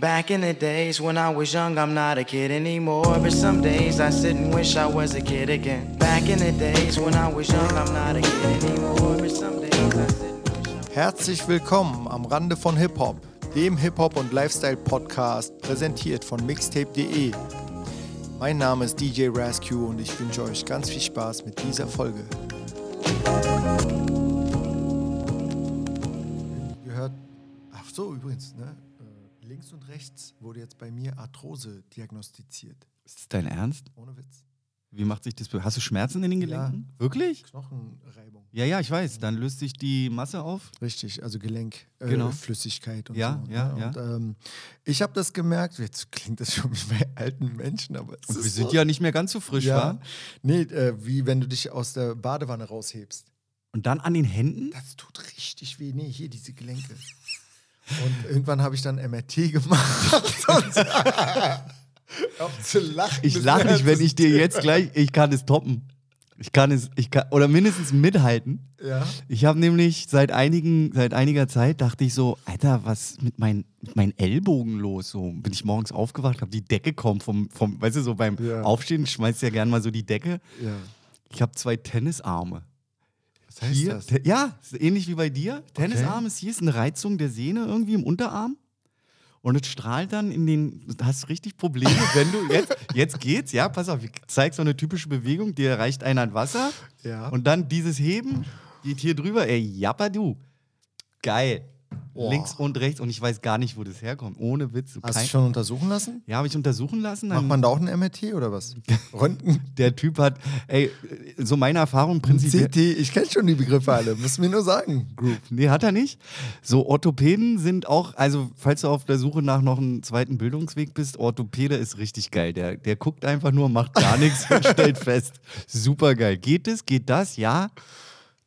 Back in the days when I was young, I'm not a kid anymore. But some days I sit and wish I was a kid again. Back in the days when I was young, I'm not a kid anymore. But some days I sit and wish I was Herzlich willkommen am Rande von Hip-Hop, dem Hip-Hop- und Lifestyle-Podcast, präsentiert von mixtape.de. Mein Name ist DJ Rascue und ich wünsche euch ganz viel Spaß mit dieser Folge. Gehört, ach so, übrigens, ne? Links und rechts wurde jetzt bei mir Arthrose diagnostiziert. Ist das dein Ernst? Ohne Witz. Wie macht sich das? Hast du Schmerzen in den Gelenken? Wirklich? Knochenreibung. Ja, ja, ich weiß. Dann löst sich die Masse auf. Richtig, also Gelenkflüssigkeit äh, Genau. Flüssigkeit und Ja, so. ja, ne? ja. Und, ähm, ich habe das gemerkt, jetzt klingt das schon wie bei alten Menschen, aber es Und ist wir sind so, ja nicht mehr ganz so frisch, ja. wa? Nee, äh, wie wenn du dich aus der Badewanne raushebst. Und dann an den Händen? Das tut richtig weh. Nee, hier diese Gelenke. Und irgendwann habe ich dann MRT gemacht. lachen. Ich lache nicht, wenn ich dir jetzt gleich, ich kann es toppen. Ich kann es, ich kann, oder mindestens mithalten. Ja. Ich habe nämlich seit einigen, seit einiger Zeit dachte ich so, Alter, was mit, mein, mit meinen Ellbogen los? So bin ich morgens aufgewacht, habe die Decke kommen vom, vom, weißt du, so beim Ja. Aufstehen schmeißt ja gern mal so die Decke. ja. Ich habe zwei Tennisarme. Was heißt Hier, das? ja, ähnlich wie bei dir. Tennisarm ist hier, ist eine Reizung der Sehne irgendwie im Unterarm. Und es strahlt dann in den. Du hast richtig Probleme, wenn du jetzt. Jetzt geht's, ja, pass auf, ich zeig so eine typische Bewegung, dir reicht einer an Wasser. Ja. Und dann dieses Heben geht hier drüber. Ey, japper du. Geil. Boah. Links und rechts. Und ich weiß gar nicht, wo das herkommt. Ohne Witz. So Hast kein- du schon untersuchen lassen? ja, habe ich untersuchen lassen. Macht man da auch ein MRT oder was? Röntgen? der Typ hat, ey, so meine Erfahrung prinzipiell. CT, ich kenne schon die Begriffe alle, musst mir nur sagen. Group. Nee, hat er nicht. So, Orthopäden sind auch, also falls du auf der Suche nach noch einem zweiten Bildungsweg bist, Orthopäde ist richtig geil. Der, der guckt einfach nur, macht gar nichts und stellt fest. Super geil. Geht es? Geht das? Ja.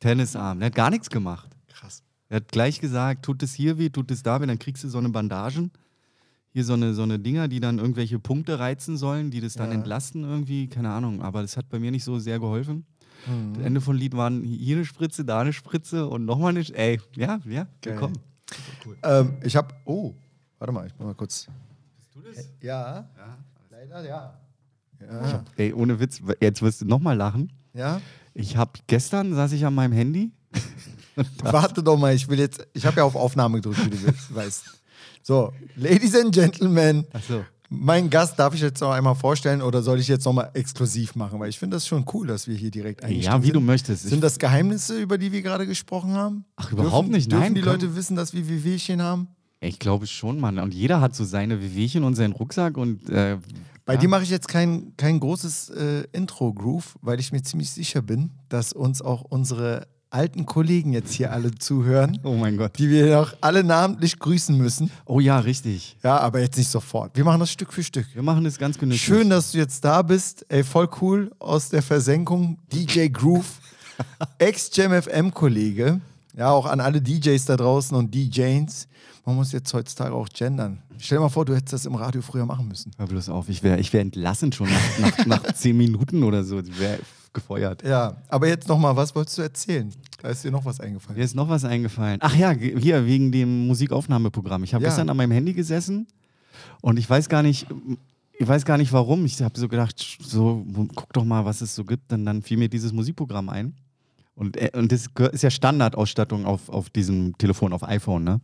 Tennisarm. Der hat gar nichts gemacht. Er hat gleich gesagt, tut es hier weh, tut es da weh, dann kriegst du so eine Bandagen. Hier so eine, so eine Dinger, die dann irgendwelche Punkte reizen sollen, die das dann Ja. entlasten irgendwie, keine Ahnung. Aber das hat bei mir nicht so sehr geholfen. Mhm. Das Ende von Lied waren hier eine Spritze, da eine Spritze und nochmal eine. Sch- Ey, ja, ja, willkommen. Ähm, ich habe. Oh, warte mal, ich mach mal kurz. Bist du das? Ja. Leider ja. Ja. Ey, ohne Witz, jetzt wirst du nochmal lachen. ja. Ich habe gestern saß ich an meinem Handy. Warte doch mal, ich will jetzt. Ich habe ja auf Aufnahme gedrückt, wie du weißt. So, Ladies and Gentlemen, Achso. mein Gast darf ich jetzt noch einmal vorstellen oder soll ich jetzt noch mal exklusiv machen? Weil ich finde das schon cool, dass wir hier direkt eingestimmt Ja, wie sind. du möchtest. Sind das Geheimnisse, über die wir gerade gesprochen haben? Ach, überhaupt dürfen, nicht, Dürfen nein, die komm. Leute wissen, dass wir Wehwehchen haben? Ich glaube schon, Mann. Und jeder hat so seine Wehwehchen und seinen Rucksack und äh, Bei Ja. dir mache ich jetzt kein, kein großes äh, Intro-Groove, weil ich mir ziemlich sicher bin, dass uns auch unsere alten Kollegen jetzt hier alle zuhören, oh mein Gott. die wir noch alle namentlich grüßen müssen. Oh ja, richtig. Ja, aber jetzt nicht sofort. Wir machen das Stück für Stück. Wir machen das ganz genüsslich. Schön, dass du jetzt da bist. Ey, voll cool aus der Versenkung. DJ Groove, Ex-Jam FM-Kollege. Ja, auch an alle DJs da draußen und DJs. Man muss jetzt heutzutage auch gendern. Stell dir mal vor, du hättest das im Radio früher machen müssen. Hör bloß auf, ich wäre ich wär entlassen schon nach, nach, nach zehn Minuten oder so. Ich wäre gefeuert. Ja, aber jetzt nochmal, was wolltest du erzählen? Da ist dir noch was eingefallen. Mir ist noch was eingefallen. Ach ja, hier wegen dem Musikaufnahmeprogramm. Ich habe Ja. gestern an meinem Handy gesessen und ich weiß gar nicht, ich weiß gar nicht warum. Ich habe so gedacht, so guck doch mal, was es so gibt. Und dann fiel mir dieses Musikprogramm ein. Und, äh, und das ist ja Standardausstattung auf, auf diesem Telefon, auf iPhone, ne?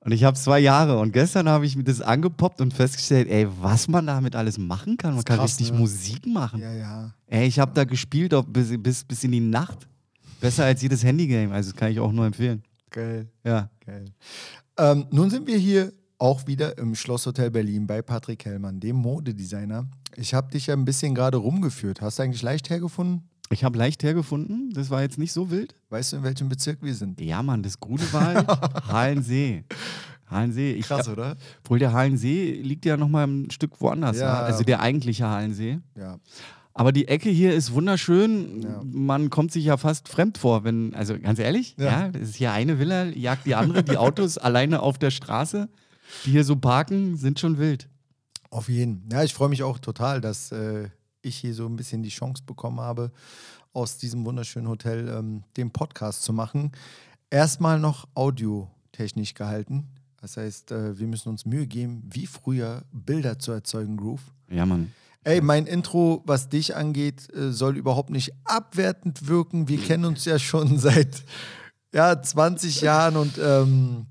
Und ich habe zwei Jahre und gestern habe ich mir das angepoppt und festgestellt, ey, was man damit alles machen kann. Man kann krass, richtig ne? Musik machen. Ja, ja. Ey, ich habe da gespielt bis, bis, bis in die Nacht. Besser als jedes Handygame. Also das kann ich auch nur empfehlen. Geil, Ja. geil. Ähm, nun sind wir hier auch wieder im Schlosshotel Berlin bei Patrick Hellmann, dem Modedesigner. Ich habe dich ja ein bisschen gerade rumgeführt. Hast du eigentlich leicht hergefunden? Ich habe leicht hergefunden. Das war jetzt nicht so wild. Weißt du, in welchem Bezirk wir sind? Ja, Mann, das Grunewald, Halensee. Halensee. Ich, Krass, oder? Obwohl der Halensee liegt ja noch mal ein Stück woanders. Ja. Ja. Also der eigentliche Halensee. Ja. Aber die Ecke hier ist wunderschön. Ja. Man kommt sich ja fast fremd vor, wenn, also ganz ehrlich, Ja. ja, es ist hier eine Villa, jagt die andere, die Autos alleine auf der Straße, die hier so parken, sind schon wild. Auf jeden. Ja, ich freue mich auch total, dass äh, ich hier so ein bisschen die Chance bekommen habe, aus diesem wunderschönen Hotel ähm, den Podcast zu machen. Erstmal noch audiotechnisch gehalten. Das heißt, äh, wir müssen uns Mühe geben, wie früher Bilder zu erzeugen, Groove. Ja, Mann. Ey, mein Intro, was dich angeht, äh, soll überhaupt nicht abwertend wirken. Wir kennen uns ja schon seit ja, 20 Jahren und ähm,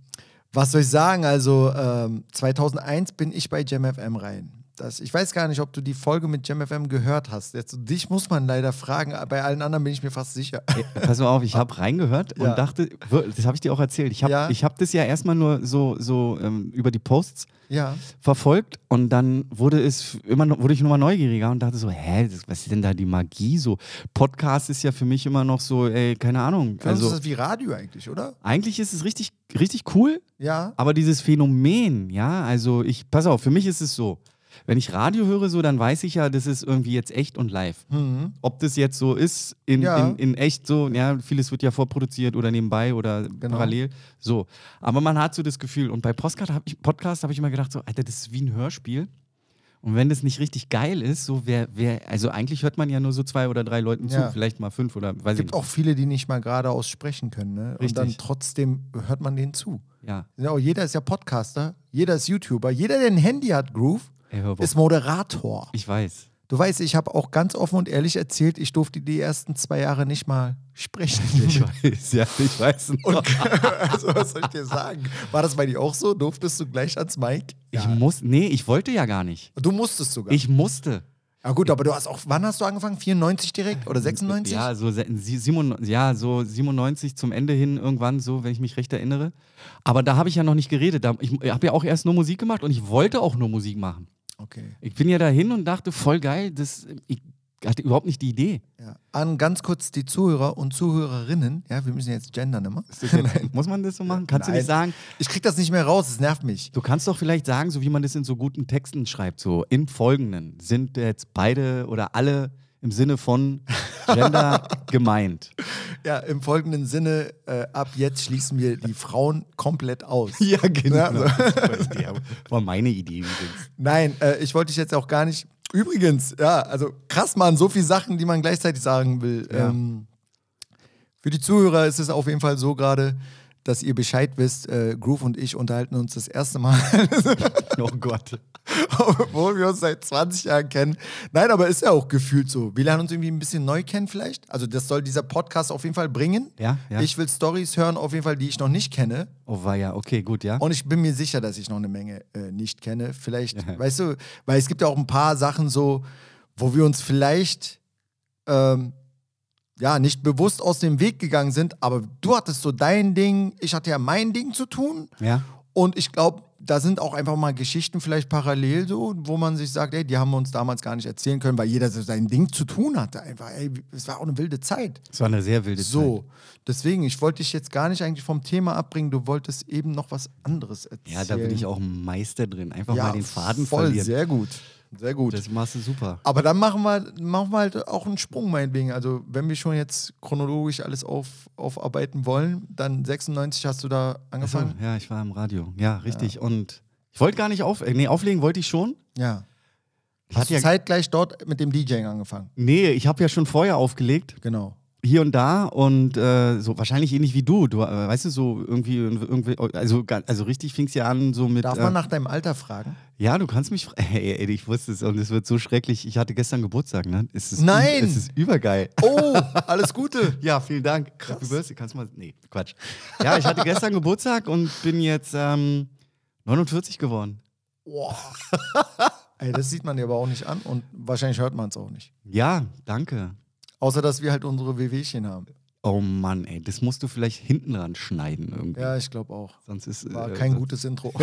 was soll ich sagen? Also ähm, 2001 bin ich bei JamFM rein. Das, ich weiß gar nicht, ob du die Folge mit JamFM gehört hast. Jetzt, dich muss man leider fragen. Bei allen anderen bin ich mir fast sicher. Ey, pass mal auf, ich habe reingehört Ja. und dachte, wir- das habe ich dir auch erzählt. Ich habe Ja. ich hab das ja erstmal nur so, so ähm, über die Posts Ja. verfolgt und dann wurde es immer wurde ich nur mal neugieriger und dachte so, hä, was ist denn da die Magie so? Podcast ist ja für mich immer noch so, ey, keine Ahnung. Für uns ist Also das wie Radio eigentlich, oder? eigentlich ist es richtig, richtig cool, Ja. aber dieses Phänomen, ja, also ich, pass auf, für mich ist es so, wenn ich Radio höre, so, dann weiß ich ja, das ist irgendwie jetzt echt und live. Mhm. Ob das jetzt so ist, in, Ja. in, in echt so, ja, vieles wird ja vorproduziert oder nebenbei oder Genau. parallel, so. Aber man hat so das Gefühl, und bei Podcast habe ich, Podcast hab ich immer gedacht, so, Alter, das ist wie ein Hörspiel. Und wenn das nicht richtig geil ist, so wer, wer, also eigentlich hört man ja nur so zwei oder drei Leuten Ja. zu, vielleicht mal fünf oder weiß Es gibt nicht. auch viele, die nicht mal geradeaus sprechen können. Ne? Und dann trotzdem hört man denen zu. Ja, Ja, jeder ist ja Podcaster, jeder ist YouTuber, jeder, der ein Handy hat, Groove, ey, ist Moderator. Ich weiß. Du weißt, ich habe auch ganz offen und ehrlich erzählt, ich durfte die ersten zwei Jahre nicht mal sprechen. Ich weiß, ja, ich weiß. noch. Und, also, was soll ich dir sagen? War das bei dir auch so? Durftest du gleich ans Mic? Ich muss, nee, ich wollte ja gar nicht. Du musstest sogar. Ich musste. ja gut, aber du hast auch, wann hast du angefangen? 94 direkt oder 96? Ja, so, se- sie- 97, ja, so 97 zum Ende hin irgendwann, so, wenn ich mich recht erinnere. Aber da habe ich ja noch nicht geredet. Da, ich habe ja auch erst nur Musik gemacht und ich wollte auch nur Musik machen. Okay. Ich bin ja dahin und dachte, voll geil, das, ich hatte überhaupt nicht die Idee. Ja. An ganz kurz die Zuhörer und Zuhörerinnen, ja, wir müssen jetzt gendern immer. Muss man das so machen? Kannst du Nein. nicht sagen? Ich krieg das nicht mehr raus, es nervt mich. Du kannst doch vielleicht sagen, so wie man das in so guten Texten schreibt, so im Folgenden sind jetzt beide oder alle im Sinne von Gender gemeint. Ja, im folgenden Sinne, äh, ab jetzt schließen wir die Frauen komplett aus. Ja, genau. Ja, so. War meine Idee übrigens. Nein, äh, ich wollte dich jetzt auch gar nicht. Übrigens, ja, also krass, Mann, so viele Sachen, die man gleichzeitig sagen will. Ja. Ähm, für die Zuhörer ist es auf jeden Fall so gerade, dass ihr Bescheid wisst, äh, Groove und ich unterhalten uns das erste Mal, Oh Gott. obwohl wir uns seit 20 Jahren kennen. Nein, aber ist ja auch gefühlt so. Wir lernen uns irgendwie ein bisschen neu kennen vielleicht. Also das soll dieser Podcast auf jeden Fall bringen. Ja, ja. Ich will Stories hören, auf jeden Fall, die ich noch nicht kenne. Oh, war ja, okay, gut, ja. Und ich bin mir sicher, dass ich noch eine Menge äh, nicht kenne. Vielleicht, weißt du, weil es gibt ja auch ein paar Sachen so, wo wir uns vielleicht ähm, ja nicht bewusst aus dem Weg gegangen sind, aber du hattest so dein Ding, ich hatte ja mein Ding zu tun. Ja. Und ich glaube, da sind auch einfach mal Geschichten vielleicht parallel so, wo man sich sagt, ey, die haben wir uns damals gar nicht erzählen können, weil jeder so sein Ding zu tun hatte. Einfach, ey, es war auch eine wilde Zeit. Es war eine sehr wilde So, deswegen, ich wollte dich jetzt gar nicht eigentlich vom Thema abbringen, du wolltest eben noch was anderes Zeit. erzählen. Ja, da bin ich auch ein Meister drin. Einfach Ja, mal den Faden voll, verlieren. sehr gut, sehr gut. Das machst du super. Aber dann machen wir, machen wir halt auch einen Sprung, meinetwegen. Also, wenn wir schon jetzt chronologisch alles auf, aufarbeiten wollen, dann 96 hast du da angefangen. ja, ich war im Radio. Ja, richtig. Und ich wollte gar nicht auf, äh, nee, auflegen wollte ich schon. Ja. Ich Hast du ja, zeitgleich dort mit dem DJing angefangen? nee, ich habe ja schon vorher aufgelegt. Genau. Hier und da und äh, so wahrscheinlich ähnlich wie du. Du äh, weißt du so irgendwie irgendwie also also richtig fing es ja an so mit Darf äh, man nach deinem Alter fragen? Ja, du kannst mich fra- ey, ey, ich wusste es und es wird so schrecklich. Ich hatte gestern Geburtstag, ne? Es ist Nein! es ist übergeil. Oh, alles Gute. Ja, vielen Dank. Happy Birthday, kannst du mal Nee, Quatsch. Ja, ich hatte gestern Geburtstag und bin jetzt ähm, 49 geworden. Boah. Ey, das sieht man dir aber auch nicht an und wahrscheinlich hört man es auch nicht. Ja, danke. Außer, dass wir halt unsere WWchen haben. Oh Mann, ey, das musst du vielleicht hinten ran schneiden irgendwie. Ja, ich glaube auch. Sonst ist War äh, kein gutes Intro.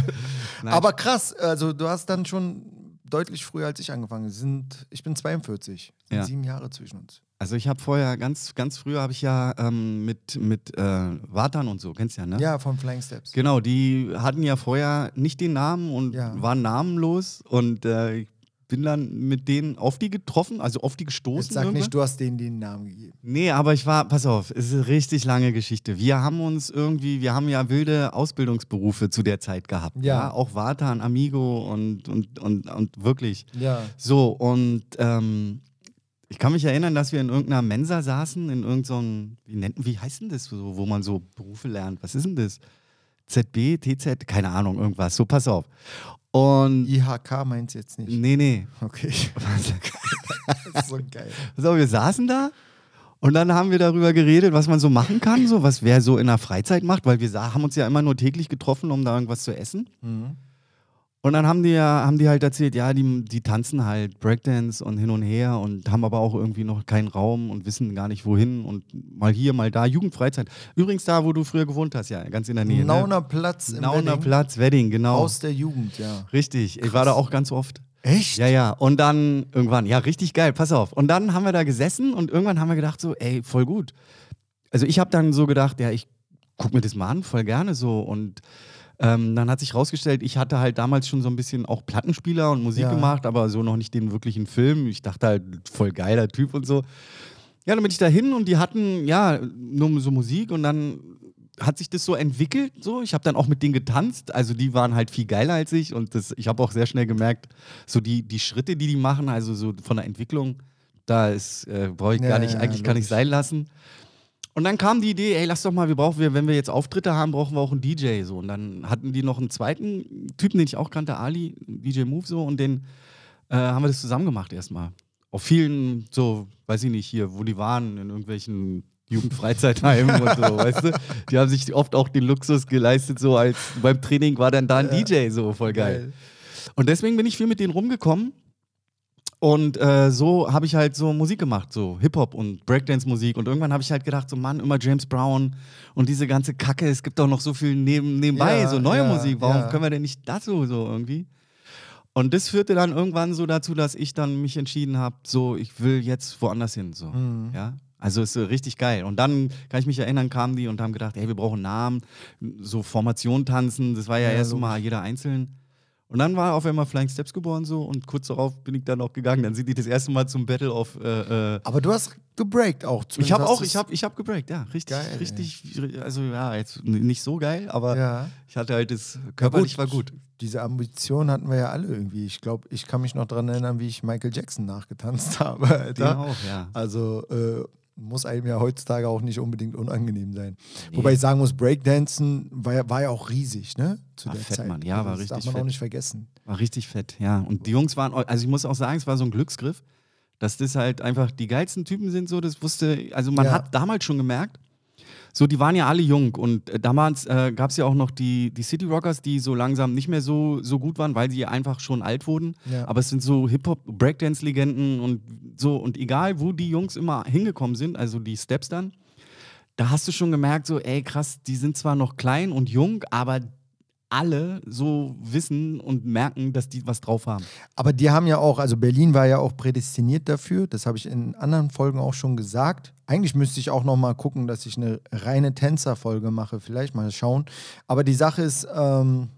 Aber krass, also du hast dann schon deutlich früher als ich angefangen. Sind, ich bin 42. Sind Ja. sieben Jahre zwischen uns. Also ich habe vorher ganz, ganz früher habe ich ja ähm, mit, mit äh, Watern und so, kennst du ja, ne? Ja, von Flying Steps. Genau, die hatten ja vorher nicht den Namen und Ja. waren namenlos und äh, ich bin dann mit denen auf die getroffen, also auf die gestoßen. Jetzt sag irgendwann. nicht, du hast denen den Namen gegeben. Nee, aber ich war, pass auf, es ist eine richtig lange Geschichte. Wir haben uns irgendwie, wir haben ja wilde Ausbildungsberufe zu der Zeit gehabt. Ja. Ja, auch Vatan, Amigo und, und, und, und wirklich. Ja. So, und ähm, ich kann mich erinnern, dass wir in irgendeiner Mensa saßen, in irgendeinem, wie nennt, wie heißt denn das so, wo man so Berufe lernt? Was ist denn das? ZB, TZ, keine Ahnung, irgendwas. So, pass auf. Und. IHK meint jetzt nicht. Nee, nee. Okay. das ist so geil. So, wir saßen da und dann haben wir darüber geredet, was man so machen kann, so was wer so in der Freizeit macht, weil wir haben uns ja immer nur täglich getroffen, um da irgendwas zu essen. Mhm. Und dann haben die ja, haben die halt erzählt, ja, die, die tanzen halt Breakdance und hin und her und haben aber auch irgendwie noch keinen Raum und wissen gar nicht wohin und mal hier, mal da, Jugendfreizeit. Übrigens da, wo du früher gewohnt hast, ja, ganz in der Nähe. ne? Nauner Platz im Nauner Wedding. Platz, Wedding, genau. Aus der Jugend, ja. Richtig, ich war da auch ganz oft. Echt? Ja, ja. Und dann irgendwann, ja, richtig geil, pass auf. Und dann haben wir da gesessen und irgendwann haben wir gedacht, so, ey, voll gut. Also ich habe dann so gedacht, ja, ich guck mir das mal an, voll gerne so. Und ähm, dann hat sich rausgestellt, ich hatte halt damals schon so ein bisschen auch Plattenspieler und Musik Ja. gemacht, aber so noch nicht den wirklichen Film. Ich dachte halt, voll geiler Typ und so. Ja, dann bin ich da hin und die hatten, ja, nur so Musik und dann hat sich das so entwickelt, so. Ich habe dann auch mit denen getanzt, also die waren halt viel geiler als ich und das, ich habe auch sehr schnell gemerkt, so die, die Schritte, die die machen, also so von der Entwicklung, da ist, äh, brauche ich Ja, gar nicht, ja, eigentlich kann ich sein lassen. Und dann kam die Idee, ey, lass doch mal, wir brauchen, wir, wenn wir jetzt Auftritte haben, brauchen wir auch einen DJ, so. Und dann hatten die noch einen zweiten Typen, den ich auch kannte, Ali, DJ Move, so, und den äh, haben wir das zusammen gemacht erstmal. Auf vielen, so, weiß ich nicht, hier, wo die waren, in irgendwelchen Jugendfreizeitheimen und so, weißt du? Die haben sich oft auch den Luxus geleistet, so als beim Training war dann da ein DJ, so voll geil. Und deswegen bin ich viel mit denen rumgekommen. Und äh, so habe ich halt so Musik gemacht, so Hip-Hop und Breakdance-Musik. Und irgendwann habe ich halt gedacht, so Mann, immer James Brown und diese ganze Kacke, es gibt doch noch so viel neben, nebenbei, Ja, so neue ja, Musik. Warum ja. können wir denn nicht dazu so irgendwie? Und das führte dann irgendwann so dazu, dass ich dann mich entschieden habe, so, ich will jetzt woanders hin. So. Mhm. Ja? Also ist äh, richtig geil. Und dann kann ich mich erinnern, kamen die und haben gedacht, hey, wir brauchen Namen, so Formation tanzen. Das war ja, Ja, erst logisch. mal jeder einzeln. Und dann war auf einmal Flying Steps geboren so und kurz darauf bin ich dann auch gegangen. Dann sind die das erste Mal zum Battle of. Äh, äh, Aber du hast gebreakt auch. ich habe auch, ich habe, ich habe gebreakt, ja, richtig, Geil, ey. richtig. Also ja, jetzt nicht so geil, aber Ja. ich hatte halt das körperlich war gut. Diese Ambition hatten wir ja alle irgendwie. Ich glaube, ich kann mich noch daran erinnern, wie ich Michael Jackson nachgetanzt habe. Den Alter. auch, ja. Also äh, muss einem ja heutzutage auch nicht unbedingt unangenehm sein. Wobei ich sagen muss, Breakdancen war ja, war ja auch riesig, ne? Zu War der fett, Zeit. Mann. Ja, war das richtig darf man fett. auch nicht vergessen. War richtig fett, ja. Und die Jungs waren, also ich muss auch sagen, es war so ein Glücksgriff, dass das halt einfach die geilsten Typen sind, so, das wusste, also man Ja. hat damals schon gemerkt, so, die waren ja alle jung und äh, damals äh, gab es ja auch noch die, die City Rockers, die so langsam nicht mehr so, so gut waren, weil sie einfach schon alt wurden. Ja. Aber es sind so Hip-Hop, Breakdance-Legenden und so, und egal, wo die Jungs immer hingekommen sind, also die Steps dann, da hast du schon gemerkt, so, ey, krass, die sind zwar noch klein und jung, aber alle so wissen und merken, dass die was drauf haben. Aber die haben ja auch, also Berlin war ja auch prädestiniert dafür. Das habe ich in anderen Folgen auch schon gesagt. Eigentlich müsste ich auch noch mal gucken, dass ich eine reine Tänzerfolge mache. Vielleicht mal schauen. Aber die Sache ist, ähm,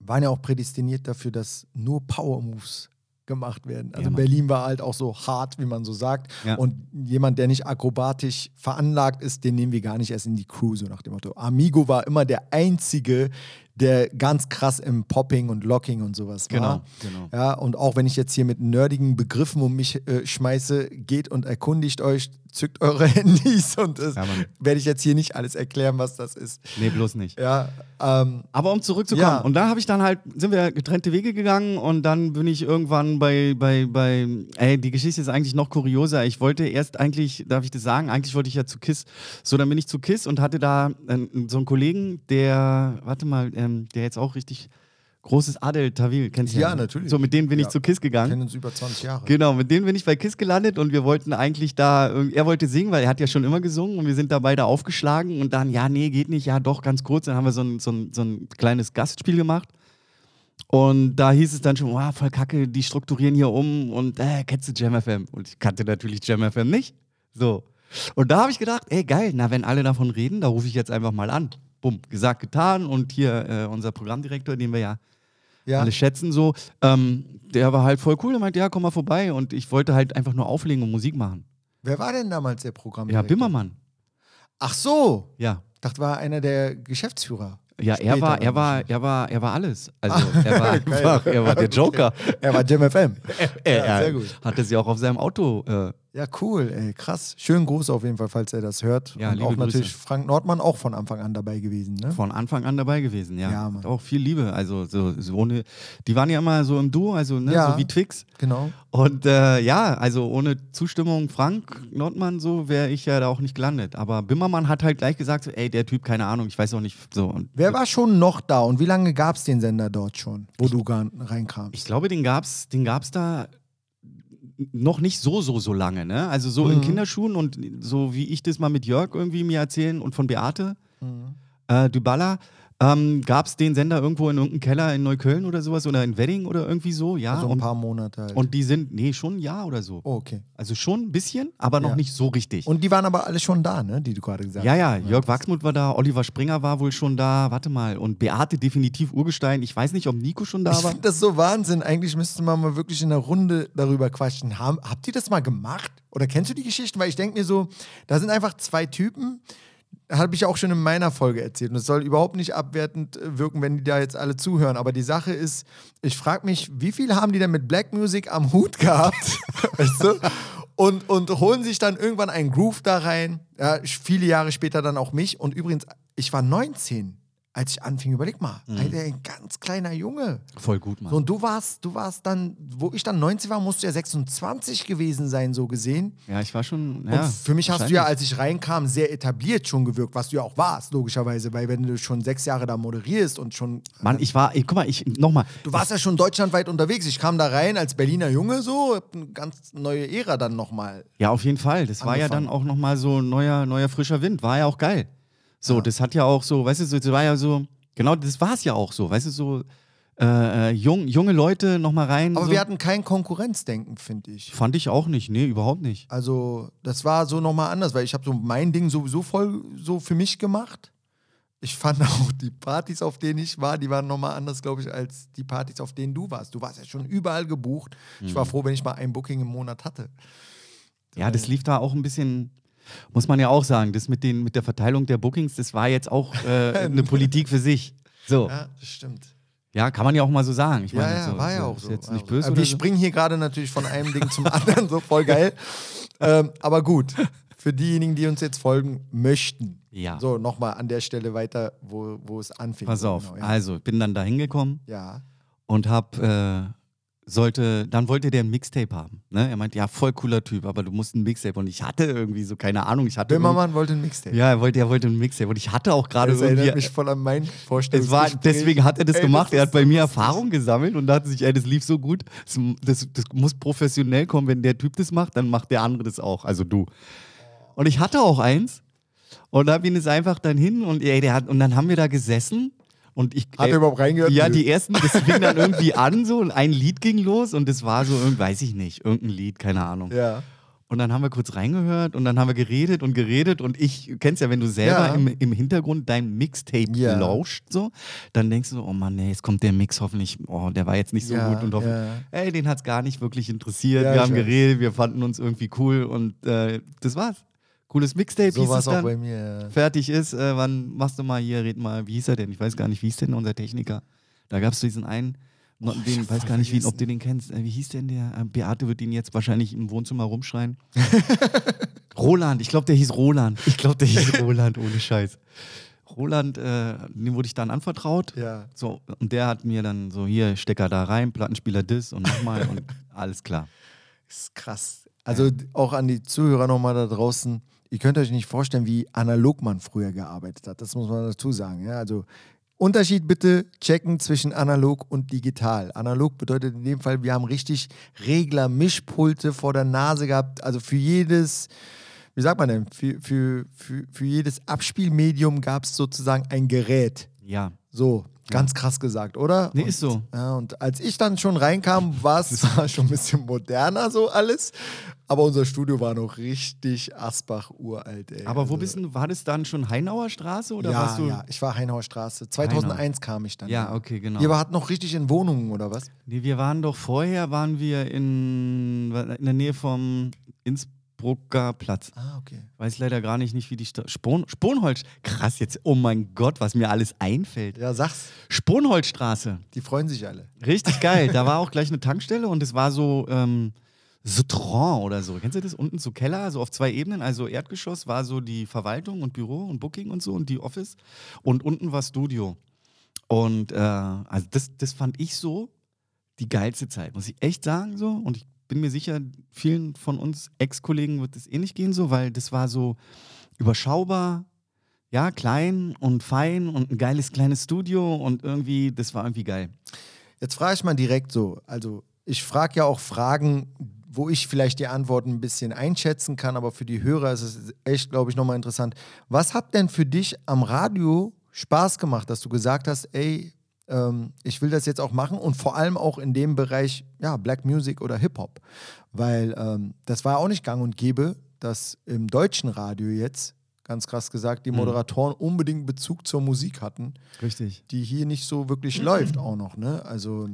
waren ja auch prädestiniert dafür, dass nur Power Moves gemacht werden. Also Ja. Berlin war halt auch so hart, wie man so sagt. Ja. Und jemand, der nicht akrobatisch veranlagt ist, den nehmen wir gar nicht erst in die Crew, so nach dem Motto. Amigo war immer der Einzige, der ganz krass im Popping und Locking und sowas war. Genau, genau. Ja, und auch wenn ich jetzt hier mit nerdigen Begriffen um mich äh, schmeiße, geht und erkundigt euch, zückt eure Handys und das Ja, werde ich jetzt hier nicht alles erklären, was das ist. Nee, bloß nicht. Ja, ähm, Aber um zurückzukommen, Ja. und dann habe ich dann halt, sind wir getrennte Wege gegangen und dann bin ich irgendwann bei, bei, bei, ey, die Geschichte ist eigentlich noch kurioser. Ich wollte erst eigentlich, darf ich das sagen, eigentlich wollte ich ja zu KISS. So, dann bin ich zu KISS und hatte da äh, so einen Kollegen, der, warte mal, ähm, der jetzt auch richtig großes Adel Tawil, kennst du Ja, ne? natürlich. So, mit denen bin ich Ja. zu KISS gegangen. kennen uns über 20 Jahre. Genau, mit denen bin ich bei KISS gelandet und wir wollten eigentlich da, er wollte singen, weil er hat ja schon immer gesungen und wir sind da beide aufgeschlagen und dann, ja, nee, geht nicht, ja, doch, ganz kurz. Dann haben wir so ein, so ein, so ein kleines Gastspiel gemacht und da hieß es dann schon, wow, voll kacke, die strukturieren hier um und äh, kennst du Jam FM? Und ich kannte natürlich Jam FM nicht. So. Und da habe ich gedacht, ey, geil, na, wenn alle davon reden, da rufe ich jetzt einfach mal an. Bumm, gesagt, getan und hier äh, unser Programmdirektor, den wir ja ja. alle schätzen so. Ähm, der war halt voll cool. Der meinte, ja, komm mal vorbei. Und ich wollte halt einfach nur auflegen und Musik machen. Wer war denn damals der Programm? Ja, Bimmermann. Ach so, Ja. ich dachte, war einer der Geschäftsführer. Ja, er war, er war, er war, er war alles. Also er war, einfach, er war der Joker. Er war Jam FM. Er, Ja, er sehr gut. hatte sie auch auf seinem Auto äh, Ja, cool, ey, krass. Schönen Gruß auf jeden Fall, falls er das hört. Ja, Und auch natürlich Grüße. Frank Nordmann auch von Anfang an dabei gewesen, ne? Von Anfang an dabei gewesen, ja. Ja, Mann. Auch viel Liebe. Also so, so ohne, die waren ja immer so im Duo, also ne, Ja. so wie Twix. Genau. Und äh, ja, also ohne Zustimmung Frank Nordmann, so wäre ich ja da auch nicht gelandet. Aber Bimmermann hat halt gleich gesagt, so, ey, der Typ, keine Ahnung, ich weiß auch nicht. So. Und Wer war schon noch da und wie lange gab es den Sender dort schon, wo du gar reinkamst? ich glaube, den gab's, den gab's da noch nicht so, so, so lange, ne? Also so in Mhm. Kinderschuhen und so wie ich das mal mit Jörg irgendwie mir erzählen und von Beate Mhm. äh, Dybala, ähm, gab es den Sender irgendwo in irgendeinem Keller in Neukölln oder sowas oder in Wedding oder irgendwie so, ja. Also ein und, paar Monate halt. und die sind, nee, schon ein Jahr oder so. oh, okay. Also schon ein bisschen, aber noch Ja. nicht so richtig. Und die waren aber alle schon da, ne? Die du gerade gesagt ja, hast. ja, Jörg Wachsmuth war da, Oliver Springer war wohl schon da, warte mal. Und Beate definitiv Urgestein. Ich weiß nicht, ob Nico schon da Ich war. finde das so Wahnsinn. Eigentlich müsste man mal wirklich in der Runde darüber quatschen. Haben, habt ihr das mal gemacht? Oder kennst du die Geschichten? Weil ich denke mir so, da sind einfach zwei Typen, habe ich auch schon in meiner Folge erzählt. Und es soll überhaupt nicht abwertend äh, wirken, wenn die da jetzt alle zuhören. Aber die Sache ist, ich frage mich, wie viel haben die denn mit Black Music am Hut gehabt? weißt du? Und, und holen sich dann irgendwann einen Groove da rein. Ja, viele Jahre später dann auch mich. Und übrigens, ich war 19, als ich anfing. Überleg mal, Alter, ein ganz kleiner Junge. Voll gut, Mann. So, und du warst, du warst dann, wo ich dann 19 war, musst du ja 26 gewesen sein, so gesehen. ja, ich war schon. Und Ja, für mich hast du ja, als ich reinkam, sehr etabliert schon gewirkt, was du ja auch warst, logischerweise, weil wenn du schon sechs Jahre da moderierst und schon. Mann, ich war, ey, guck mal, ich, nochmal. Du warst ja schon deutschlandweit unterwegs. Ich kam da rein als Berliner Junge, so, eine ganz neue Ära dann nochmal. Ja, auf jeden Fall. Das war ja dann Angefangen. auch nochmal so ein neuer, neuer frischer Wind. War ja auch geil. So, das hat ja auch so, weißt du, so, das war ja so, genau, das war es ja auch so, weißt du, so äh, äh, jung, junge Leute nochmal rein. Aber so. wir hatten kein Konkurrenzdenken, finde ich. Fand ich auch nicht, nee, überhaupt nicht. Also, das war so nochmal anders, weil ich habe so mein Ding sowieso voll so für mich gemacht. Ich fand auch die Partys, auf denen ich war, die waren nochmal anders, glaube ich, als die Partys, auf denen du warst. Du warst ja schon überall gebucht. Ich Mhm. war froh, wenn ich mal ein Booking im Monat hatte. Ja, das lief da auch ein bisschen, muss man ja auch sagen, das mit, den, mit der Verteilung der Bookings, das war jetzt auch äh, eine Politik für sich. So, Ja, das stimmt. ja, kann man ja auch mal so sagen. Ich Ja, meine, ja, so, war ja so, auch ist so. jetzt nicht auch so. böse Aber wir so. springen hier gerade natürlich von einem Ding zum anderen, so voll geil. ähm, aber gut, für diejenigen, die uns jetzt folgen möchten. Ja. So, nochmal an der Stelle weiter, wo, wo es anfing. Pass auf, genau, ja. also, bin dann da hingekommen ja. und hab, äh, sollte, dann wollte der ein Mixtape haben. Ne? Er meinte, ja, voll cooler Typ, aber du musst ein Mixtape. Und ich hatte irgendwie so, keine Ahnung, ich hatte. Böhmermann wollte ein Mixtape. Ja, er wollte, er wollte ein Mixtape. Und ich hatte auch gerade Das erinnert mich voll an mein Es Vorstellungsgespräch. war, deswegen hat er das Ey, gemacht. das er hat bei so mir. Erfahrung gesammelt und dachte sich, ey, das lief so gut. Das, das, das muss professionell kommen. Wenn der Typ das macht, dann macht der andere das auch. Also du. Und ich hatte auch eins. Und da bin ich einfach dann hin und, ey, der hat, und dann haben wir da gesessen. Und ich, Hat er überhaupt reingehört? Ja, die ersten, das fing dann irgendwie an so und ein Lied ging los und das war so, irgend- weiß ich nicht, irgendein Lied, keine Ahnung. Ja. Und dann haben wir kurz reingehört und dann haben wir geredet und geredet und ich, kennst ja, wenn du selber Ja. im, im Hintergrund dein Mixtape Ja. lauscht, so, dann denkst du, so, oh Mann, nee, jetzt kommt der Mix hoffentlich, oh, der war jetzt nicht so Ja, gut und hoffentlich, ey, den hat's gar nicht wirklich interessiert. Wir haben geredet, wir fanden uns irgendwie cool und äh, das war's. Cooles Mixtape, So war es auch bei mir. Fertig ist, äh, wann machst du mal hier, red mal, wie hieß er denn? Ich weiß gar nicht, wie hieß denn unser Techniker? Da gab es diesen einen, noch- ich den, weiß gar nicht, wie, ob du den kennst. Äh, wie hieß denn der? Äh, Beate wird ihn jetzt wahrscheinlich im Wohnzimmer rumschreien. Roland, ich glaube, der hieß Roland. Ich glaube, der hieß Roland, ohne Scheiß. Roland, äh, dem wurde ich dann anvertraut. Ja. So, und der hat mir dann so, hier, Stecker da rein, Plattenspieler das und nochmal und alles klar. ist krass. Also auch an die Zuhörer nochmal da draußen. Ihr könnt euch nicht vorstellen, wie analog man früher gearbeitet hat. Das muss man dazu sagen. Ja? Also Unterschied bitte checken zwischen analog und digital. Analog bedeutet in dem Fall, wir haben richtig Regler, Mischpulte vor der Nase gehabt. Also für jedes, wie sagt man denn, für, für, für, für jedes Abspielmedium gab es sozusagen ein Gerät. Ja. So, ganz krass gesagt, oder? Nee, und, ist so. Ja, und als ich dann schon reinkam, war es schon ein bisschen moderner so alles, aber unser Studio war noch richtig Asbach uralt, ey. Aber wo Also, bist du, war das dann schon Heinauer Straße oder ja, warst du? ja, ich war Heinauer Straße. 2001 kam ich dann. Ja, okay, genau. Ihr wart noch richtig in Wohnungen, oder was? Nee, wir waren doch vorher, waren wir in, in der Nähe vom Innsbrucker Platz. Ah, okay. Weiß leider gar nicht, nicht wie die Stadt. Spon, Sponholz. Krass jetzt. Oh mein Gott, was mir alles einfällt. Ja, sag's. Sponholzstraße. Die freuen sich alle. Richtig geil. da war auch gleich eine Tankstelle und es war so, ähm, Sutron oder so. Kennst du das? Unten so Keller, so auf zwei Ebenen. Also Erdgeschoss war so die Verwaltung und Büro und Booking und so und die Office. Und unten war Studio. Und äh, also das, das fand ich so die geilste Zeit, muss ich echt sagen so. Und ich bin mir sicher, vielen von uns Ex-Kollegen wird es ähnlich gehen so, weil das war so überschaubar, ja, klein und fein und ein geiles kleines Studio und irgendwie, das war irgendwie geil. Jetzt frage ich mal direkt so, also ich frage ja auch Fragen, wo ich vielleicht die Antworten ein bisschen einschätzen kann, aber für die Hörer ist es echt, glaube ich, nochmal interessant. Was hat denn für dich am Radio Spaß gemacht, dass du gesagt hast, ey, ähm, ich will das jetzt auch machen und vor allem auch in dem Bereich, ja, Black Music oder Hip-Hop, weil ähm, das war auch nicht gang und gäbe, dass im deutschen Radio jetzt, ganz krass gesagt, die Moderatoren unbedingt Bezug zur Musik hatten Richtig. die hier nicht so wirklich läuft auch noch, ne? Also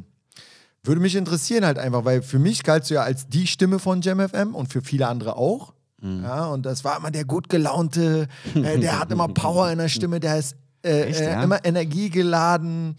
würde mich interessieren halt einfach, weil für mich galtst du ja als die Stimme von JamFM und für viele andere auch. Mhm. Ja, und das war immer der gut gelaunte, äh, der hat immer Power in der Stimme, der ist äh, Echt, äh, ja? immer energiegeladen.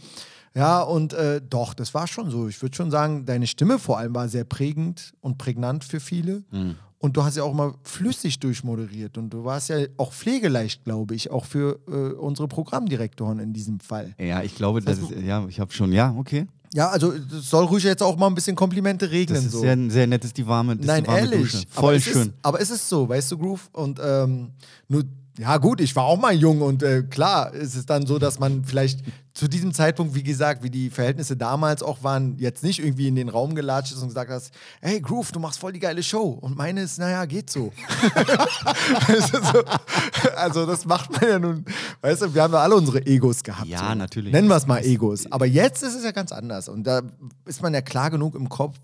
Ja, und äh, doch, das war schon so. Ich würde schon sagen, deine Stimme vor allem war sehr prägend und prägnant für viele. Mhm. Und du hast ja auch mal flüssig durchmoderiert und du warst ja auch pflegeleicht, glaube ich, auch für äh, unsere Programmdirektoren in diesem Fall. Ja, ich glaube, das ist, ja, ich habe schon, ja, okay. Ja, also es soll ruhig jetzt auch mal ein bisschen Komplimente regnen. Das ist so. sehr, sehr nett, ist die warme, das Nein, die warme ehrlich. Dusche. aber Voll es schön. Ist, aber es ist so, weißt du, Groove? Und ähm, nur, ja gut, ich war auch mal jung und äh, klar ist es dann so, dass man vielleicht zu diesem Zeitpunkt, wie gesagt, wie die Verhältnisse damals auch waren, jetzt nicht irgendwie in den Raum gelatscht ist und gesagt hast, hey Groove, du machst voll die geile Show. Und meine ist, naja, geht so. Weißt du, so. Also das macht man ja nun, weißt du, wir haben ja alle unsere Egos gehabt. Ja, so. natürlich. Nennen wir es mal Egos. Aber jetzt ist es ja ganz anders. Und da ist man ja klar genug im Kopf,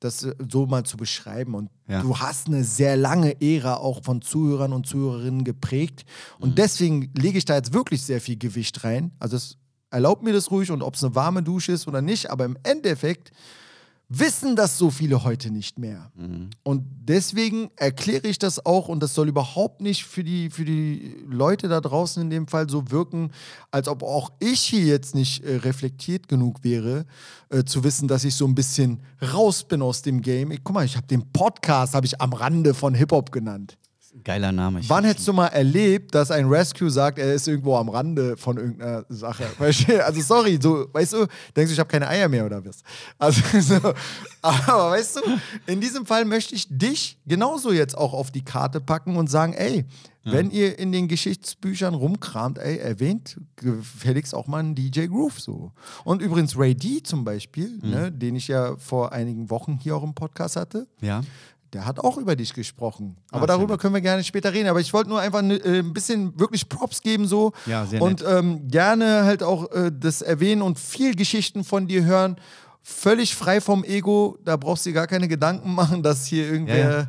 das äh, so mal zu beschreiben. Und Ja. du hast eine sehr lange Ära auch von Zuhörern und Zuhörerinnen geprägt. Mhm. Und deswegen lege ich da jetzt wirklich sehr viel Gewicht rein. Also es erlaubt mir das ruhig und ob es eine warme Dusche ist oder nicht, aber im Endeffekt wissen das so viele heute nicht mehr. Mhm. Und deswegen erkläre ich das auch und das soll überhaupt nicht für die, für die Leute da draußen in dem Fall so wirken, als ob auch ich hier jetzt nicht äh, reflektiert genug wäre, äh, zu wissen, dass ich so ein bisschen raus bin aus dem Game. Ich, guck mal, ich habe den Podcast habe ich am Rande von Hip-Hop genannt. Geiler Name. Wann hättest du mal erlebt, dass ein Rescue sagt, er ist irgendwo am Rande von irgendeiner Sache? Also sorry, so, weißt du, denkst du, ich habe keine Eier mehr oder was? Also, so, aber weißt du, in diesem Fall möchte ich dich genauso jetzt auch auf die Karte packen und sagen, ey, wenn ihr in den Geschichtsbüchern rumkramt, ey, erwähnt gefälligst auch mal einen DJ Groove so. Und übrigens Ray D zum Beispiel, ne, den ich ja vor einigen Wochen hier auch im Podcast hatte, Ja. Der hat auch über dich gesprochen. Aber Ah, darüber können wir gerne später reden. Aber ich wollte nur einfach ne, äh, ein bisschen wirklich Props geben so. Ja, sehr Und ähm, gerne halt auch äh, das erwähnen und viel Geschichten von dir hören. Völlig frei vom Ego. Da brauchst du dir gar keine Gedanken machen, dass hier irgendwer, Ja, ja.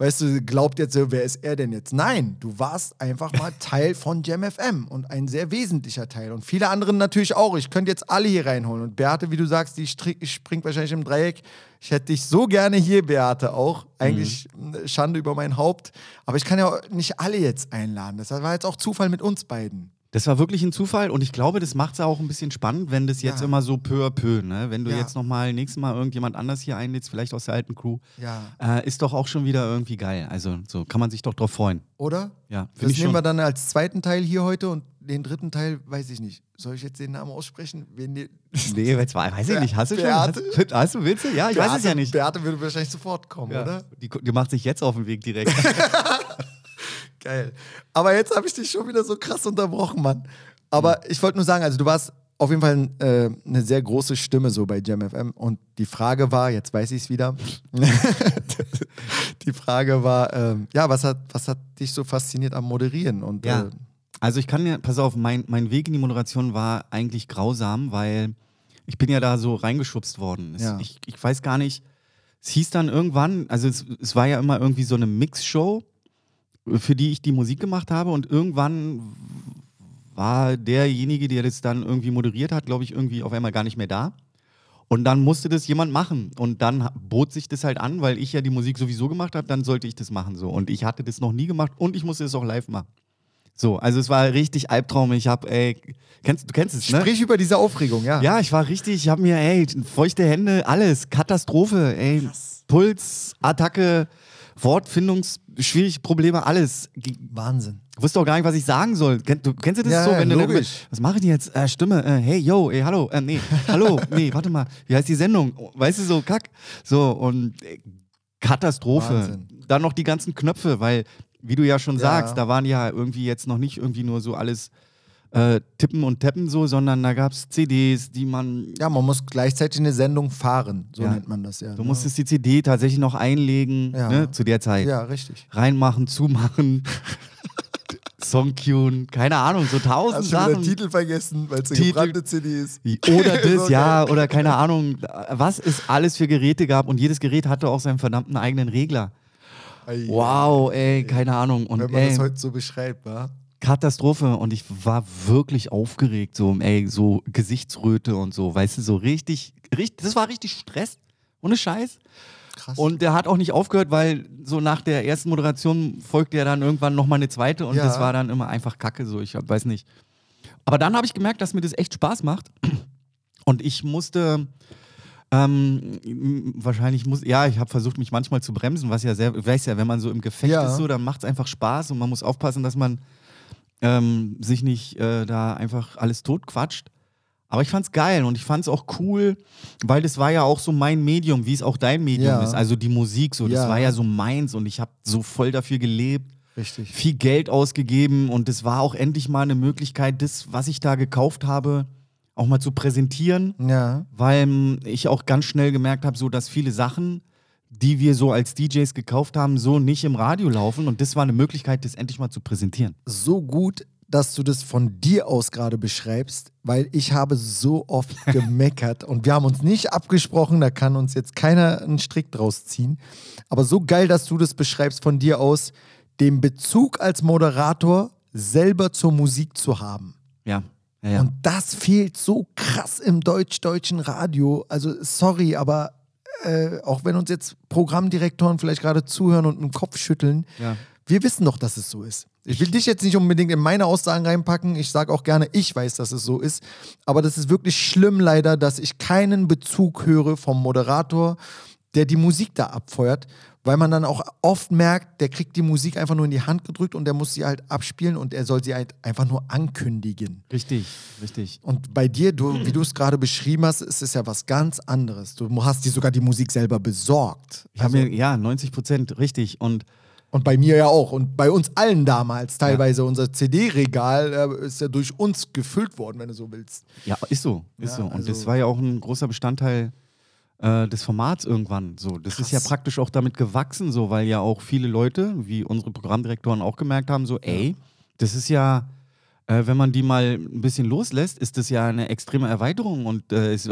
Weißt du, glaubt jetzt, so, wer ist er denn jetzt? Nein, du warst einfach mal Teil von JamFM und ein sehr wesentlicher Teil. Und viele anderen natürlich auch. Ich könnte jetzt alle hier reinholen. Und Beate, wie du sagst, die springt wahrscheinlich im Dreieck. Ich hätte dich so gerne hier, Beate, auch. Eigentlich eine Schande über mein Haupt. Aber ich kann ja auch nicht alle jetzt einladen. Das war jetzt auch Zufall mit uns beiden. Das war wirklich ein Zufall und ich glaube, das macht es auch ein bisschen spannend, wenn das jetzt Ja. immer so peu à peu, ne? Wenn du Ja. jetzt nochmal nächstes Mal irgendjemand anders hier einlädst, vielleicht aus der alten Crew, Ja. äh, ist doch auch schon wieder irgendwie geil. Also so kann man sich doch drauf freuen. Oder? Ja, Das nehmen schon. wir dann als zweiten Teil hier heute und den dritten Teil weiß ich nicht. Soll ich jetzt den Namen aussprechen? Wen die- Nee, jetzt weiß ich nicht. Hast du schon? Beate? Hast, hast du, willst du? Ja, ich weiß es ja nicht. Beate würde wahrscheinlich sofort kommen, Ja. oder? Die, die macht sich jetzt auf den Weg direkt. Geil. Aber jetzt habe ich dich schon wieder so krass unterbrochen, Mann. Aber ich wollte nur sagen, also du warst auf jeden Fall äh, eine sehr große Stimme so bei JamFM und die Frage war, jetzt weiß ich es wieder, die Frage war, ähm, ja, was hat, was hat dich so fasziniert am Moderieren? Und Ja. äh, Also ich kann ja, pass auf, mein, mein Weg in die Moderation war eigentlich grausam, weil ich bin ja da so reingeschubst worden. Es, Ja. ich, ich weiß gar nicht, es hieß dann irgendwann, also es, es war ja immer irgendwie so eine Mixshow, für die ich die Musik gemacht habe und irgendwann war derjenige, der das dann irgendwie moderiert hat, glaube ich, irgendwie auf einmal gar nicht mehr da. Und dann musste das jemand machen. Und dann bot sich das halt an, weil ich ja die Musik sowieso gemacht habe, dann sollte ich das machen. So. Und ich hatte das noch nie gemacht und ich musste es auch live machen. So, also es war richtig Albtraum. Ich habe, ey, kennst, du kennst es, ne? sprich über diese Aufregung, ja. Ja, ich war richtig, ich habe mir, ey, feuchte Hände, alles, Katastrophe, ey. Puls, Attacke, Wortfindungsschwierig, Probleme, alles. Wahnsinn. Ich wusste auch gar nicht, was ich sagen soll. Du, kennst du das Ja, so, wenn du logisch. mit- was mache ich denn jetzt? Äh, Stimme, äh, hey, yo, ey, hallo, äh, nee, hallo, nee, warte mal, wie heißt die Sendung? Weißt du, so kack. So, und äh, Katastrophe. Wahnsinn. Dann noch die ganzen Knöpfe, weil, wie du ja schon Ja. sagst, da waren ja irgendwie jetzt noch nicht irgendwie nur so alles äh, tippen und tappen so, sondern da gab es CDs, die man Ja, man muss gleichzeitig eine Sendung fahren, so Ja. nennt man das ja. Du ne? musstest die CD tatsächlich noch einlegen, Ja. ne, zu der Zeit. Ja, richtig. Reinmachen, zumachen, Songtune, keine Ahnung, so tausend Hast Sachen. Titel vergessen, weil es eine gebrannte CD ist? Oder das, So ja, geil. oder keine Ahnung, was es alles für Geräte gab und jedes Gerät hatte auch seinen verdammten eigenen Regler. Wow, ey, keine Ahnung. Und Wenn man ey, das heute so beschreibt, wa? Katastrophe und ich war wirklich aufgeregt, so, ey, so Gesichtsröte und so, weißt du, so richtig, richtig, das war richtig Stress, ohne Scheiß. Krass. Und der hat auch nicht aufgehört, weil so nach der ersten Moderation folgte ja dann irgendwann nochmal eine zweite und Ja. das war dann immer einfach Kacke, so, ich weiß nicht. Aber dann habe ich gemerkt, dass mir das echt Spaß macht und ich musste. Ähm, wahrscheinlich muss, ja, ich habe versucht, mich manchmal zu bremsen, was ja sehr, weiß ja, wenn man so im Gefecht Ja. ist, so, dann macht es einfach Spaß und man muss aufpassen, dass man ähm, sich nicht äh, da einfach alles tot quatscht. Aber ich fand's geil und ich fand's auch cool, weil das war ja auch so mein Medium, wie es auch dein Medium Ja. ist. Also die Musik, so, das Ja. war ja so meins und ich habe so voll dafür gelebt, Richtig. viel Geld ausgegeben und es war auch endlich mal eine Möglichkeit, das, was ich da gekauft habe, auch mal zu präsentieren Ja. weil ähm, ich auch ganz schnell gemerkt habe, so dass viele Sachen, die wir so als DJs gekauft haben, so nicht im Radio laufen und das war eine Möglichkeit, das endlich mal zu präsentieren. So gut, dass du das von dir aus gerade beschreibst, weil ich habe so oft gemeckert und wir haben uns nicht abgesprochen, da kann uns jetzt keiner einen Strick draus ziehen. Aber so geil, dass du das beschreibst von dir aus, den Bezug als Moderator selber zur Musik zu haben. Ja, ja, ja. Und das fehlt so krass im deutsch-deutschen Radio. Also sorry, aber äh, auch wenn uns jetzt Programmdirektoren vielleicht gerade zuhören und einen Kopf schütteln, Ja. wir wissen doch, dass es so ist. Ich will dich jetzt nicht unbedingt in meine Aussagen reinpacken. Ich sage auch gerne, ich weiß, dass es so ist. Aber das ist wirklich schlimm leider, dass ich keinen Bezug höre vom Moderator, der die Musik da abfeuert, weil man dann auch oft merkt, der kriegt die Musik einfach nur in die Hand gedrückt und der muss sie halt abspielen und er soll sie halt einfach nur ankündigen. Richtig, richtig. Und bei dir, du, wie du es gerade beschrieben hast, ist es ja was ganz anderes. Du hast dir sogar die Musik selber besorgt. Ich Also- mir, ja, 90 Prozent, richtig. Und und bei mir ja auch. Und bei uns allen damals. Teilweise unser CD-Regal äh, ist ja durch uns gefüllt worden, wenn du so willst. ja, ist so, ist Ja, so. Und also- das war ja auch ein großer Bestandteil äh, des Formats irgendwann. So, das ist ja Krass. praktisch auch damit gewachsen, so, weil ja auch viele Leute, wie unsere Programmdirektoren auch gemerkt haben, so, ey, das ist ja, äh, wenn man die mal ein bisschen loslässt, ist das ja eine extreme Erweiterung. Und äh, es,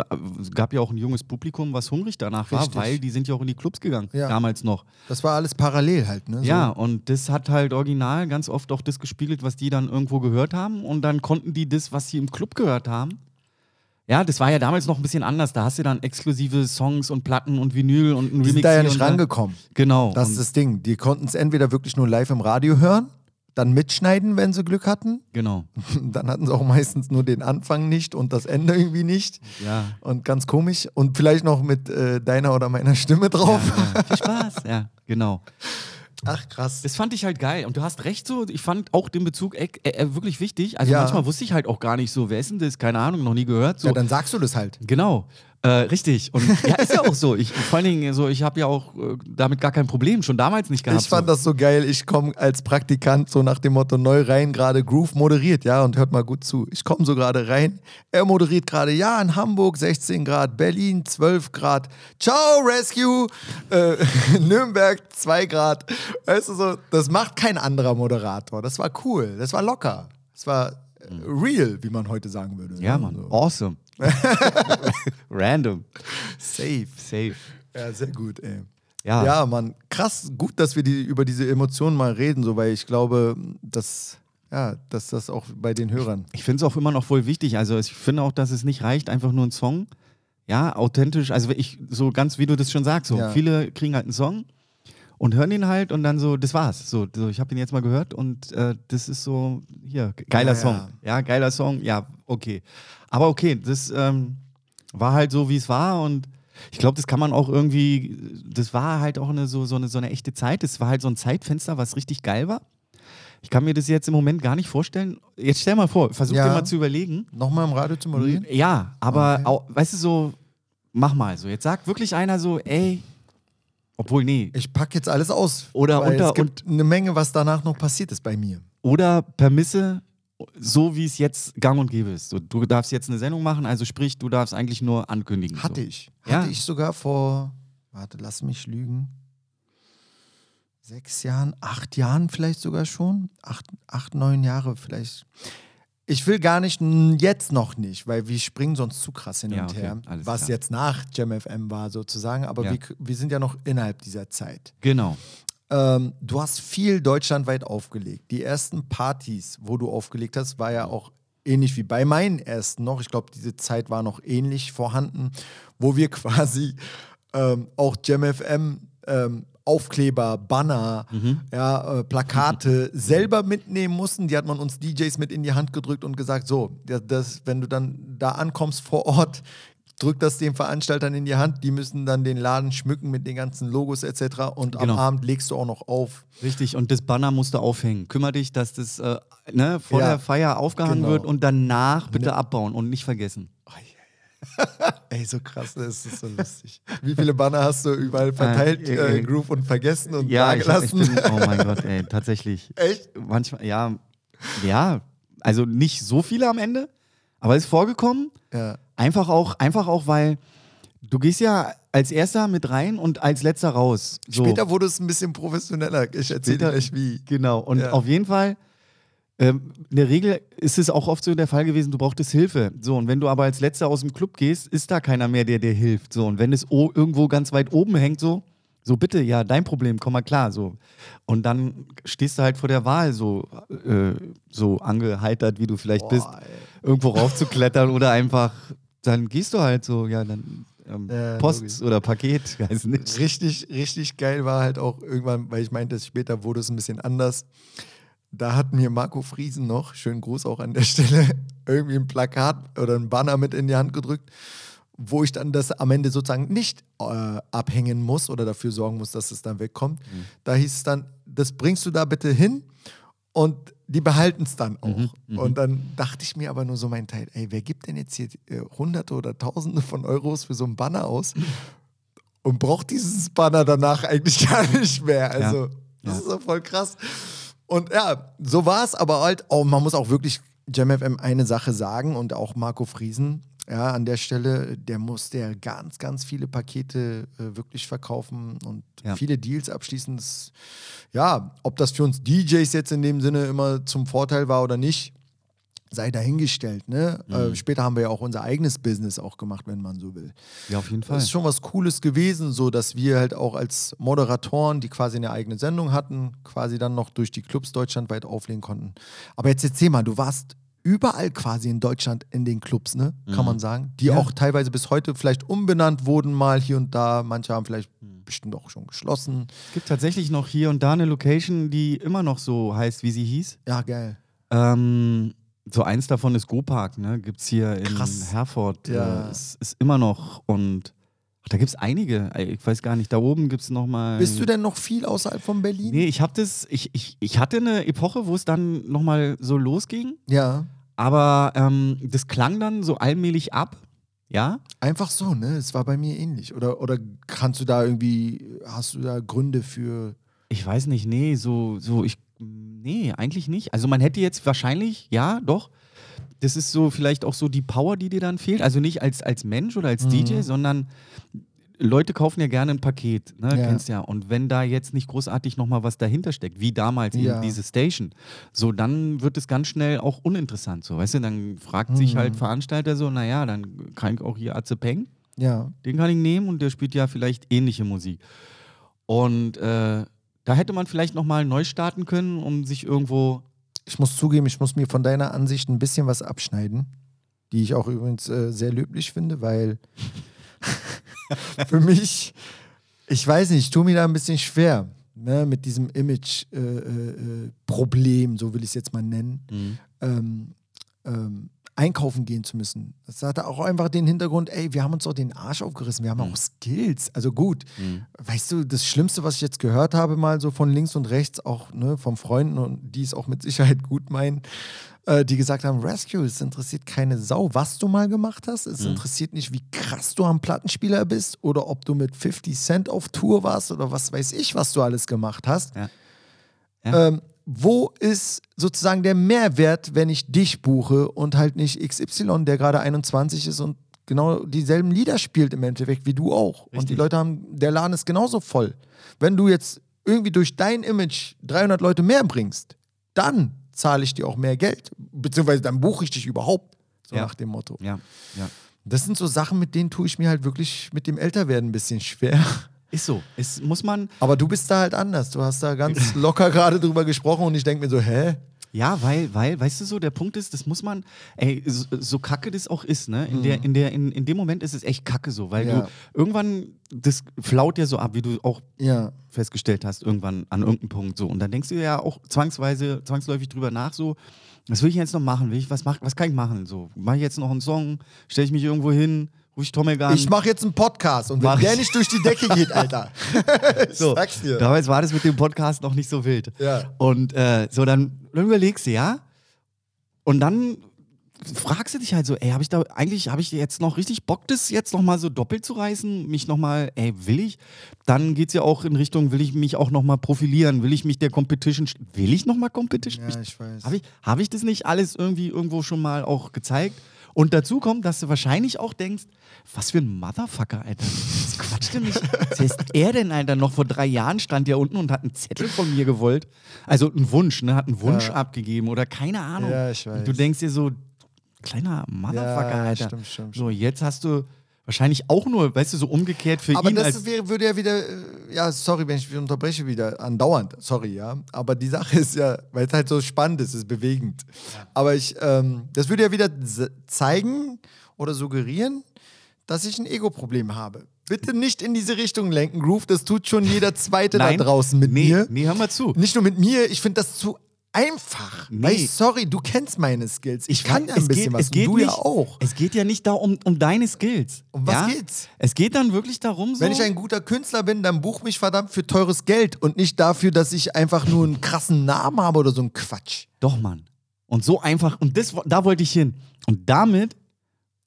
gab ja auch ein junges Publikum, was hungrig danach war, Richtig. weil die sind ja auch in die Clubs gegangen, Ja. damals noch. Das war alles parallel halt, ne? So. Ja, und das hat halt original ganz oft auch das gespiegelt, was die dann irgendwo gehört haben. Und dann konnten die das, was sie im Club gehört haben. Ja, das war ja damals noch ein bisschen anders. Da hast du dann exklusive Songs und Platten und Vinyl und ein Die Remix. sind da ja nicht rangekommen. Genau. Das ist das Ding. Die konnten es entweder wirklich nur live im Radio hören, dann mitschneiden, wenn sie Glück hatten. genau. Dann hatten sie auch meistens nur den Anfang nicht und das Ende irgendwie nicht. Ja. Und ganz komisch. Und vielleicht noch mit äh, deiner oder meiner Stimme drauf. ja. Viel Spaß. Ja, genau. Ach, krass. Das fand ich halt geil. Und du hast recht so, ich fand auch den Bezug äh, äh, wirklich wichtig. Also Ja. manchmal wusste ich halt auch gar nicht so, wer ist denn das? Keine Ahnung, noch nie gehört. So. Ja, dann sagst du das halt. Genau, äh, richtig. Und ja, ist ja auch so. Ich, vor allen Dingen, so, ich habe ja auch äh, damit gar kein Problem, schon damals nicht gehabt. Ich fand so. das so geil. Ich komme als Praktikant so nach dem Motto neu rein, gerade Groove moderiert, ja, und hört mal gut zu. Ich komme so gerade rein. Er moderiert gerade, ja, in Hamburg 16 Grad, Berlin 12 Grad. Ciao, Rescue! Äh, Nürnberg 2 Grad. Weißt du so, das macht kein anderer Moderator. Das war cool. Das war locker. Das war äh, real, wie man heute sagen würde. Ja, ne? Mann. So. Awesome. Random. Safe. Safe. Ja, sehr gut, ey. Ja. Ja, Mann, krass, gut, dass wir die, über diese Emotionen mal reden, so, weil ich glaube, dass, ja, dass das auch bei den Hörern. Ich finde es auch immer noch voll wichtig. Also ich finde auch, dass es nicht reicht, einfach nur ein Song. Ja, authentisch. Also ich, so ganz wie du das schon sagst, so Ja. viele kriegen halt einen Song und hören ihn halt und dann so, das war's. So, so ich habe ihn jetzt mal gehört und äh, das ist so, hier, geiler Ja, Song. ja. Ja. geiler Song, ja, okay. Aber okay, das ähm, war halt so, wie es war und Ich glaube, das kann man auch irgendwie, das war halt auch eine, so, so, eine, so eine echte Zeit. Das war halt so ein Zeitfenster, was richtig geil war. Ich kann mir das jetzt im Moment gar nicht vorstellen. Jetzt stell mal vor, versuch Ja. dir mal zu überlegen. Nochmal im Radio zu moderieren? Ja, aber Okay. auch, weißt du, so, mach mal so. Jetzt sagt wirklich einer so, ey, obwohl, nee, Ich packe jetzt alles aus. Oder unter- es gibt eine Menge, was danach noch passiert ist bei mir. oder Permisse, so wie es jetzt gang und gäbe ist. So, du darfst jetzt eine Sendung machen, also sprich, du darfst eigentlich nur ankündigen. Hatte so. ich. Ja. Hatte ich sogar vor, warte, lass mich lügen. Sechs Jahren, acht Jahren vielleicht sogar schon. Acht, acht neun Jahre vielleicht. Ich will gar nicht, jetzt noch nicht, weil wir springen sonst zu krass hin Ja, und okay, her, was klar. jetzt nach JamFM war sozusagen. Aber Ja. wir, wir sind ja noch innerhalb dieser Zeit. Genau. Ähm, du hast viel deutschlandweit aufgelegt. Die ersten Partys, wo du aufgelegt hast, war ja auch ähnlich wie bei meinen ersten noch. Ich glaube, diese Zeit war noch ähnlich vorhanden, wo wir quasi ähm, auch JamFM ähm, Aufkleber, Banner, ja, äh, Plakate selber mitnehmen mussten. Die hat man uns DJs mit in die Hand gedrückt und gesagt, so, das, wenn du dann da ankommst vor Ort, drück das den Veranstaltern in die Hand, die müssen dann den Laden schmücken mit den ganzen Logos etc. Und Genau. am Abend legst du auch noch auf. Richtig, und das Banner musst du aufhängen. Kümmer dich, dass das äh, ne, vor Ja, der Feier aufgehangen genau. wird und danach bitte abbauen und nicht vergessen. Ey, so krass, das ist so lustig. Wie viele Banner hast du überall verteilt, Äh, äh, äh, Groove und vergessen und Ja, ich, ich dagelassen? bin, oh mein Gott, ey, tatsächlich. Echt? Manchmal, ja, ja, also nicht so viele am Ende, aber ist vorgekommen. Ja. Einfach auch, einfach auch, weil du gehst ja als erster mit rein und als letzter raus. So. Später wurde es ein bisschen professioneller. Ich erzähle gleich wie. Genau, und Ja. auf jeden Fall, ähm, in der Regel ist es auch oft so der Fall gewesen, du brauchtest Hilfe. So, und wenn du aber als Letzter aus dem Club gehst, ist da keiner mehr, der dir hilft. So, und wenn es irgendwo ganz weit oben hängt, so, so bitte, ja, dein Problem, komm mal klar. So. Und dann stehst du halt vor der Wahl, so, äh, so angeheitert, wie du vielleicht bist, Boah, ey. irgendwo raufzuklettern oder einfach, dann gehst du halt so, ja, dann ähm, Ja, Post logisch. oder Paket, weiß nicht. Richtig, richtig geil war halt auch irgendwann, weil ich meinte, später wurde es ein bisschen anders. Da hat mir Marco Friesen noch, schönen Gruß auch an der Stelle, irgendwie ein Plakat oder ein Banner mit in die Hand gedrückt, wo ich dann das am Ende sozusagen nicht äh, abhängen muss oder dafür sorgen muss, dass es dann wegkommt. Da hieß es dann, das bringst du da bitte hin und die behalten es dann auch. und dann dachte ich mir aber nur so mein Teil, ey, wer gibt denn jetzt hier äh, Hunderte oder Tausende von Euros für so ein Banner aus? und braucht dieses Banner danach eigentlich gar nicht mehr. Also, das Ja. ist doch voll krass. Und ja, so war es, aber halt, oh, man muss auch wirklich JamFM eine Sache sagen und auch Marco Friesen, ja, an der Stelle, der musste ja ganz, ganz viele Pakete äh, wirklich verkaufen und Ja. viele Deals abschließen. Das, ja, ob das für uns DJs jetzt in dem Sinne immer zum Vorteil war oder nicht, sei dahingestellt. Ne? Mhm. Äh, später haben wir ja auch unser eigenes Business auch gemacht, wenn man so will. Ja, auf jeden Fall. Das ist schon was Cooles gewesen, so dass wir halt auch als Moderatoren, die quasi eine eigene Sendung hatten, quasi dann noch durch die Clubs deutschlandweit auflegen konnten. Aber jetzt erzähl mal, du warst überall quasi in Deutschland in den Clubs, ne? Kann man sagen. Die Ja. auch teilweise bis heute vielleicht umbenannt wurden, mal hier und da. Manche haben vielleicht bestimmt auch schon geschlossen. Es gibt tatsächlich noch hier und da eine Location, die immer noch so heißt, wie sie hieß. Ja, geil. Ähm, so eins davon ist Go-Park, ne? Gibt es hier in Krass. Herford. Ja. Äh, es ist immer noch und ach, da gibt es einige. Ich weiß gar nicht, da oben gibt es nochmal. Bist du denn noch viel außerhalb von Berlin? Nee, ich hab das, ich, ich, ich hatte eine Epoche, wo es dann nochmal so losging, Ja. aber ähm, das klang dann so allmählich ab. Ja, Einfach so, ne? Es war bei mir ähnlich. Oder, oder kannst du da irgendwie, hast du da Gründe für. Ich weiß nicht, nee, so, so, ich, nee, eigentlich nicht. Also man hätte jetzt wahrscheinlich, ja, doch. Das ist so vielleicht auch so die Power, die dir dann fehlt. Also nicht als, als Mensch oder als DJ, sondern Leute kaufen ja gerne ein Paket, ne? Ja. Kennst ja. Und wenn da jetzt nicht großartig nochmal was dahinter steckt, wie damals Ja. eben diese Station, so dann wird es ganz schnell auch uninteressant. So, weißt du, dann fragt sich halt Veranstalter so, naja, dann kann ich auch hier Atze Peng Ja. den kann ich nehmen und der spielt ja vielleicht ähnliche Musik. Und äh, da hätte man vielleicht nochmal neu starten können, um sich irgendwo. Ich muss zugeben, ich muss mir von deiner Ansicht ein bisschen was abschneiden, die ich auch übrigens äh, sehr löblich finde, weil für mich, ich weiß nicht, ich tue mir da ein bisschen schwer ne, mit diesem Image-Problem, so will ich es jetzt mal nennen. Ähm, ähm, einkaufen gehen zu müssen. Das hatte auch einfach den Hintergrund, ey, wir haben uns doch den Arsch aufgerissen, wir haben auch Skills. Also gut, weißt du, das Schlimmste, was ich jetzt gehört habe, mal so von links und rechts, auch ne, von Freunden und die es auch mit Sicherheit gut meinen, äh, die gesagt haben, Rescue, es interessiert keine Sau, was du mal gemacht hast. Es interessiert nicht, wie krass du am Plattenspieler bist oder ob du mit 50 Cent auf Tour warst oder was weiß ich, was du alles gemacht hast. Ja. Ja. Ähm, wo ist sozusagen der Mehrwert, wenn ich dich buche und halt nicht XY, der gerade 21 ist und genau dieselben Lieder spielt im Endeffekt wie du auch. Und die Richtig. Leute haben, der Laden ist genauso voll. Wenn du jetzt irgendwie durch dein Image 300 Leute mehr bringst, dann zahle ich dir auch mehr Geld. Beziehungsweise dann buche ich dich überhaupt. So Ja. nach dem Motto. Ja, ja. Das sind so Sachen, mit denen tue ich mir halt wirklich mit dem Älterwerden ein bisschen schwer. Ist so. Es muss man, Aber du bist da halt anders. Du hast da ganz locker gerade drüber gesprochen und ich denke mir so, hä? Ja, weil, weil, weißt du so, der Punkt ist, das muss man, ey, so, so kacke das auch ist, ne? In, der, in, der, in, in dem Moment ist es echt kacke so, weil Mhm. Ja. du irgendwann, das flaut dir so ab, wie du auch Ja. festgestellt hast, irgendwann an irgendeinem Punkt so. Und dann denkst du ja auch zwangsweise, zwangsläufig drüber nach, so, was will ich jetzt noch machen? Will ich, was, mach, was kann ich machen? So, mache ich jetzt noch einen Song? Stelle ich mich irgendwo hin? Ich an? Ich mache jetzt einen Podcast und wenn der ich. nicht durch die Decke geht, Alter. So, sag's dir. damals war das mit dem Podcast noch nicht so wild. Ja. Und äh, so, dann, dann überlegst du, ja. Und dann fragst du dich halt so, ey, habe ich da eigentlich, habe ich jetzt noch richtig Bock, das jetzt nochmal so doppelt zu reißen? Mich nochmal, ey, will ich? Dann geht's ja auch in Richtung, will ich mich auch nochmal profilieren? Will ich mich der Competition, will ich nochmal Competition? Ja, ich weiß. Habe ich, hab ich das nicht alles irgendwie irgendwo schon mal auch gezeigt? Und dazu kommt, dass du wahrscheinlich auch denkst, was für ein Motherfucker, Alter. Was quatscht denn mich? Was ist er denn, Alter? Noch vor drei Jahren stand der unten und hat einen Zettel von mir gewollt. Also einen Wunsch, ne? Hat einen Wunsch Ja. abgegeben oder keine Ahnung. Ja, ich weiß. Und du denkst dir so, kleiner Motherfucker, Ja, Alter. stimmt, stimmt, So, jetzt hast du wahrscheinlich auch nur, weißt du, so umgekehrt für Aber ihn das als wäre, würde ja wieder, äh, ja, sorry, wenn ich wieder unterbreche wieder, andauernd, sorry, ja. Aber die Sache ist ja, weil es halt so spannend ist, ist bewegend. Aber ich, ähm, das würde ja wieder zeigen oder suggerieren, dass ich ein Ego-Problem habe. Bitte nicht in diese Richtung lenken, Groove, das tut schon jeder Zweite da draußen mit nee, mir. Nee, hör mal zu. Nicht nur mit mir, ich finde das zu einfach. Nee. Weil ich, sorry, du kennst meine Skills. Ich, kann ja ein bisschen geht, was. Es geht du nicht, ja auch. Es geht ja nicht da um, um deine Skills. Um was ja? geht's? Es geht dann wirklich darum, so. Wenn ich ein guter Künstler bin, dann buch mich verdammt für teures Geld und nicht dafür, dass ich einfach nur einen krassen Namen habe oder so ein Quatsch. Doch, Mann. Und so einfach, und das, da wollte ich hin. Und damit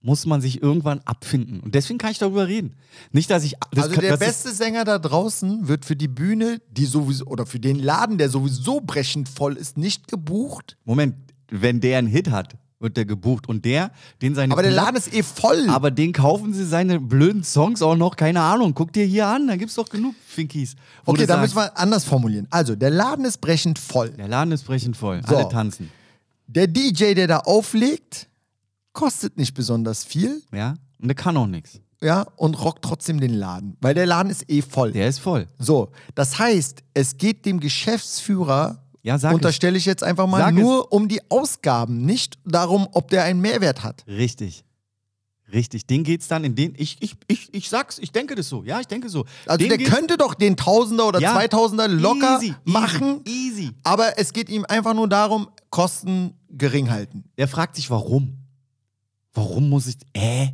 muss man sich irgendwann abfinden. Und deswegen kann ich darüber reden. Nicht, dass ich. Das, also der beste Sänger da draußen wird für die Bühne, die sowieso, oder für den Laden, der sowieso brechend voll ist, nicht gebucht. Moment, wenn der einen Hit hat, wird der gebucht. Und der, den seine. Aber der Laden ist eh voll. Aber den kaufen sie seine blöden Songs auch noch, keine Ahnung. Guck dir hier an, da gibt's doch genug Finkies. okay, da müssen wir anders formulieren. Also, der Laden ist brechend voll. Der Laden ist brechend voll. So. Alle tanzen. Der DJ, der da auflegt, kostet nicht besonders viel, Ja? Und der kann auch nichts. ja, und rockt trotzdem den Laden, weil der Laden ist eh voll. Der ist voll. So, das heißt, es geht dem Geschäftsführer, Ja, sag unterstelle ich jetzt einfach mal, Sag nur um die Ausgaben, nicht darum, ob der einen Mehrwert hat. Richtig. Richtig. Den geht's dann in den. Ich, ich, ich, ich sag's, ich denke das so. Ja, ich denke so. Also Den der könnte doch den Tausender oder Ja. Zweitausender locker Easy, machen, Easy, easy. aber es geht ihm einfach nur darum, Kosten gering halten. Er fragt sich, warum? Warum muss ich. Äh?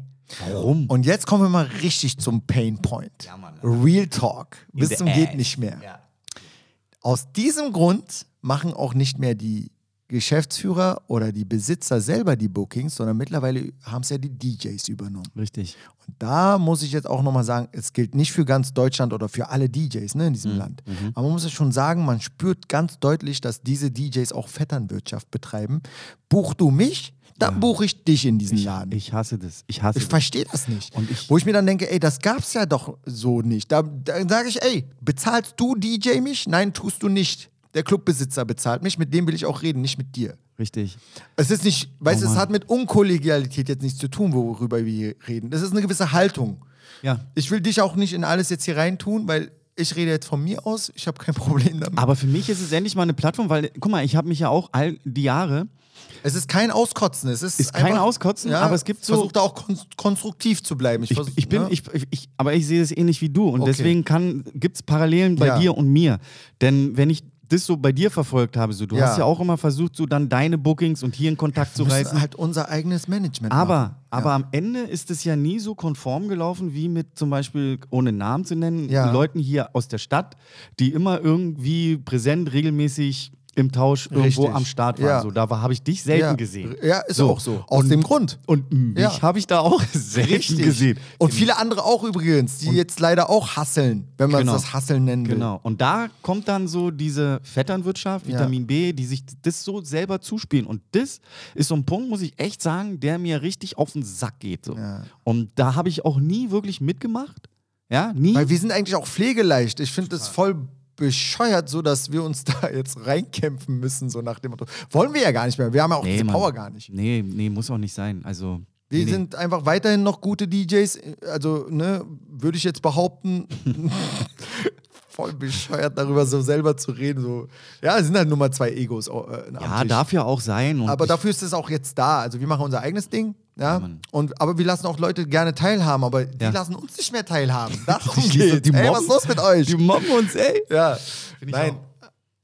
Warum? Und jetzt kommen wir mal richtig zum Pain Point. Ja, Mann. Real Talk. Bis zum geht nicht mehr. Ja. Aus diesem Grund machen auch nicht mehr die Geschäftsführer oder die Besitzer selber die Bookings, sondern mittlerweile haben es ja die DJs übernommen. Richtig. Und da muss ich jetzt auch nochmal sagen, es gilt nicht für ganz Deutschland oder für alle DJs ne, in diesem Mhm. Land. Aber man muss es schon sagen, man spürt ganz deutlich, dass diese DJs auch Vetternwirtschaft betreiben. Buch du mich, dann buche ich dich in diesen Laden. Ich hasse das. Ich hasse Ich verstehe das nicht. Und ich- Wo ich mir dann denke, ey, das gab's ja doch so nicht. Da, da sage ich, ey, bezahlst du DJ mich? Nein, tust du nicht. Der Clubbesitzer bezahlt mich, mit dem will ich auch reden, nicht mit dir. Richtig. Es ist nicht, weißt du, Oh es hat mit Unkollegialität jetzt nichts zu tun, worüber wir hier reden. Das ist eine gewisse Haltung. Ja. Ich will dich auch nicht in alles jetzt hier reintun, weil ich rede jetzt von mir aus, ich habe kein Problem damit. Aber für mich ist es endlich mal eine Plattform, weil, guck mal, ich habe mich ja auch all die Jahre. Es ist kein Auskotzen, es ist, Ist kein einfach- Auskotzen, aber es gibt so- Versuch da auch kon konstruktiv zu bleiben. Ich, Ich, versuch- ich bin, ne? ich, ich, aber ich sehe es ähnlich wie du und Okay. deswegen gibt es Parallelen bei Ja. dir und mir. Denn wenn ich das so bei dir verfolgt habe, so du Ja. hast ja auch immer versucht, so dann deine Bookings und hier in Kontakt zu reißen. halt unser eigenes Management Aber, machen. aber am Ende ist es ja nie so konform gelaufen, wie mit zum Beispiel, ohne Namen zu nennen, Ja. Leuten hier aus der Stadt, die immer irgendwie präsent, regelmäßig im Tausch irgendwo Richtig. am Start waren. Ja. So, da war- habe ich dich selten ja. gesehen. Ja, ist So. auch so. Aus Und- dem Grund. Und mich Ja. habe ich da auch selten gesehen. Und viele andere auch übrigens, die jetzt leider auch hasseln, wenn man Genau. es das Hasseln nennen will. Genau. Und da kommt dann so diese Vetternwirtschaft. Vitamin B, die sich das so selber zuspielen. Und das ist so ein Punkt, muss ich echt sagen, der mir richtig auf den Sack geht. So. Und da habe ich auch nie wirklich mitgemacht. Ja, nie. Weil wir sind eigentlich auch pflegeleicht. Ich finde es voll bescheuert, so dass wir uns da jetzt reinkämpfen müssen, so nach dem Motto. Wollen wir ja gar nicht mehr. Wir haben ja auch diese Mann. Power gar nicht. Nee, nee, muss auch nicht sein. Also. Wir nee, nee. sind einfach weiterhin noch gute DJs. Also, ne, würde ich jetzt behaupten, voll bescheuert darüber so selber zu reden. So. Ja, es sind halt nur mal zwei Egos. Äh, am Ja, Tisch. darf ja auch sein. Aber dafür ist es auch jetzt da. Also wir machen unser eigenes Ding, ja. Mann. und, aber wir lassen auch Leute gerne teilhaben, aber die Ja. lassen uns nicht mehr teilhaben. Darum Die- geht's. die Ey, was mobben- ist los mit euch? Die mobben uns, ey. ja, nein.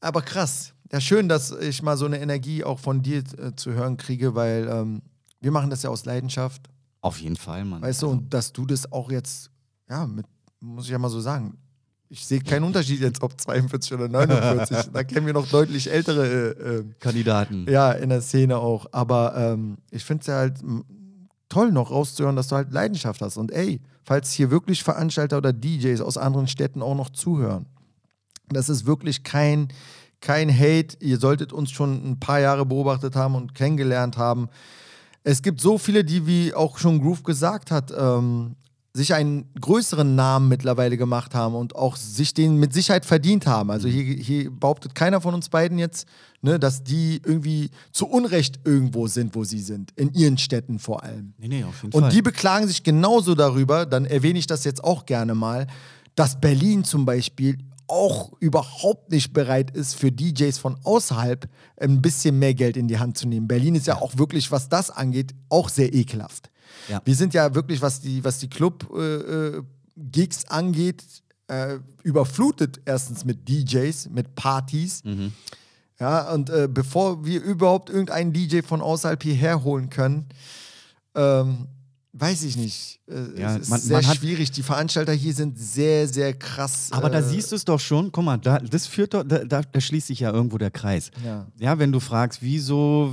Aber krass. Ja, schön, dass ich mal so eine Energie auch von dir äh, zu hören kriege, weil ähm, wir machen das ja aus Leidenschaft, Auf jeden Fall, Mann. weißt du, und dass du das auch jetzt, ja, mit, muss ich ja mal so sagen, ich sehe keinen Unterschied jetzt, ob 42 oder 49. da kennen wir noch deutlich ältere äh, äh, Kandidaten. ja, in der Szene auch. Aber ähm, ich finde es ja halt toll noch rauszuhören, dass du halt Leidenschaft hast. Und ey, falls hier wirklich Veranstalter oder DJs aus anderen Städten auch noch zuhören, das ist wirklich kein, kein Hate. Ihr solltet uns schon ein paar Jahre beobachtet haben und kennengelernt haben. Es gibt so viele, die, wie auch schon Groove gesagt hat, ähm, sich einen größeren Namen mittlerweile gemacht haben und auch sich den mit Sicherheit verdient haben. Also hier, hier behauptet keiner von uns beiden jetzt, ne, dass die irgendwie zu Unrecht irgendwo sind, wo sie sind. In ihren Städten vor allem. Nee, nee, auf jeden Fall. Und die beklagen sich genauso darüber, dann erwähne ich das jetzt auch gerne mal, dass Berlin zum Beispiel auch überhaupt nicht bereit ist, für DJs von außerhalb ein bisschen mehr Geld in die Hand zu nehmen. Berlin ist ja, auch wirklich, was das angeht, auch sehr ekelhaft. Ja. Wir sind ja wirklich, was die, was die Club-Gigs angeht, äh, überflutet erstens mit DJs, mit Partys. Mhm. Ja, und äh, bevor wir überhaupt irgendeinen DJ von außerhalb hierher holen können, ähm, weiß ich nicht. Äh, Ja, es ist man- sehr man hat- schwierig. Die Veranstalter hier sind sehr, sehr krass. Aber da äh, siehst du es doch schon, guck mal, da, das führt doch, da, da, da schließt sich ja irgendwo der Kreis. Ja. Ja, wenn du fragst, wieso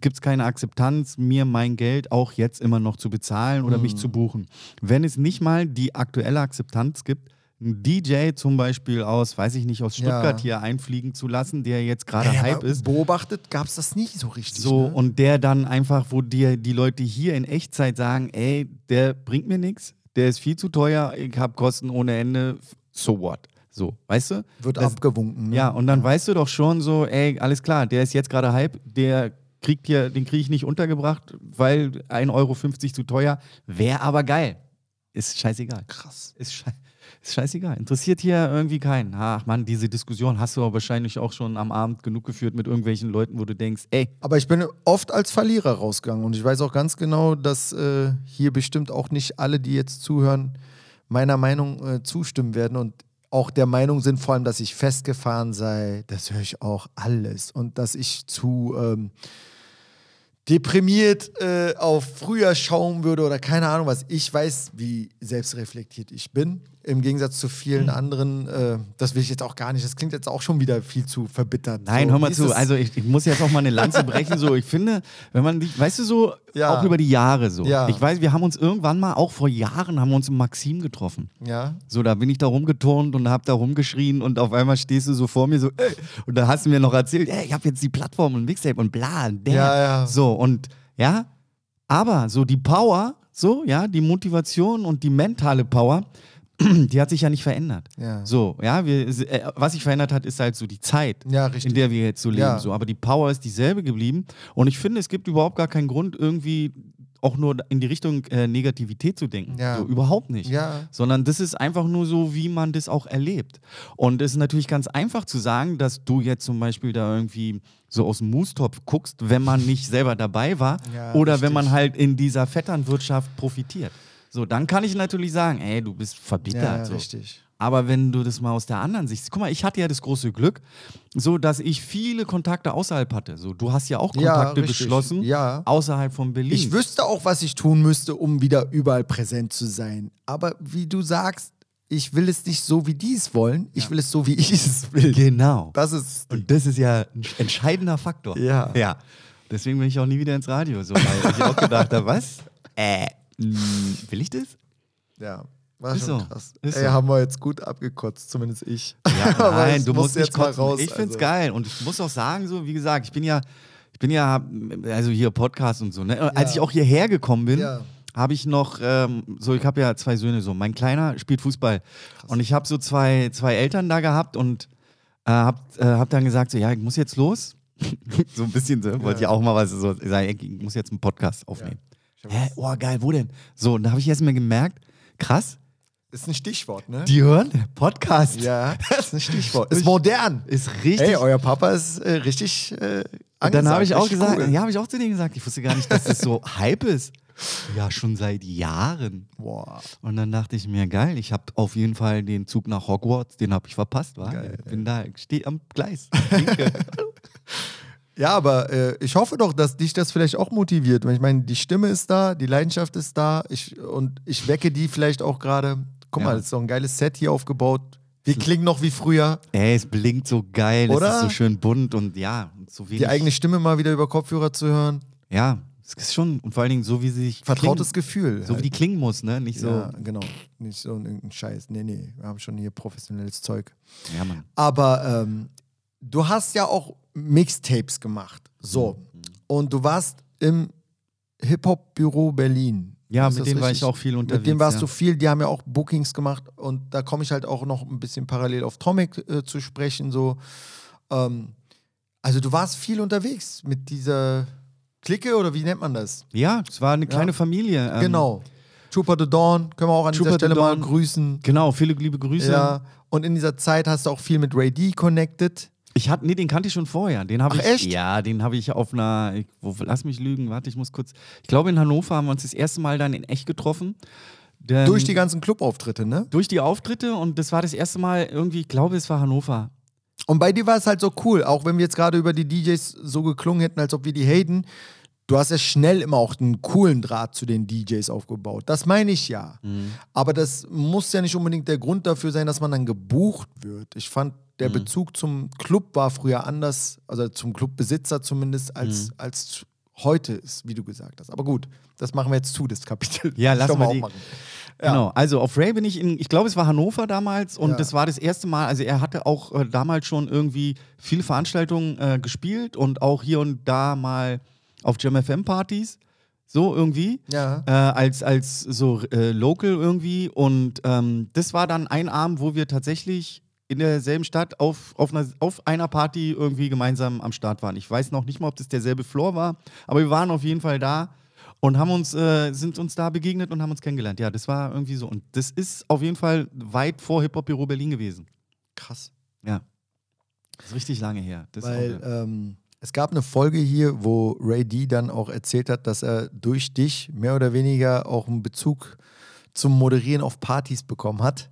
gibt es keine Akzeptanz, mir mein Geld auch jetzt immer noch zu bezahlen oder Mhm. mich zu buchen. Wenn es nicht mal die aktuelle Akzeptanz gibt, einen DJ zum Beispiel aus, weiß ich nicht, aus Stuttgart Ja. hier einfliegen zu lassen, der jetzt gerade Ey, Hype ist. Beobachtet gab es das nicht so richtig. So, ne? und der dann einfach, wo dir die Leute hier in Echtzeit sagen, ey, der bringt mir nichts, der ist viel zu teuer, ich habe Kosten ohne Ende, so what? So, weißt du? Wird Das- abgewunken. Ne? Ja, und dann weißt du doch schon so, ey, alles klar, der ist jetzt gerade Hype, der kriegt hier, den kriege ich nicht untergebracht, weil 1,50 Euro zu teuer. Wäre aber geil. Ist scheißegal. Krass. Ist, schei ist scheißegal. Interessiert hier irgendwie keinen. Ach Mann, diese Diskussion hast du aber wahrscheinlich auch schon am Abend genug geführt mit irgendwelchen Leuten, wo du denkst, ey, Aber ich bin oft als Verlierer rausgegangen und ich weiß auch ganz genau, dass äh, hier bestimmt auch nicht alle, die jetzt zuhören, meiner Meinung äh, zustimmen werden und auch der Meinung sind, vor allem, dass ich festgefahren sei. Das höre ich auch alles und dass ich zu ähm, deprimiert äh, auf früher schauen würde oder keine Ahnung was. Ich weiß, wie selbstreflektiert ich bin. Im Gegensatz zu vielen anderen, äh, das will ich jetzt auch gar nicht. Das klingt jetzt auch schon wieder viel zu verbittert. Nein, so, hör mal zu. Also ich, ich muss jetzt auch mal eine Lanze brechen. So, ich finde, wenn man, weißt du so, Ja. auch über die Jahre so. Ja. Ich weiß, wir haben uns irgendwann mal, auch vor Jahren, haben wir uns im Maxim getroffen. ja. So, da bin ich da rumgeturnt und hab da rumgeschrien und auf einmal stehst du so vor mir so, ey, und da hast du mir noch erzählt, ey, ich habe jetzt die Plattform und Mixtape und bla, und der. Ja, ja. So, und ja, aber so die Power, so, ja, die Motivation und die mentale Power, die hat sich ja nicht verändert. Ja. So, ja, wir, äh, was sich verändert hat, ist halt so die Zeit, Ja, in der wir jetzt so leben. Ja. So. Aber die Power ist dieselbe geblieben. Und ich finde, es gibt überhaupt gar keinen Grund, irgendwie auch nur in die Richtung äh, Negativität zu denken. Ja. So, überhaupt nicht. Ja. Sondern das ist einfach nur so, wie man das auch erlebt. Und es ist natürlich ganz einfach zu sagen, dass du jetzt zum Beispiel da irgendwie so aus dem Moostopf guckst, wenn man nicht selber dabei war Ja, oder wenn richtig. man halt in dieser Vetternwirtschaft profitiert. So, dann kann ich natürlich sagen, ey, du bist verbittert. Ja, so. richtig. Aber wenn du das mal aus der anderen Sicht, guck mal, ich hatte ja das große Glück, so dass ich viele Kontakte außerhalb hatte. So, du hast ja auch Ja, Kontakte richtig. geschlossen Ja. außerhalb von Berlin. Ich wüsste auch, was ich tun müsste, um wieder überall präsent zu sein. Aber wie du sagst, ich will es nicht so, wie die es wollen. Ich will es so, wie ich es will. genau. Das ist Und das ist ja ein entscheidender Faktor. Ja. Ja. Deswegen bin ich auch nie wieder ins Radio, so, weil ich auch gedacht habe, was? Äh, will ich das? ja. War Ist schon so. krass. Ist Ey, so. haben wir jetzt gut abgekotzt, zumindest ich. Ja, nein, du muss musst nicht jetzt mal kotzen. raus, Ich find's also. geil und ich muss auch sagen, so wie gesagt, ich bin ja, ich bin ja, also hier Podcast und so. Ne? Als ich auch hierher gekommen bin, Ja. habe ich noch, ähm, so ich habe ja zwei Söhne, so mein kleiner spielt Fußball und ich habe so zwei, zwei Eltern da gehabt und äh, habe äh, hab dann gesagt, so ja, ich muss jetzt los. so ein bisschen so, wollte ich auch mal was so sagen, ich muss jetzt einen Podcast aufnehmen. Hä, oh geil, wo denn? So, und da habe ich erst mal gemerkt, krass, Ist ein Stichwort, ne? die hören Podcast. ja, das ist ein Stichwort. Ist modern. Ist richtig. Ey, euer Papa ist äh, richtig äh, Und dann habe ich auch gesagt, cool. ja, habe ich auch zu denen gesagt, ich wusste gar nicht, dass das so Hype ist. Ja, schon seit Jahren. Boah. Und dann dachte ich mir, geil, ich habe auf jeden Fall den Zug nach Hogwarts, den habe ich verpasst, war. Geil, Bin da, stehe am Gleis. Ja, aber äh, ich hoffe doch, dass dich das vielleicht auch motiviert. Weil Ich meine, die Stimme ist da, die Leidenschaft ist da ich, und ich wecke die vielleicht auch gerade. Guck Ja. mal, das ist doch ein geiles Set hier aufgebaut. Wir klingen noch wie früher. Ey, es blinkt so geil, es Oder? ist so schön bunt und ja, so wenig. Die eigene Stimme mal wieder über Kopfhörer zu hören. Ja, es ist schon, und vor allen Dingen so, wie sie sich. Vertrautes klingen, Gefühl. So wie die klingen muss, ne? Nicht so. Ja, genau. Nicht so irgendein Scheiß. Nee, nee, wir haben schon hier professionelles Zeug. Ja, Mann. Aber ähm, du hast ja auch Mixtapes gemacht. So. Mhm. Und du warst im Hip-Hop-Büro Berlin. Ja, Ist mit denen war ich auch viel unterwegs. Mit dem warst ja. du viel, die haben ja auch Bookings gemacht und da komme ich halt auch noch ein bisschen parallel auf Tomic äh, zu sprechen. So. Ähm, also du warst viel unterwegs mit dieser Clique oder wie nennt man das? Ja, es war eine kleine Familie. ähm, genau. Trooper the Dawn, können wir auch an Trooper dieser Stelle mal grüßen. Genau, viele liebe Grüße. Ja. Und in dieser Zeit hast du auch viel mit Ray D connected. Ich hatte, nee, den kannte ich schon vorher. Den habe ich. echt? Ja, den habe ich auf einer. Ich, wo, lass mich lügen, warte, ich muss kurz. Ich glaube, in Hannover haben wir uns das erste Mal dann in echt getroffen. Denn- Durch die ganzen Clubauftritte, ne? durch die Auftritte und das war das erste Mal irgendwie, ich glaube, es war Hannover. Und bei dir war es halt so cool, auch wenn wir jetzt gerade über die DJs so geklungen hätten, als ob wir die haten. Du hast ja schnell immer auch einen coolen Draht zu den DJs aufgebaut. Das meine ich ja. Aber das muss ja nicht unbedingt der Grund dafür sein, dass man dann gebucht wird. Ich fand, der Bezug zum Club war früher anders, also zum Clubbesitzer zumindest, als, als heute ist, wie du gesagt hast. Aber gut, das machen wir jetzt zu, das Kapitel. Ja, können wir auch die- machen. Ja. Genau, also auf Ray bin ich in, ich glaube, es war Hannover damals und Ja. das war das erste Mal, also er hatte auch äh, damals schon irgendwie viele Veranstaltungen äh, gespielt und auch hier und da mal auf Jam FM Partys, so irgendwie. Ja. Äh, als, als so äh, Local irgendwie. Und ähm, das war dann ein Abend, wo wir tatsächlich in derselben Stadt auf, auf, einer, auf einer Party irgendwie gemeinsam am Start waren. Ich weiß noch nicht mal, ob das derselbe Floor war, aber wir waren auf jeden Fall da und haben uns, äh, sind uns da begegnet und haben uns kennengelernt. Ja, das war irgendwie so. Und das ist auf jeden Fall weit vor Hip Hop Büro Berlin gewesen. Krass. Ja. Das ist richtig lange her. Das Weil ähm, es gab eine Folge hier, wo Ray D dann auch erzählt hat, dass er durch dich mehr oder weniger auch einen Bezug zum Moderieren auf Partys bekommen hat.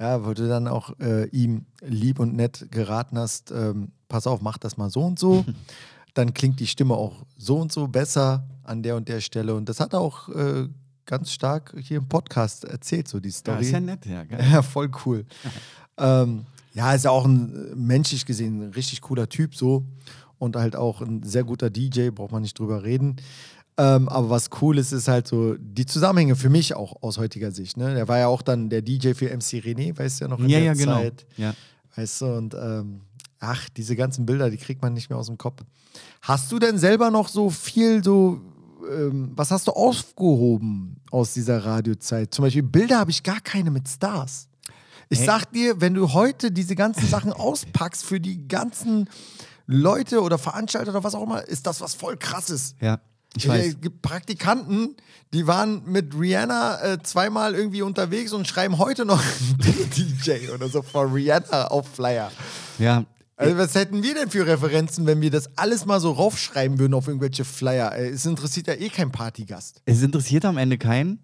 Ja, wo du dann auch äh, ihm lieb und nett geraten hast, ähm, pass auf, mach das mal so und so. dann klingt die Stimme auch so und so besser an der und der Stelle. Und das hat er auch äh, ganz stark hier im Podcast erzählt, so die ja, Story. ist ja nett, ja. Geil. Ja, voll cool. ähm, ja, ist ja auch ein äh, menschlich gesehen ein richtig cooler Typ so und halt auch ein sehr guter DJ, braucht man nicht drüber reden. Ähm, aber was cool ist, ist halt so die Zusammenhänge für mich auch aus heutiger Sicht. Ne? Der war ja auch dann der DJ für MC René, weißt du ja noch in Ja, der ja, genau. Zeit. Ja. Weißt du, und ähm, ach, diese ganzen Bilder, die kriegt man nicht mehr aus dem Kopf. Hast du denn selber noch so viel so, ähm, was hast du aufgehoben aus dieser Radiozeit? Zum Beispiel Bilder habe ich gar keine mit Stars. Ich Ey. sag dir, wenn du heute diese ganzen Sachen auspackst für die ganzen Leute oder Veranstalter oder was auch immer, ist das was voll krasses. ja, ich weiß. Es gibt Praktikanten, die waren mit Rihanna äh, zweimal irgendwie unterwegs und schreiben heute noch DJ oder so vor Rihanna auf Flyer. Ja, Also was hätten wir denn für Referenzen, wenn wir das alles mal so raufschreiben würden auf irgendwelche Flyer? Äh, Es interessiert ja eh kein Partygast. Es interessiert am Ende keinen,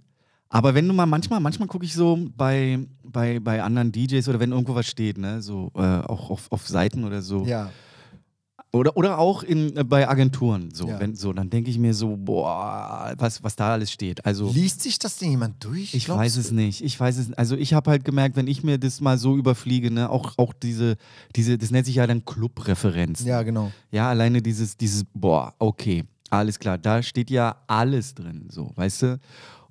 Aber wenn du mal manchmal, manchmal gucke ich so bei, bei, bei anderen DJs oder wenn irgendwo was steht, ne, so äh, auch auf, auf Seiten oder so. Ja. Oder, oder auch in, äh, bei Agenturen, so, Ja. wenn, so dann denke ich mir so, boah, was, was da alles steht. Also Liest sich das denn jemand durch? ich Glaubst weiß du? es nicht. Ich weiß es. Also ich habe halt gemerkt, wenn ich mir das mal so überfliege, ne, auch, auch diese, diese, das nennt sich ja dann Clubreferenz. Ja, genau. Ja, alleine dieses, dieses, boah, okay, alles klar, da steht ja alles drin, so, weißt du?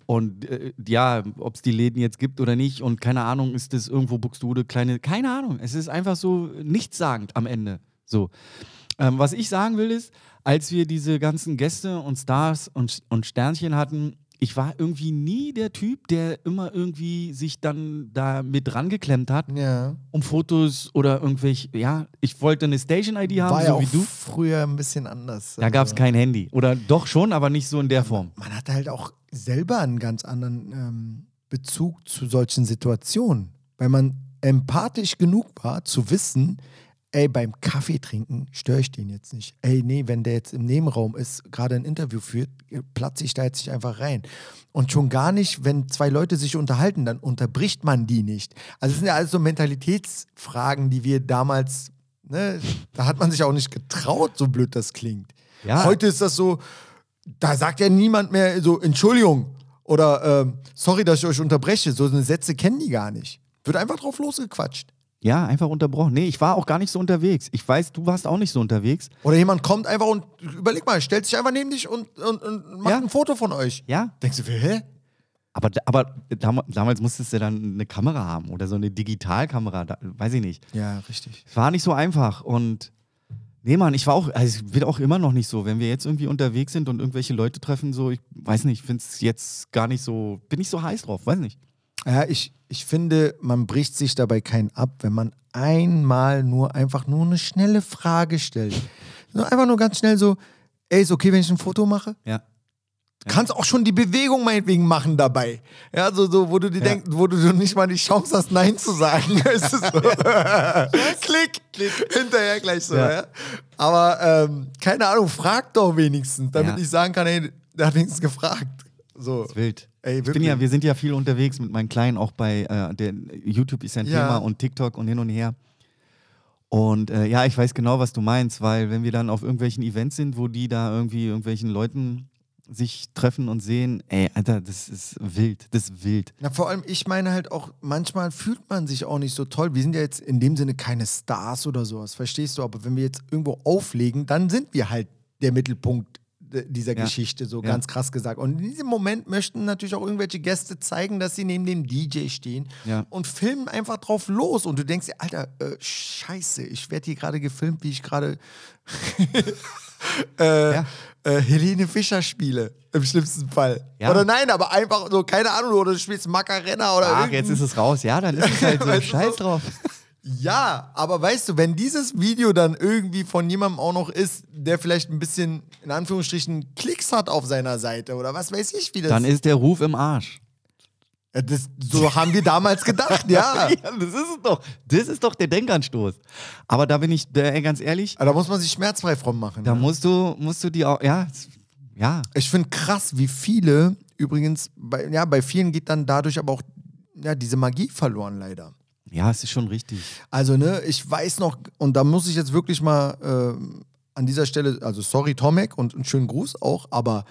Und äh, ja, ob es die Läden jetzt gibt oder nicht und keine Ahnung, ist das irgendwo Buxtehude, kleine, keine Ahnung. Es ist einfach so nichtssagend am Ende. So. Ähm, was ich sagen will ist, als wir diese ganzen Gäste und Stars und, und Sternchen hatten, ich war irgendwie nie der Typ, der immer irgendwie sich dann da mit rangeklemmt hat, Ja. um Fotos oder irgendwelche, ja, ich wollte eine Station-ID haben, War so ja auch wie du. früher ein bisschen anders. Da gab es Also, kein Handy. Oder doch schon, aber nicht so in der Form. Man hatte halt auch selber einen ganz anderen ähm, Bezug zu solchen Situationen, weil man empathisch genug war, zu wissen, ey, beim Kaffee trinken störe ich den jetzt nicht. Ey, nee, wenn der jetzt im Nebenraum ist, gerade ein Interview führt, platze ich da jetzt nicht einfach rein. Und schon gar nicht, wenn zwei Leute sich unterhalten, dann unterbricht man die nicht. Also es sind ja alles so Mentalitätsfragen, die wir damals, ne, da hat man sich auch nicht getraut, so blöd das klingt. Ja. Heute ist das so, da sagt ja niemand mehr so, Entschuldigung oder ähm, sorry, dass ich euch unterbreche. So eine Sätze kennen die gar nicht. Wird einfach drauf losgequatscht. Ja, einfach unterbrochen. Nee, ich war auch gar nicht so unterwegs. Ich weiß, du warst auch nicht so unterwegs. Oder jemand kommt einfach und überleg mal, stellt sich einfach neben dich und, und, und macht Ja. ein Foto von euch. Ja, Denkst du, hä? aber, aber dam- damals musstest du dann eine Kamera haben oder so eine Digitalkamera, da, weiß ich nicht. Ja, richtig. Es war nicht so einfach und nee, Mann, ich war auch, also es wird auch immer noch nicht so, wenn wir jetzt irgendwie unterwegs sind und irgendwelche Leute treffen, so, ich weiß nicht, ich finde es jetzt gar nicht so, bin ich so heiß drauf, weiß nicht. Ja, ich, ich finde, man bricht sich dabei keinen ab, wenn man einmal nur einfach nur eine schnelle Frage stellt. Einfach nur ganz schnell so, ey, ist okay, wenn ich ein Foto mache? Ja. Du kannst auch schon die Bewegung meinetwegen machen dabei. Ja, so, so wo du dir Ja. denkst, wo du nicht mal die Chance hast, Nein zu sagen. es ist so. Klick, klick, hinterher gleich so, ja. Ja. Aber ähm, keine Ahnung, frag doch wenigstens, damit ich sagen kann, ey, der hat wenigstens gefragt. So. Wild. Ey, ich bin ja, wir sind ja viel unterwegs mit meinen Kleinen, auch bei äh, der YouTube ist ja ein Ja. Thema und TikTok und hin und her. Und äh, ja, ich weiß genau, was du meinst, weil wenn wir dann auf irgendwelchen Events sind, wo die da irgendwie irgendwelchen Leuten sich treffen und sehen, ey, Alter, das ist wild, das ist wild. Na, vor allem, ich meine halt auch, manchmal fühlt man sich auch nicht so toll. Wir sind ja jetzt in dem Sinne keine Stars oder sowas, verstehst du? Aber wenn wir jetzt irgendwo auflegen, dann sind wir halt der Mittelpunkt dieser Ja. Geschichte, so Ja. ganz krass gesagt. Und in diesem Moment möchten natürlich auch irgendwelche Gäste zeigen, dass sie neben dem DJ stehen Ja. und filmen einfach drauf los. Und du denkst dir, Alter, äh, scheiße, ich werde hier gerade gefilmt, wie ich gerade äh, äh, Helene Fischer spiele, im schlimmsten Fall. Oder nein, aber einfach so, keine Ahnung, oder du spielst Macarena oder Ach, jetzt ist es raus. Ja, dann ist es halt so. Scheiß drauf. Ja, aber weißt du, wenn dieses Video dann irgendwie von jemandem auch noch ist, der vielleicht ein bisschen, in Anführungsstrichen, Klicks hat auf seiner Seite oder was weiß ich, wie das Dann ist der Ruf im Arsch. Ja, das, So haben wir damals gedacht, ja. Ja, das ist es doch. Das ist doch der Denkanstoß. Aber da bin ich äh, ganz ehrlich, Aber da muss man sich schmerzfrei von machen. da ne? musst du, musst du die auch, ja, ja, Ich finde krass, wie viele, übrigens, bei, ja, bei vielen geht dann dadurch aber auch ja, diese Magie verloren, leider. Ja, es ist schon richtig. Also, ne, ich weiß noch, und da muss ich jetzt wirklich mal ähm, an dieser Stelle, also sorry, Tomek und einen schönen Gruß auch, aber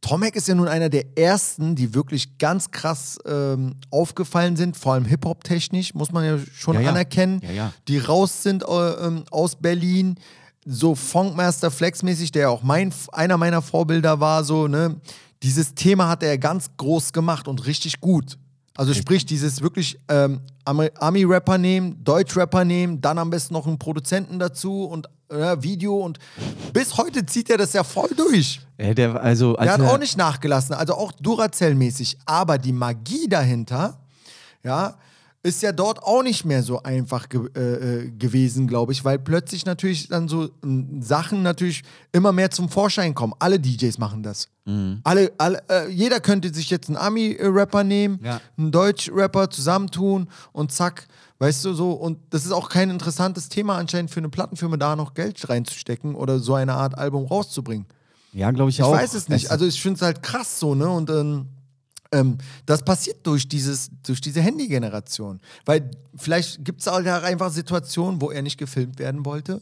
Tomek ist ja nun einer der ersten, die wirklich ganz krass ähm, aufgefallen sind, vor allem Hip-Hop-technisch, muss man ja schon Ja, ja. anerkennen, Ja, ja. die raus sind äh, ähm, aus Berlin, so Funkmaster Flex-mäßig, der auch mein, einer meiner Vorbilder war, so, ne, dieses Thema hat er ganz groß gemacht und richtig gut. Also sprich, dieses wirklich ähm, Ami- Ami-Rapper nehmen, Deutsch-Rapper nehmen, dann am besten noch einen Produzenten dazu und äh, Video und bis heute zieht er das ja voll durch. Äh, der, also, als Der hat auch nicht nachgelassen, also auch Duracell-mäßig. Aber die Magie dahinter, ja, ist ja dort auch nicht mehr so einfach ge äh, äh, gewesen, glaube ich, weil plötzlich natürlich dann so ähm, Sachen natürlich immer mehr zum Vorschein kommen. Alle DJs machen das. Mhm. Alle, alle, äh, jeder könnte sich jetzt einen Ami-Rapper nehmen, Ja. einen Deutsch-Rapper zusammentun und zack, weißt du so. Und das ist auch kein interessantes Thema anscheinend für eine Plattenfirma, da noch Geld reinzustecken oder so eine Art Album rauszubringen. ja, glaube ich, Ich auch. weiß es nicht. Also ich finde es halt krass so, ne? Und ähm, ähm, das passiert durch, dieses, durch diese Handy-Generation. Weil vielleicht gibt es auch einfach Situationen, wo er nicht gefilmt werden wollte.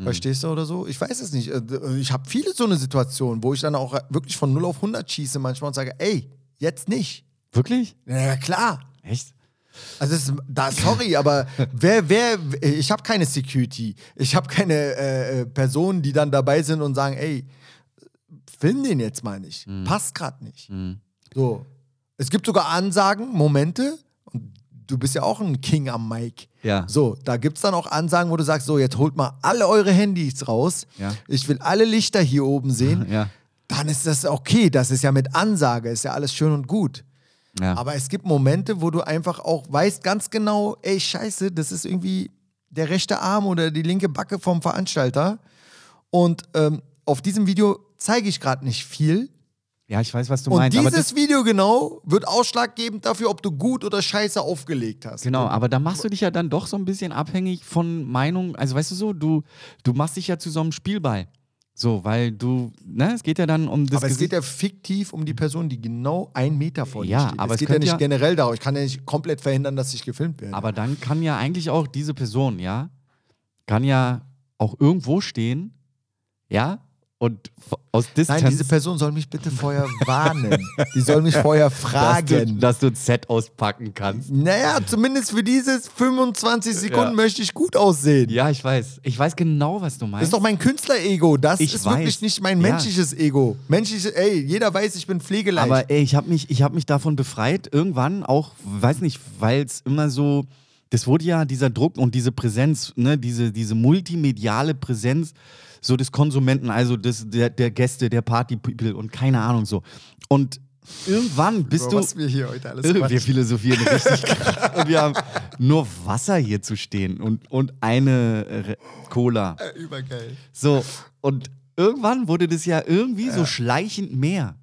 Verstehst du oder so? Ich weiß es nicht. Äh, Ich habe viele so eine Situationen, wo ich dann auch wirklich von 0 auf 100 schieße manchmal und sage, ey, jetzt nicht. Wirklich? Ja, klar. Echt? Also ist- da, sorry, aber wer, wer, ich habe keine Security. Ich habe keine äh, äh, Personen, die dann dabei sind und sagen, ey, film den jetzt mal nicht. Mhm. Passt gerade nicht. So. Es gibt sogar Ansagen, Momente, und du bist ja auch ein King am Mic. Ja. So, da gibt es dann auch Ansagen, wo du sagst, so, jetzt holt mal alle eure Handys raus. Ja. Ich will alle Lichter hier oben sehen. Ja. Dann ist das okay. Das ist ja mit Ansage, ist ja alles schön und gut. Ja. Aber es gibt Momente, wo du einfach auch weißt ganz genau, ey, scheiße, das ist irgendwie der rechte Arm oder die linke Backe vom Veranstalter. Und ähm, auf diesem Video zeige ich gerade nicht viel. Ja, ich weiß, was du Und meinst. aber dieses Video genau wird ausschlaggebend dafür, ob du gut oder scheiße aufgelegt hast. genau, aber da machst du dich ja dann doch so ein bisschen abhängig von Meinung. Also weißt du so, du, du machst dich ja zu so einem Spielball. So, weil du, ne, es geht ja dann um das aber es Gesicht- geht ja fiktiv um die Person, die genau einen Meter vor dir Ja, steht. aber es es geht ja nicht ja- generell darum. Ich kann ja nicht komplett verhindern, dass ich gefilmt werde. Aber dann kann ja eigentlich auch diese Person, ja, kann ja auch irgendwo stehen, ja, und aus Distanz. Nein, diese Person soll mich bitte vorher warnen. Die soll mich vorher dass du, fragen. dass du ein Set auspacken kannst. Naja, zumindest für diese 25 Sekunden Ja. möchte ich gut aussehen. Ja, ich weiß. Ich weiß genau, was du Das meinst. ist doch mein Künstler-Ego. Das Ich ist weiß. wirklich nicht mein Ja. menschliches Ego. Menschliches, ey, jeder weiß, ich bin pflegeleicht. Aber ey, ich habe mich, ich hab mich davon befreit, irgendwann auch, weiß nicht, weil es immer so, das wurde ja dieser Druck und diese Präsenz, ne, diese, diese multimediale Präsenz so des Konsumenten, also des, der, der Gäste, der Party-People und keine Ahnung so. Und irgendwann bist Bro, du. was wir hier heute alles Irre, wir philosophieren richtig krass. Und wir haben nur Wasser hier zu stehen und, und eine äh, Cola. Äh, Übergeil. So, und irgendwann wurde das ja irgendwie so schleichend mehr.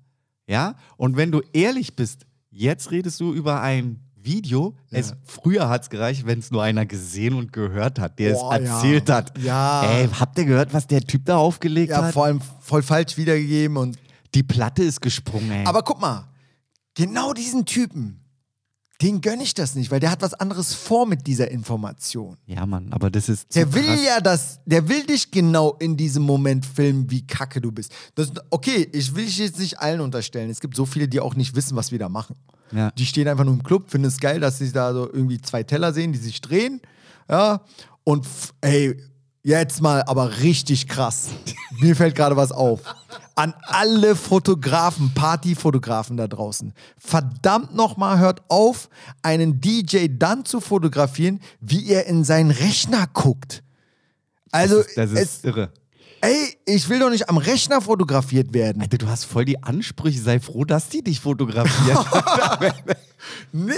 Ja? Und wenn du ehrlich bist, jetzt redest du über ein Video. Es, früher hat es gereicht, wenn es nur einer gesehen und gehört hat, der Boah, es ja. erzählt hat. Ja. Ey, habt ihr gehört, was der Typ da aufgelegt Ja, hat? vor allem voll falsch wiedergegeben und Die Platte ist gesprungen, ey. Aber guck mal, genau diesen Typen, den gönne ich das nicht, weil der hat was anderes vor mit dieser Information. ja, Mann, aber das ist. Der will krass. ja das, der will dich genau in diesem Moment filmen, wie kacke du bist. Das, okay, ich will dich jetzt nicht allen unterstellen. Es gibt so viele, die auch nicht wissen, was wir da machen. Ja. Die stehen einfach nur im Club, finden es geil, dass sie da so irgendwie zwei Teller sehen, die sich drehen. Ja, und f- ey, jetzt mal aber richtig krass. Mir fällt gerade was auf. An alle Fotografen, Partyfotografen da draußen. Verdammt nochmal, hört auf, einen DJ dann zu fotografieren, wie er in seinen Rechner guckt. Also, Das ist es, irre. Ey, ich will doch nicht am Rechner fotografiert werden. Alter, du hast voll die Ansprüche. Sei froh, dass die dich fotografieren. Nee,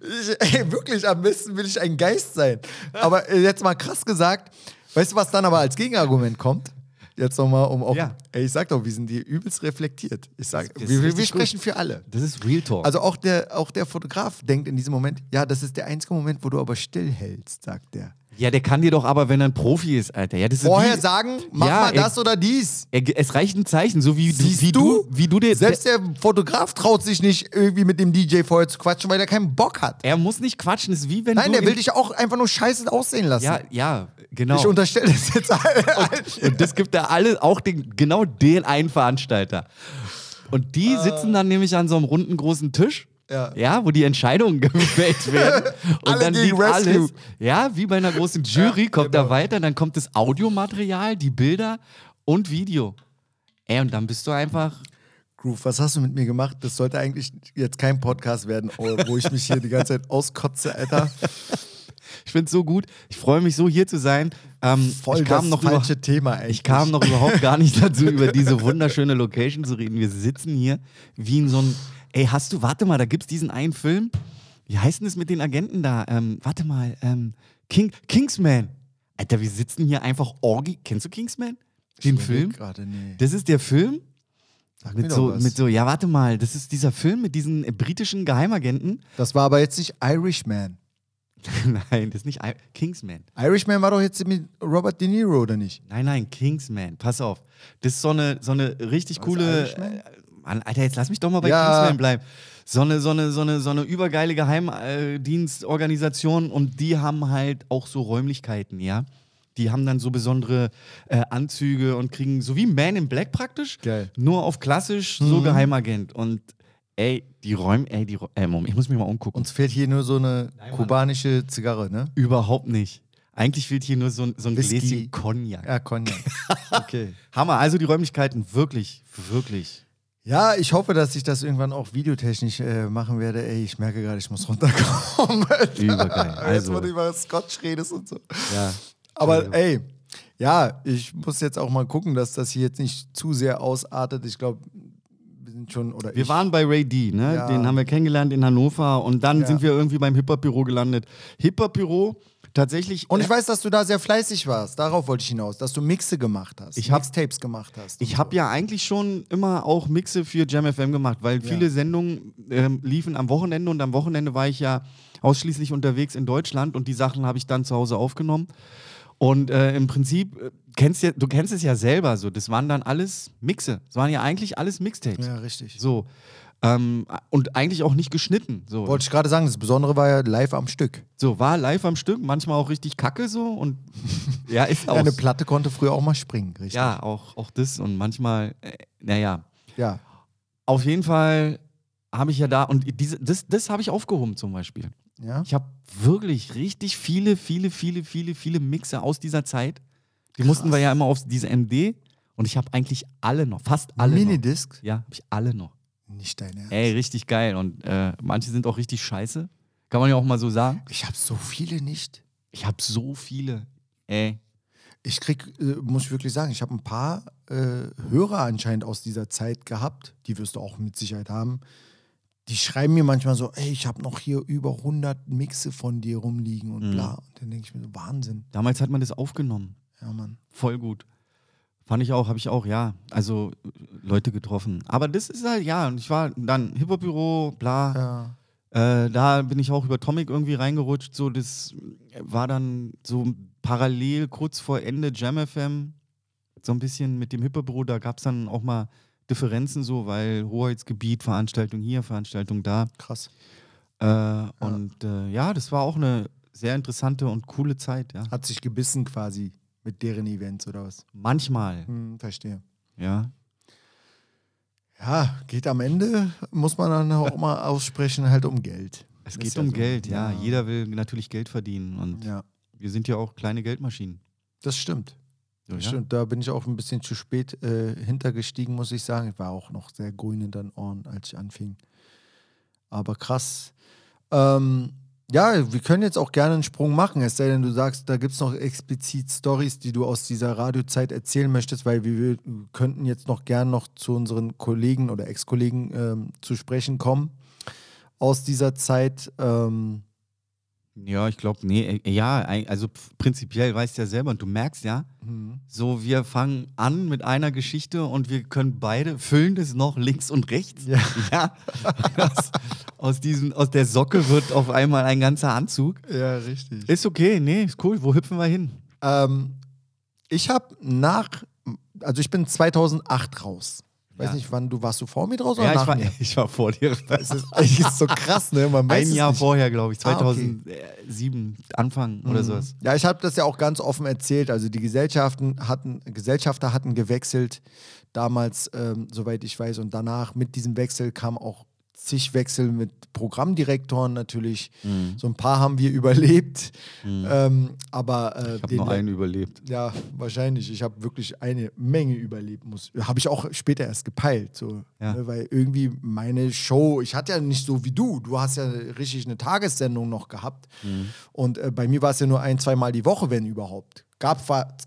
ich, ey, wirklich, am besten will ich ein Geist sein. Aber äh, jetzt mal krass gesagt, weißt du, was dann aber als Gegenargument kommt? Jetzt nochmal um auf. Ja. Ey, ich sag doch, wir sind hier übelst reflektiert. Ich sag, Das ist wir, wir, sprechen für alle. das ist Real Talk. Also auch der, auch der Fotograf denkt in diesem Moment, ja, das ist der einzige Moment, wo du aber stillhältst, sagt er. Ja, der kann dir doch aber, wenn er ein Profi ist, Alter. Ja, das ist Vorher wie, sagen, mach Ja, mal er- das oder dies. Er, es reicht ein Zeichen, so wie, du, wie du, wie du dir. Selbst der Fotograf traut sich nicht, irgendwie mit dem DJ vorher zu quatschen, weil er keinen Bock hat. er muss nicht quatschen, ist wie wenn Nein, der will dich auch einfach nur scheiße aussehen lassen. Ja, ja, genau. Ich unterstelle das jetzt allen. Und das gibt er alle, auch den, genau den einen Veranstalter. Und die sitzen dann nämlich an so einem runden großen Tisch. Ja. wo die Entscheidungen gefällt werden. Und Alle dann liegt Rescue. alles. Ja, wie bei einer großen Jury Ja, kommt genau. da weiter, dann kommt das Audiomaterial, die Bilder und Video. Ey, und dann bist du einfach. Groove, was hast du mit mir gemacht? Das sollte eigentlich jetzt kein Podcast werden, wo ich mich hier die ganze Zeit auskotze, Alter. Ich finde es so gut. Ich freue mich so, hier zu sein. Ähm, Voll ich kam das noch falsche Thema eigentlich. Ich kam noch überhaupt gar nicht dazu, über diese wunderschöne Location zu reden. Wir sitzen hier wie in so einem. Ey, hast du, warte mal, da gibt's diesen einen Film. Wie heißt denn das mit den Agenten da? Ähm, warte mal, ähm, King, Kingsman. Alter, wir sitzen hier einfach Orgi. Kennst du Kingsman? Den überleg Film? gerade, nee. Das ist der Film. Sag Mit so, mit so, ja, warte mal, das ist dieser Film mit diesen äh, britischen Geheimagenten. Das war aber jetzt nicht Irishman. nein, das ist nicht I Kingsman. Irishman war doch jetzt mit Robert De Niro, oder nicht? Nein, nein, Kingsman. Pass auf. Das ist so eine, so eine richtig Was, coole. Irishman? äh, Mann, Alter, jetzt lass mich doch mal bei Ja. Kingsman bleiben. So eine, so eine, so eine, so eine übergeile Geheimdienstorganisation und die haben halt auch so Räumlichkeiten, ja. Die haben dann so besondere äh, Anzüge und kriegen, so wie Man in Black praktisch, Geil. nur auf klassisch, so Mhm. Geheimagent. Und ey, die Räume, ey, die Räume, äh, Moment, ich muss mich mal umgucken. Uns fehlt hier nur so eine kubanische Zigarre, ne? Überhaupt nicht. Eigentlich fehlt hier nur so, ein- so ein Whisky. Gläschen Cognac. Ja, Cognac. Okay. Hammer, also die Räumlichkeiten wirklich, wirklich. Ja, ich hoffe, dass ich das irgendwann auch videotechnisch äh, machen werde. Ey, ich merke gerade, ich muss runterkommen. Übergeil. Jetzt, Also- wo du über Scotch redest und so. Ja. Aber ey, ja, ich muss jetzt auch mal gucken, dass das hier jetzt nicht zu sehr ausartet. Ich glaube, wir sind schon, oder Wir ich, waren bei Ray D, ne? Ja. Den haben wir kennengelernt in Hannover und dann Ja. sind wir irgendwie beim Hip-Hop-Büro gelandet. Hip-Hop-Büro, tatsächlich. Und ich äh, weiß, dass du da sehr fleißig warst. Darauf wollte ich hinaus, dass du Mixe gemacht hast. Ich hab- Mixtapes gemacht hast. Ich habe ja eigentlich schon immer auch Mixe für Jam FM gemacht, weil viele Sendungen ähm, liefen am Wochenende und am Wochenende war ich ja ausschließlich unterwegs in Deutschland und die Sachen habe ich dann zu Hause aufgenommen. Und äh, im Prinzip, äh, kennst ja, du kennst es ja selber so, das waren dann alles Mixe. Das waren ja eigentlich alles Mixtapes. Ja, richtig. So. Ähm, und eigentlich auch nicht geschnitten. So. Wollte ich gerade sagen, das Besondere war ja live am Stück. So, war live am Stück, manchmal auch richtig kacke so und ja, ist Ja, auch. eine Platte konnte früher auch mal springen, richtig? ja, auch, auch das und manchmal, äh, naja. Ja. Auf jeden Fall habe ich ja da, und diese, das, das habe ich aufgehoben zum Beispiel. ja? Ich habe wirklich richtig viele, viele, viele, viele, viele Mixe aus dieser Zeit. Die mussten wir ja immer auf diese MD und ich habe eigentlich alle noch, fast alle noch. Minidisc? Ja, habe ich alle noch. Nicht dein Ernst. Ey, richtig geil und äh, manche sind auch richtig scheiße. Kann man ja auch mal so sagen. Ich habe so viele nicht. Ich habe so viele. Ey. Ich krieg, äh, muss ich wirklich sagen, ich habe ein paar äh, Hörer anscheinend aus dieser Zeit gehabt, die wirst du auch mit Sicherheit haben. Die schreiben mir manchmal so, ey, ich habe noch hier über 100 Mixe von dir rumliegen und Mhm. bla. Und dann denke ich mir so, Wahnsinn. Damals hat man das aufgenommen. Ja, Mann. Voll gut. Fand ich auch, habe ich auch, ja. Also Leute getroffen. Aber das ist halt, ja, und ich war dann Hip-Hop-Büro, bla. Ja. Äh, da bin ich auch über Tomic irgendwie reingerutscht. So, das war dann so parallel kurz vor Ende Jam FM. So ein bisschen mit dem Hip-Hop-Büro, da gab es dann auch mal Differenzen so, weil Hoheitsgebiet, Veranstaltung hier, Veranstaltung da. Krass. Äh, Und äh, ja, das war auch eine sehr interessante und coole Zeit, ja. Hat sich gebissen quasi mit deren Events oder was? Manchmal, Hm, verstehe. ja. Ja, geht am Ende, muss man dann auch mal aussprechen, halt um Geld. Es geht ja um so. Geld, ja. Jeder will natürlich Geld verdienen und Ja, wir sind ja auch kleine Geldmaschinen. das stimmt. So, Das ja. Stimmt, da bin ich auch ein bisschen zu spät äh, hintergestiegen, muss ich sagen. Ich war auch noch sehr grün in den Ohren, als ich anfing. Aber krass. Ähm, ja, wir können jetzt auch gerne einen Sprung machen, es sei denn, du sagst, da gibt es noch explizit Stories, die du aus dieser Radiozeit erzählen möchtest, weil wir, wir könnten jetzt noch gern noch zu unseren Kollegen oder Ex-Kollegen ähm, zu sprechen kommen aus dieser Zeit. Ähm, Ja, ich glaube, nee, äh, ja, also pf- prinzipiell weißt du ja selber und du merkst ja, hm. so wir fangen an mit einer Geschichte und wir können beide füllen das noch links und rechts. Ja. ja. aus, aus, diesem, aus der Socke wird auf einmal ein ganzer Anzug. ja, richtig. Ist okay, nee, ist cool. Wo hüpfen wir hin? Ähm, ich habe nach, also ich bin 2008 raus. Ich weiß Ja. nicht, wann du warst du vor mir draus oder Ja, nach ich war, mir? ich war vor dir. Das ist, das ist so krass, ne? Ein Jahr nicht. vorher, glaube ich, Ah, okay. 2007, Anfang oder sowas. Ja, ich habe das ja auch ganz offen erzählt. Also die Gesellschaften hatten, Gesellschafter hatten gewechselt damals, ähm, soweit ich weiß. Und danach mit diesem Wechsel kam auch zig Wechsel mit Programmdirektoren natürlich. Mhm. So ein paar haben wir überlebt. Ähm, aber äh, Ich habe nur einen überlebt. Ja, wahrscheinlich. Ich habe wirklich eine Menge überlebt. Habe ich auch später erst gepeilt. So, Ja. ne, weil irgendwie meine Show, ich hatte ja nicht so wie du. Du hast ja richtig eine Tagessendung noch gehabt. Und äh, bei mir war es ja nur ein, zweimal die Woche, wenn überhaupt. Gab,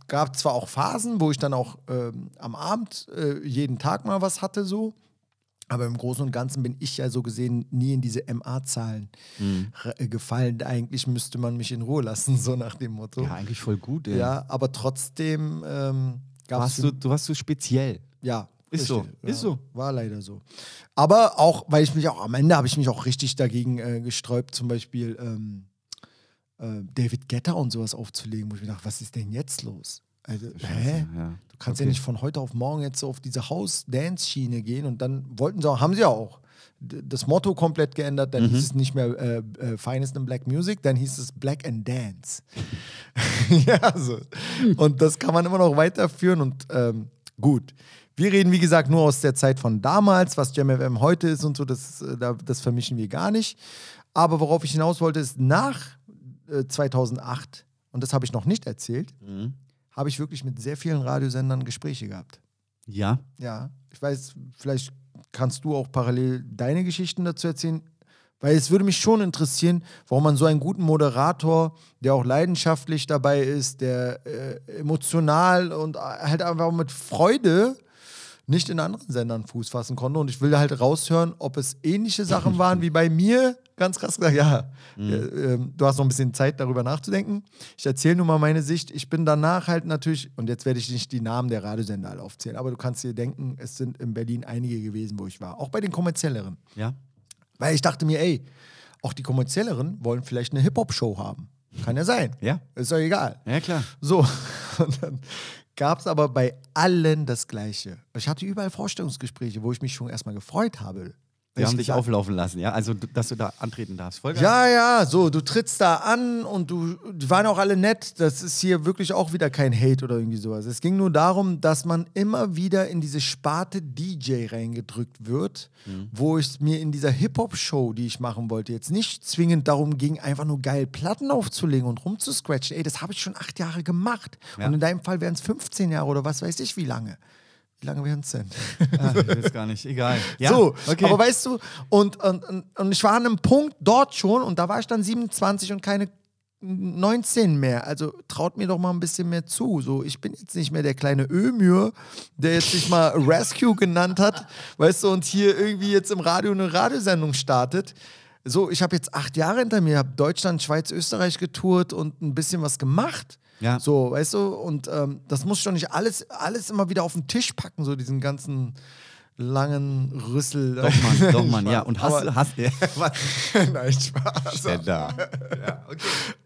gab zwar auch Phasen, wo ich dann auch ähm, am Abend äh, jeden Tag mal was hatte, so. Aber im Großen und Ganzen bin ich ja so gesehen nie in diese MA-Zahlen re- äh, gefallen. Eigentlich müsste man mich in Ruhe lassen, so nach dem Motto. Ja, eigentlich voll gut, ey. Ja, aber trotzdem ähm, gab es. du, du warst so speziell. Ja. Ist so, richtig, ist so. War leider so. Aber auch, weil ich mich auch am Ende habe ich mich auch richtig dagegen äh, gesträubt, zum Beispiel ähm, äh, David Guetta und sowas aufzulegen, wo ich mir dachte, was ist denn jetzt los? Also, hä? ja. Du kannst Okay. ja nicht von heute auf morgen jetzt so auf diese House-Dance-Schiene gehen und dann wollten sie auch, haben sie ja auch, das Motto komplett geändert, dann Mhm. hieß es nicht mehr äh, äh, Finest in Black Music, dann hieß es Black and Dance. ja, so. Und das kann man immer noch weiterführen und ähm, gut. Wir reden, wie gesagt, nur aus der Zeit von damals, was JamFM heute ist und so, das, äh, da- das vermischen wir gar nicht. Aber worauf ich hinaus wollte, ist nach äh, 2008, und das habe ich noch nicht erzählt, Mhm. Habe ich wirklich mit sehr vielen Radiosendern Gespräche gehabt. Ja. Ja, ich weiß, vielleicht kannst du auch parallel deine Geschichten dazu erzählen, weil es würde mich schon interessieren, warum man so einen guten Moderator, der auch leidenschaftlich dabei ist, der äh, emotional und halt einfach mit Freude nicht in anderen Sendern Fuß fassen konnte. Und ich will halt raushören, ob es ähnliche Sachen waren wie bei mir. Ganz krass gesagt, ja, äh, ähm, du hast noch ein bisschen Zeit, darüber nachzudenken. Ich erzähle nur mal meine Sicht. Ich bin danach halt natürlich, und jetzt werde ich nicht die Namen der Radiosender alle aufzählen, aber du kannst dir denken, es sind in Berlin einige gewesen, wo ich war. Auch bei den kommerzielleren. Ja. Weil ich dachte mir, ey, auch die kommerzielleren wollen vielleicht eine Hip-Hop-Show haben. Kann ja sein. Ja. Ist doch egal. Ja, klar. So, und dann gab es aber bei allen das Gleiche. Ich hatte überall Vorstellungsgespräche, wo ich mich schon erstmal gefreut habe. Wir Weil haben ich dich auflaufen lassen, ja? Also, dass du da antreten darfst. Voll geil. Ja, ja, so, du trittst da an und du, die waren auch alle nett. Das ist hier wirklich auch wieder kein Hate oder irgendwie sowas. Es ging nur darum, dass man immer wieder in diese Sparte DJ reingedrückt wird, wo es mir in dieser Hip-Hop-Show, die ich machen wollte, jetzt nicht zwingend darum ging, einfach nur geil Platten aufzulegen und rumzuscratchen. Ey, das habe ich schon acht Jahre gemacht. Ja. Und in deinem Fall wären es 15 Jahre oder was weiß ich wie lange. Wie lange wären es denn? Ah, ich weiß gar nicht. Egal. Ja, so, okay. aber weißt du, und, und, und, und ich war an einem Punkt dort schon und da war ich dann 27 und keine 19 mehr. Also traut mir doch mal ein bisschen mehr zu. So, ich bin jetzt nicht mehr der kleine Ömür, der jetzt sich mal Rescue genannt hat, weißt du, und hier irgendwie jetzt im Radio eine Radiosendung startet. So, ich habe jetzt acht Jahre hinter mir, habe Deutschland, Schweiz, Österreich getourt und ein bisschen was gemacht. Ja. So, weißt du, und ähm, das muss ich doch nicht alles, alles immer wieder auf den Tisch packen, so diesen ganzen langen Rüssel. Doch, Mann, doch, Mann, ja. Und hast Aber- du, hast, ja, Nein, Spaß. denn da?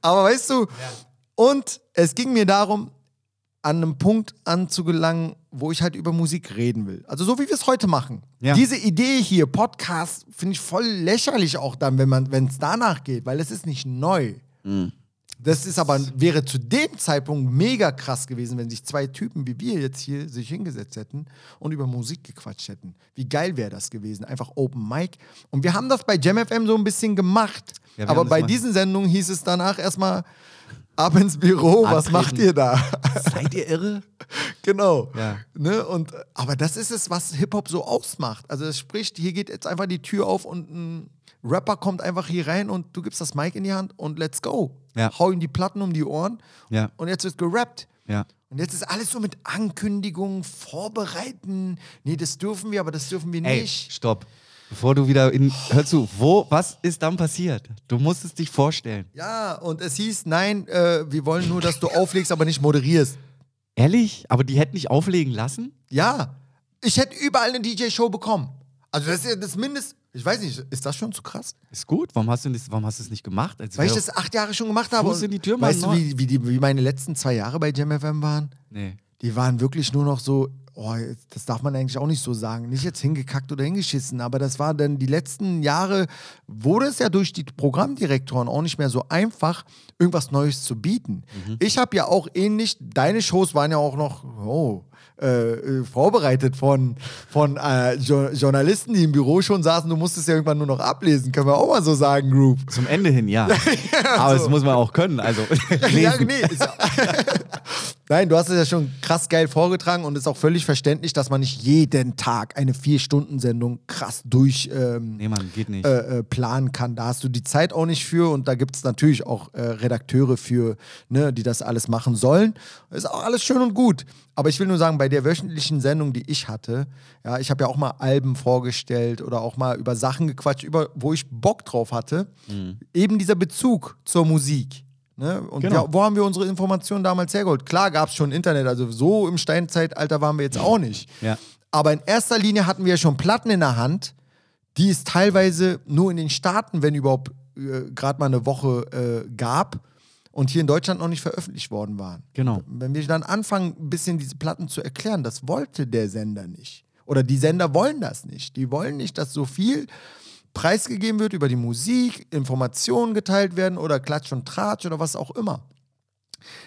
Aber weißt du, und es ging mir darum, an einem Punkt anzugelangen, wo ich halt über Musik reden will. Also so wie wir es heute machen. Ja. Diese Idee hier, Podcast, finde ich voll lächerlich auch dann, wenn man, wenn es danach geht, weil es ist nicht neu. Das ist aber, wäre zu dem Zeitpunkt mega krass gewesen, wenn sich zwei Typen wie wir jetzt hier sich hingesetzt hätten und über Musik gequatscht hätten. Wie geil wäre das gewesen? Einfach Open Mic. Und wir haben das bei JamFM so ein bisschen gemacht. Ja, aber bei diesen Sendungen hieß es danach erstmal ab ins Büro, was Antreten. macht ihr da? Seid ihr irre? genau. Ja. Ne? Und, aber das ist es, was Hip-Hop so ausmacht. Also es spricht, hier geht jetzt einfach die Tür auf und ein Rapper kommt einfach hier rein und du gibst das Mic in die Hand und let's go. Ja. Hau ihm die Platten um die Ohren Ja. und jetzt wird gerappt. Ja. Und jetzt ist alles so mit Ankündigungen, Vorbereiten. Nee, das dürfen wir, aber das dürfen wir Ey, nicht. stopp. Bevor du wieder in. Hör zu, wo, was ist dann passiert? Du musst es dich vorstellen. Ja, und es hieß, nein, äh, wir wollen nur, dass du auflegst, aber nicht moderierst. Ehrlich? Aber die hätten nicht auflegen lassen? Ja, ich hätte überall eine DJ-Show bekommen. Also das ist ja das Mindest. Ich weiß nicht, ist das schon zu krass? Ist gut. Warum hast du, das, warum hast du es nicht gemacht? Als Weil ich das acht Jahre schon gemacht habe. Fuß in die Tür, weißt du, wie, wie, die, wie meine letzten zwei Jahre bei JamFM waren? Nee. Die waren wirklich nur noch so, oh, das darf man eigentlich auch nicht so sagen. Nicht jetzt hingekackt oder hingeschissen, aber das war dann die letzten Jahre, wurde es ja durch die Programmdirektoren auch nicht mehr so einfach, irgendwas Neues zu bieten. Mhm. Ich habe ja auch ähnlich, deine Shows waren ja auch noch, oh, äh, äh, vorbereitet von, von äh, jo Journalisten, die im Büro schon saßen. Du musstest ja irgendwann nur noch ablesen, können wir auch mal so sagen, Group. Zum Ende hin, ja. Aber das muss man auch können. Also, Ja, nee, ist ja Nein, du hast es ja schon krass geil vorgetragen und ist auch völlig verständlich, dass man nicht jeden Tag eine Vier-Stunden-Sendung krass durch ähm, nee, Mann, geht nicht. äh, äh, planen kann. Da hast du die Zeit auch nicht für und da gibt es natürlich auch äh, Redakteure für, ne, die das alles machen sollen. Ist auch alles schön und gut. Aber ich will nur sagen, bei der wöchentlichen Sendung, die ich hatte, ja, ich habe ja auch mal Alben vorgestellt oder auch mal über Sachen gequatscht, über, wo ich Bock drauf hatte. Eben dieser Bezug zur Musik. Ne? Und Genau. wir, wo haben wir unsere Informationen damals hergeholt? Klar gab es schon Internet, also so im Steinzeitalter waren wir jetzt auch nicht. Ja. Aber in erster Linie hatten wir schon Platten in der Hand, die es teilweise nur in den Staaten, wenn überhaupt, äh, gerade mal eine Woche äh, gab. und hier in Deutschland noch nicht veröffentlicht worden waren. Genau. Wenn wir dann anfangen, ein bisschen diese Platten zu erklären, das wollte der Sender nicht. Oder die Sender wollen das nicht. Die wollen nicht, dass so viel preisgegeben wird über die Musik, Informationen geteilt werden oder Klatsch und Tratsch oder was auch immer.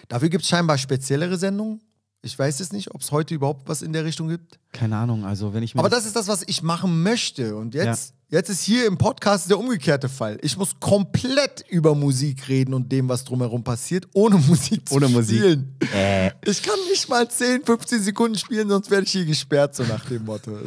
Dafür gibt es scheinbar speziellere Sendungen. Ich weiß es nicht, ob es heute überhaupt was in der Richtung gibt. Keine Ahnung, also wenn ich mir. Aber das ist das, was ich machen möchte. Und jetzt, jetzt ist hier im Podcast der umgekehrte Fall. Ich muss komplett über Musik reden und dem, was drumherum passiert, ohne Musik zu Ohne Musik. spielen. Äh. Ich kann nicht mal 10, 15 Sekunden spielen, sonst werde ich hier gesperrt, so nach dem Motto.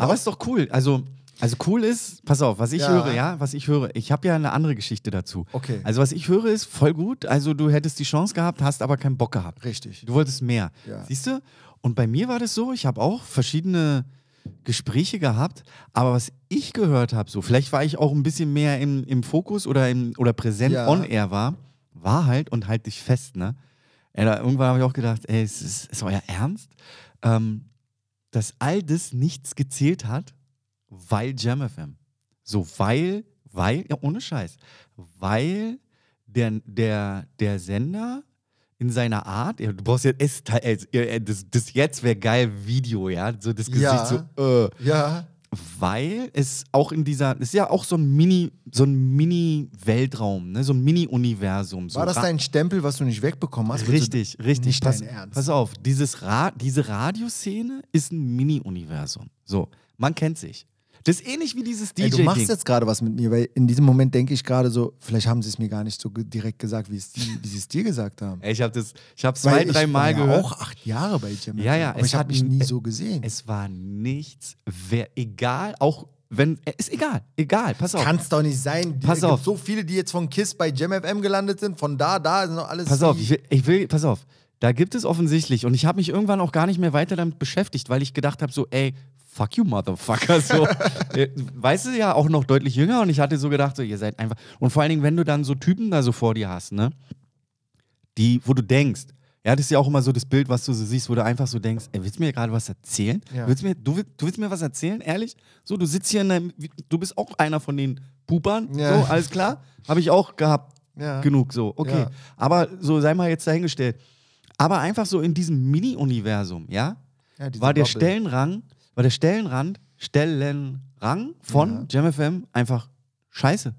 Aber ist doch cool. Also, also cool ist, pass auf, was ich Ja. höre, ja, was ich höre. Ich habe ja eine andere Geschichte dazu. Okay. Also, was ich höre, ist voll gut. Also, du hättest die Chance gehabt, hast aber keinen Bock gehabt. Richtig. Du wolltest mehr. Ja. Siehst du? Und bei mir war das so, ich habe auch verschiedene Gespräche gehabt, aber was ich gehört habe, so, vielleicht war ich auch ein bisschen mehr im, im Fokus oder, im, oder präsent Ja. on air war, war halt und halt dich fest, ne? Ey, da, irgendwann habe ich auch gedacht, ey, ist, ist, ist euer Ernst? Ähm, dass all das nichts gezählt hat, weil Jam FM. So, weil, weil, ja, ohne Scheiß, weil der, der, der Sender in seiner Art, ja, du brauchst jetzt, es, äh, das, das jetzt wäre geil Video, ja, so das Gesicht Ja. so, äh, Ja, weil es auch in dieser, es ist ja auch so ein Mini, so ein Mini-Weltraum, ne, so ein Mini-Universum. So war das dein Stempel, was du nicht wegbekommen hast? Richtig, richtig. Nicht pass, Ernst. pass auf, dieses Ra diese Radioszene ist ein Mini-Universum. So, man kennt sich. Das ist ähnlich wie dieses Ey, du machst DJ-Ding. jetzt gerade was mit mir, weil in diesem Moment denke ich gerade so, vielleicht haben sie es mir gar nicht so direkt gesagt, wie, es die, wie sie es dir gesagt haben. Ich habe das, ich habe zwei, Weil ich drei Mal war ja gehört. auch acht Jahre bei Jam. Ja, ja, aber ich habe mich nie so gesehen. Es war nichts, wer, egal, auch wenn, äh, ist egal, egal, pass auf. Kann es doch nicht sein. Pass es gibt auf. so viele, die jetzt von KISS bei Jam FM gelandet sind, von da, da ist noch alles. Pass auf, die- ich will, ich will, pass auf. Da gibt es offensichtlich, und ich habe mich irgendwann auch gar nicht mehr weiter damit beschäftigt, weil ich gedacht habe, so, ey, fuck you, Motherfucker. So, Äh, weißt du ja auch noch deutlich jünger und ich hatte so gedacht, so, ihr seid einfach. Und vor allen Dingen, wenn du dann so Typen da so vor dir hast, ne? Die, wo du denkst, ja, das ist ja auch immer so das Bild, was du so siehst, wo du einfach so denkst, ey, willst du mir gerade was erzählen? Ja. Willst du, mir, du, will- du willst mir was erzählen, ehrlich? So, du sitzt hier in deinem, du bist auch einer von den Pupern, Ja. so, alles klar? Habe ich auch gehabt. Ja. Genug, so, okay. Aber so, sei mal jetzt dahingestellt. Aber einfach so in diesem Mini-Universum, ja, war der Bubble. Stellenrang, war der Stellenrand, Stellenrang von JamFM einfach scheiße.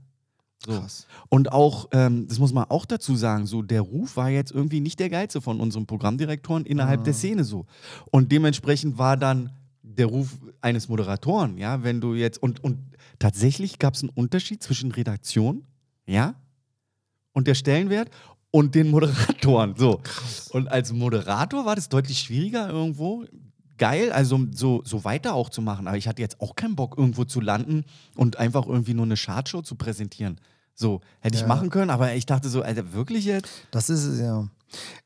So. Krass. Und auch, ähm, das muss man auch dazu sagen, so der Ruf war jetzt irgendwie nicht der geilste von unserem Programmdirektoren innerhalb Ah. der Szene so. Und dementsprechend war dann der Ruf eines Moderatoren, ja, wenn du jetzt, und, und tatsächlich gab es einen Unterschied zwischen Redaktion, ja, und der Stellenwert und den Moderatoren. So. Und als Moderator war das deutlich schwieriger irgendwo. Geil, also so, so weiter auch zu machen. Aber ich hatte jetzt auch keinen Bock, irgendwo zu landen und einfach irgendwie nur eine Chartshow zu präsentieren. So, hätte ich Ja. machen können, aber ich dachte so, Alter, wirklich jetzt? Das ist es ja.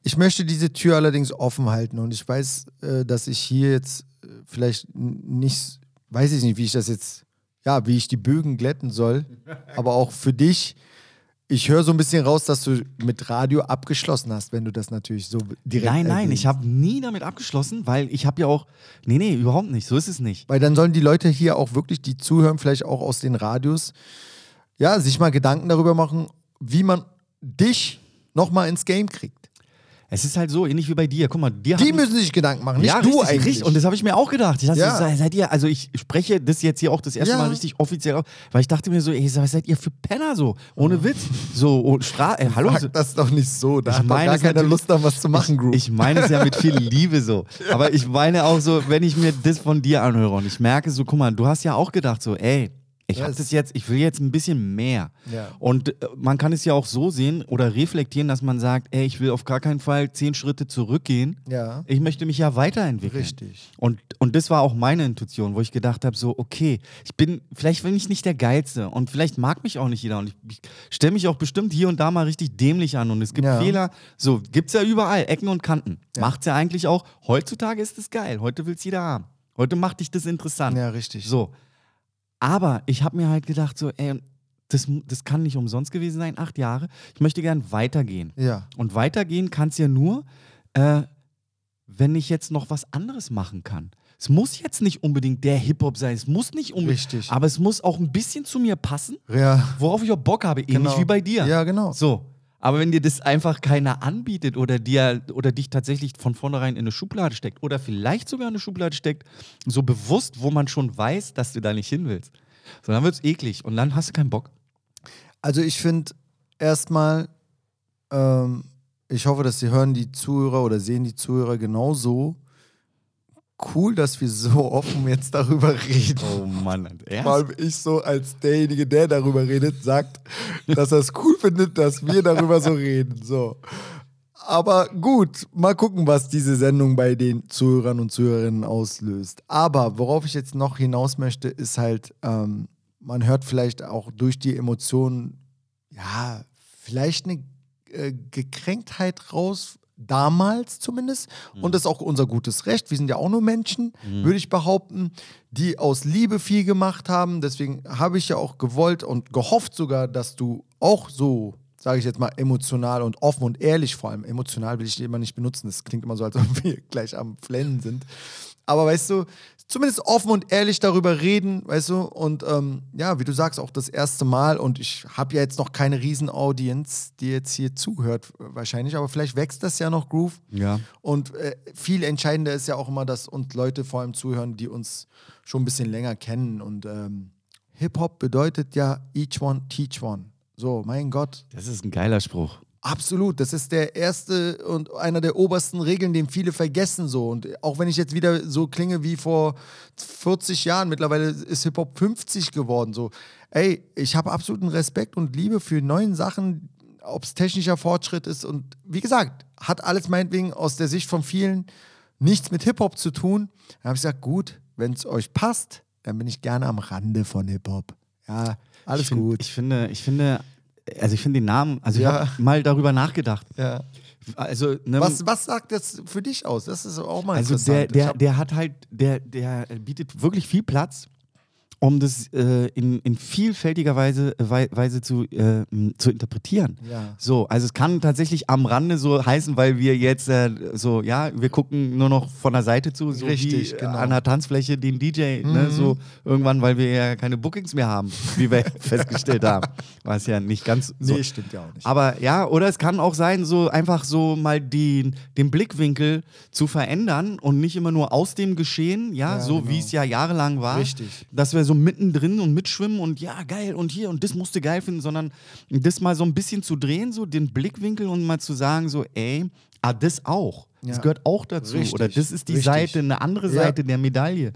Ich möchte diese Tür allerdings offen halten und ich weiß, äh, dass ich hier jetzt äh, vielleicht nicht, weiß ich nicht, wie ich das jetzt, ja, wie ich die Bögen glätten soll, aber auch für dich. Ich höre so ein bisschen raus, dass du mit Radio abgeschlossen hast, wenn du das natürlich so direkt. nein, nein, erwähnst. ich habe nie damit abgeschlossen, weil ich habe ja auch, nee, nee, überhaupt nicht, so ist es nicht. Weil dann sollen die Leute hier auch wirklich, die zuhören, vielleicht auch aus den Radios, ja, sich mal Gedanken darüber machen, wie man dich nochmal ins Game kriegt. Es ist halt so, ähnlich wie bei dir. Guck mal, dir Die müssen sich Gedanken machen, nicht ja, du richtig, eigentlich. richtig. Und das habe ich mir auch gedacht. Ich dachte, Ja. so, seid ihr, also ich spreche das jetzt hier auch das erste Ja. Mal richtig offiziell auf, weil ich dachte mir so, ey, was seid ihr für Penner so? Ohne Witz. So, und Stra ey, hallo. Sag das doch nicht so. Da Ich hat meine gar natürlich- Lust, da was zu machen, Group. Ich meine es ja mit viel Liebe so. Aber ich meine auch so, wenn ich mir das von dir anhöre und ich merke so, guck mal, du hast ja auch gedacht so, ey, ich Ja, habe es- das jetzt, ich will jetzt ein bisschen mehr. Ja. Und äh, man kann es ja auch so sehen oder reflektieren, dass man sagt, ey, ich will auf gar keinen Fall zehn Schritte zurückgehen. Ja. Ich möchte mich ja weiterentwickeln. Richtig. Und, und das war auch meine Intuition, wo ich gedacht habe, so, okay, ich bin, vielleicht bin ich nicht der Geilste und vielleicht mag mich auch nicht jeder und ich, ich stelle mich auch bestimmt hier und da mal richtig dämlich an und es gibt Ja. Fehler, so, gibt's ja überall, Ecken und Kanten. Macht's ja eigentlich auch. Heutzutage ist es geil, heute will's jeder haben. Heute macht dich das interessant. Ja, richtig. So. Aber ich habe mir halt gedacht, so, ey, das, das kann nicht umsonst gewesen sein, acht Jahre. Ich möchte gern weitergehen. Ja. Und weitergehen kann es ja nur, äh, wenn ich jetzt noch was anderes machen kann. Es muss jetzt nicht unbedingt der Hip-Hop sein, es muss nicht unbedingt, Richtig. aber es muss auch ein bisschen zu mir passen, Ja. worauf ich auch Bock habe, ähnlich Genau. wie bei dir. Ja, genau. So. Aber wenn dir das einfach keiner anbietet oder dir oder dich tatsächlich von vornherein in eine Schublade steckt oder vielleicht sogar in eine Schublade steckt, so bewusst, wo man schon weiß, dass du da nicht hin willst, so dann wird's eklig und dann hast du keinen Bock. Also ich finde erstmal, ähm, ich hoffe, dass sie hören die Zuhörer oder sehen die Zuhörer genauso. Cool, dass wir so offen jetzt darüber reden. Oh Mann, Vor allem ich so als derjenige, der darüber redet, sagt, dass er es cool findet, dass wir darüber so reden. So. Aber gut, mal gucken, was diese Sendung bei den Zuhörern und Zuhörerinnen auslöst. Aber worauf ich jetzt noch hinaus möchte, ist halt, ähm, man hört vielleicht auch durch die Emotionen, ja, vielleicht eine äh, Gekränktheit raus, damals zumindest. Und das ist auch unser gutes Recht. Wir sind ja auch nur Menschen, würde ich behaupten, die aus Liebe viel gemacht haben. Deswegen habe ich ja auch gewollt und gehofft sogar, dass du auch so, sage ich jetzt mal, emotional und offen und ehrlich vor allem, emotional will ich immer nicht benutzen. Das klingt immer so, als ob wir gleich am Flennen sind. Aber weißt du, zumindest offen und ehrlich darüber reden, weißt du, und ähm, ja, wie du sagst, auch das erste Mal und ich habe ja jetzt noch keine Riesen-Audience, die jetzt hier zuhört, wahrscheinlich, aber vielleicht wächst das ja noch, Groove. Ja. Und äh, viel entscheidender ist ja auch immer, dass uns Leute vor allem zuhören, die uns schon ein bisschen länger kennen. Und ähm, Hip-Hop bedeutet ja each one, teach one. So, mein Gott, Das ist ein geiler Spruch. Absolut, das ist der erste und einer der obersten Regeln, den viele vergessen so. Und auch wenn ich jetzt wieder so klinge wie vor 40 Jahren, mittlerweile ist Hip-Hop 50 geworden. So, ey, ich habe absoluten Respekt und Liebe für neuen Sachen, ob es technischer Fortschritt ist. Und wie gesagt, hat alles meinetwegen aus der Sicht von vielen nichts mit Hip-Hop zu tun. Dann habe ich gesagt, gut, wenn es euch passt, dann bin ich gerne am Rande von Hip-Hop. Ja, alles ich find, gut. Ich finde, ich finde, also ich finde den Namen, also Ja. ich habe mal darüber nachgedacht. ja. Also, ne, Was, was sagt das für dich aus? Das ist auch mal also interessant. der, Ich der, hab- der hat halt, der, der bietet wirklich viel Platz, um das äh, in, in vielfältiger Weise, Wei- Weise zu, äh, zu interpretieren. Ja. So, also es kann tatsächlich am Rande so heißen, weil wir jetzt äh, so, ja, wir gucken nur noch von der Seite zu, so Richtig, wie äh, genau. Mhm. an der Tanzfläche den DJ, ne, so irgendwann, weil wir ja keine Bookings mehr haben, wie wir festgestellt haben. Was ja nicht ganz so. Nee, stimmt ja auch nicht. Aber ja, oder es kann auch sein, so einfach so mal den, den Blickwinkel zu verändern und nicht immer nur aus dem Geschehen, ja, Ja, so genau. wie es ja jahrelang war. Richtig. Dass wir so mittendrin und mitschwimmen und ja, geil und hier und das musste geil finden, sondern das mal so ein bisschen zu drehen, so den Blickwinkel und mal zu sagen, so, ey, ah, das auch. Das Ja. gehört auch dazu. Richtig, Oder das ist die richtig. Seite, eine andere Ja. Seite der Medaille.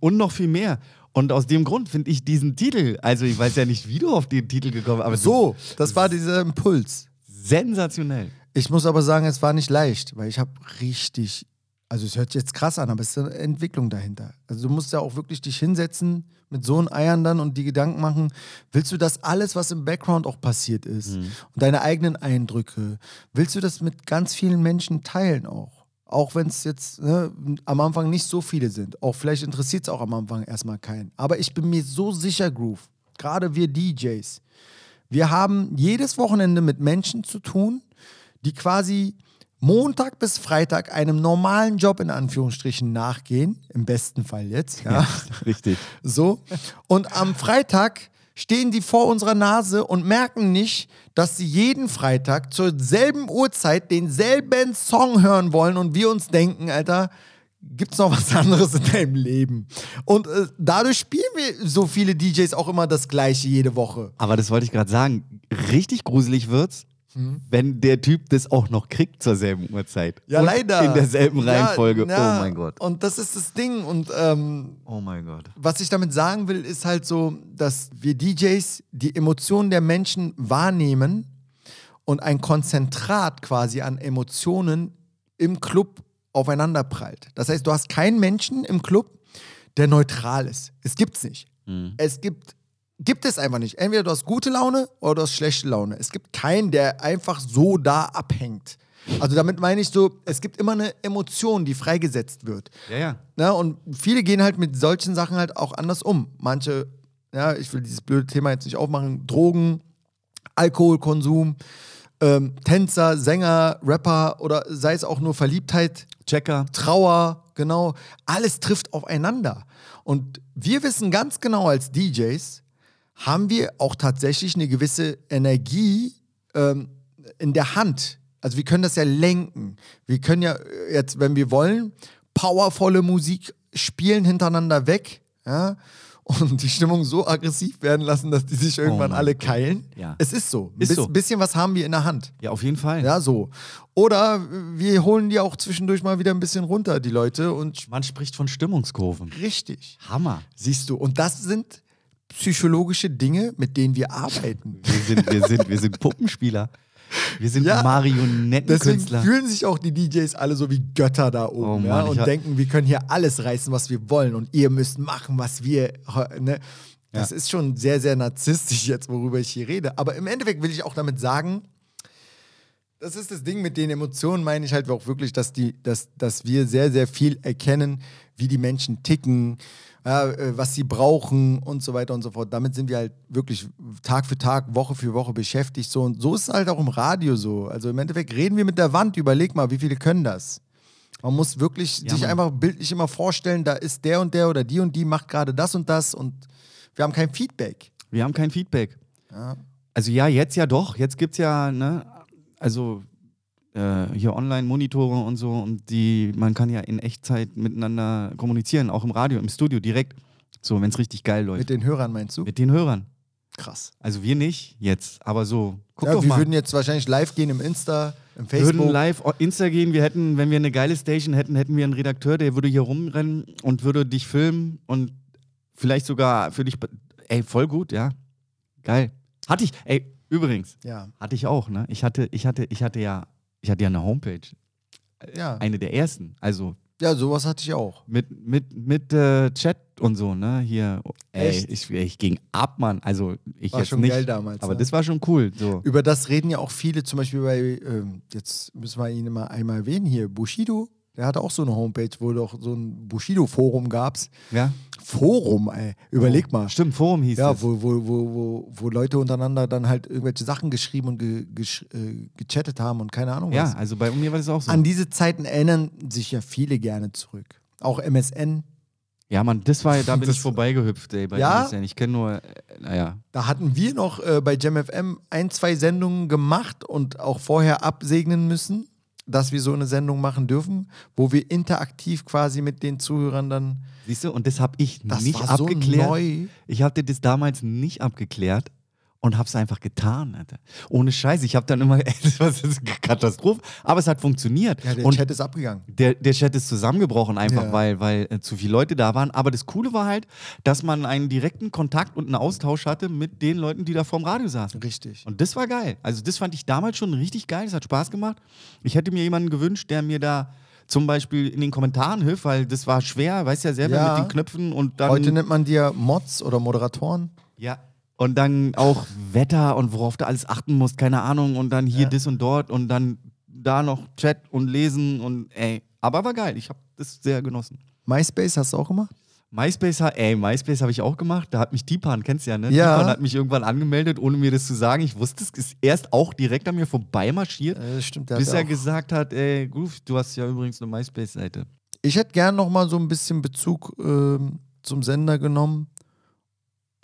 Und noch viel mehr. Und aus dem Grund finde ich diesen Titel, also ich weiß ja nicht, wie du auf den Titel gekommen bist, aber so, das war dieser Impuls. sensationell. Ich muss aber sagen, es war nicht leicht, weil ich habe richtig, also es hört sich jetzt krass an, aber es ist eine Entwicklung dahinter. Also du musst ja auch wirklich dich hinsetzen mit so einem Eiern dann und die Gedanken machen, willst du das alles, was im Background auch passiert ist und deine eigenen Eindrücke, willst du das mit ganz vielen Menschen teilen auch? Auch wenn es jetzt ne, am Anfang nicht so viele sind. Auch vielleicht interessiert es auch am Anfang erstmal keinen. Aber ich bin mir so sicher, Groove, gerade wir DJs, wir haben jedes Wochenende mit Menschen zu tun, die quasi Montag bis Freitag einem normalen Job in Anführungsstrichen nachgehen, im besten Fall jetzt, ja. Richtig. So. Und am Freitag stehen die vor unserer Nase und merken nicht, dass sie jeden Freitag zur selben Uhrzeit denselben Song hören wollen und wir uns denken, Alter, gibt's noch was anderes in deinem Leben? Und äh, dadurch spielen wir so viele DJs auch immer das Gleiche jede Woche. Aber das wollte ich gerade sagen. Richtig gruselig wird's, wenn der Typ das auch noch kriegt zur selben Uhrzeit. Ja, Und leider. In derselben Ja, Reihenfolge. ja. Oh mein Gott. Und das ist das Ding. Und ähm, Oh mein Gott. was ich damit sagen will, ist halt so, dass wir DJs die Emotionen der Menschen wahrnehmen und ein Konzentrat quasi an Emotionen im Club aufeinander prallt. Das heißt, du hast keinen Menschen im Club, der neutral ist. Es gibt's nicht. Es gibt gibt es einfach nicht. Entweder du hast gute Laune oder du hast schlechte Laune. Es gibt keinen, der einfach so da abhängt. Also damit meine ich so, es gibt immer eine Emotion, die freigesetzt wird. Ja, ja. Na, und viele gehen halt mit solchen Sachen halt auch anders um. Manche, ja, ich will dieses blöde Thema jetzt nicht aufmachen, Drogen, Alkoholkonsum, ähm, Tänzer, Sänger, Rapper oder sei es auch nur Verliebtheit, Checker. Trauer, genau, alles trifft aufeinander. Und wir wissen ganz genau als DJs, haben wir auch tatsächlich eine gewisse Energie, ähm, in der Hand. Also wir können das ja lenken. Wir können ja äh, jetzt, wenn wir wollen, powervolle Musik spielen hintereinander weg, ja, und die Stimmung so aggressiv werden lassen, dass die sich irgendwann mein alle Gott. keilen. Ja. Es ist so. Ein bis- so. bisschen was haben wir in der Hand. Ja, auf jeden Fall. Ja, so. Oder wir holen die auch zwischendurch mal wieder ein bisschen runter, die Leute, und Man spricht von Stimmungskurven. richtig. Hammer. Siehst du, und das sind psychologische Dinge, mit denen wir arbeiten. Wir sind, wir sind, wir sind Puppenspieler. Wir sind Ja, Deswegen Marionettenkünstler. fühlen sich auch die DJs alle so wie Götter da oben Oh Mann, ja, und denken, wir können hier alles reißen, was wir wollen und ihr müsst machen, was wir. Ne? Das ist schon sehr, sehr narzisstisch jetzt, worüber ich hier rede. Aber im Endeffekt will ich auch damit sagen, das ist das Ding mit den Emotionen, meine ich halt auch wirklich, dass, die, dass, dass wir sehr, sehr viel erkennen, wie die Menschen ticken, ja, äh, was sie brauchen und so weiter und so fort. Damit sind wir halt wirklich Tag für Tag, Woche für Woche beschäftigt. So. Und so ist es halt auch im Radio so. Also im Endeffekt reden wir mit der Wand. Überleg mal, wie viele können das? Man muss wirklich Ja, sich Mann. einfach bildlich immer vorstellen, da ist der und der oder die und die macht gerade das und das und wir haben kein Feedback. Wir haben kein Feedback. Ja. Also ja, jetzt ja doch. Jetzt gibt es ja, ne, also äh, hier Online-Monitore und so und die, man kann ja in Echtzeit miteinander kommunizieren, auch im Radio, im Studio direkt. So, wenn es richtig geil läuft. Mit den Hörern meinst du? Mit den Hörern. Krass. Also wir nicht jetzt, aber so. Guck ja, doch wir mal. würden jetzt wahrscheinlich live gehen im Insta, im Wir würden Facebook. live Insta gehen, wir hätten, wenn wir eine geile Station hätten, hätten wir einen Redakteur, der würde hier rumrennen und würde dich filmen und vielleicht sogar für dich. Ey, voll gut, ja. Geil. Hatte ich, ey, übrigens, Ja, hatte ich auch, ne? Ich hatte, ich hatte, ich hatte ja, ich hatte ja eine Homepage. ja. Eine der ersten. Also ja, sowas hatte ich auch. mit, mit, mit äh, Chat und so, ne? Hier. Ey, Echt? ich, ich ging ab, Mann. Also ich War jetzt schon nicht. geil damals, Aber ne? das war schon cool. So. Über das reden ja auch viele, zum Beispiel bei, ähm, jetzt müssen wir ihn mal einmal erwähnen hier, Bushido. Der hatte auch so eine Homepage, wo doch so ein Bushido-Forum gab's. Ja. Forum, ey. Überleg mal. Stimmt, Forum hieß Ja, es. wo, wo, wo, wo, wo Leute untereinander dann halt irgendwelche Sachen geschrieben und ge, gesch, äh, gechattet haben und keine Ahnung Ja, was. also bei mir war das auch so. An diese Zeiten erinnern sich ja viele gerne zurück. Auch MSN. Ja, Mann, das war, da bin Das- ich vorbeigehüpft, ey, bei Ja? MSN. Ich kenne nur, äh, naja. Da hatten wir noch äh, bei JamFM ein, zwei Sendungen gemacht und auch vorher absegnen müssen, dass wir so eine Sendung machen dürfen, wo wir interaktiv quasi mit den Zuhörern dann. Siehst du, und das habe ich Das nicht war so abgeklärt. neu. Ich hatte das damals nicht abgeklärt und habe es einfach getan, Alter. Ohne Scheiß. Ich habe dann immer, ey, das ist eine Katastrophe, aber es hat funktioniert. Ja, der und Chat ist abgegangen. der, der Chat ist zusammengebrochen, einfach Ja. weil, weil äh, zu viele Leute da waren. Aber das Coole war halt, dass man einen direkten Kontakt und einen Austausch hatte mit den Leuten, die da vorm Radio saßen. Richtig. Und das war geil. Also das fand ich damals schon richtig geil. Das hat Spaß gemacht. Ich hätte mir jemanden gewünscht, der mir da zum Beispiel in den Kommentaren hilft, weil das war schwer, weißt ja selber Ja. mit den Knöpfen und dann Heute nennt man ja Mods oder Moderatoren. ja und dann auch Wetter und worauf du alles achten musst, keine Ahnung und dann hier Ja. das und dort und dann da noch Chat und lesen und ey, aber war geil. Ich habe das sehr genossen. MySpace hast du auch gemacht? MySpace, ey, MySpace habe ich auch gemacht. Da hat mich Tipan, kennst du ja, ne? Ja. Tipan hat mich irgendwann angemeldet, ohne mir das zu sagen. Ich wusste es, ist erst auch direkt an mir vorbei marschiert, Äh, stimmt, bis er auch- gesagt hat, ey, Groove, du hast ja übrigens eine MySpace-Seite. Ich hätte gern noch mal so ein bisschen Bezug ähm, zum Sender genommen.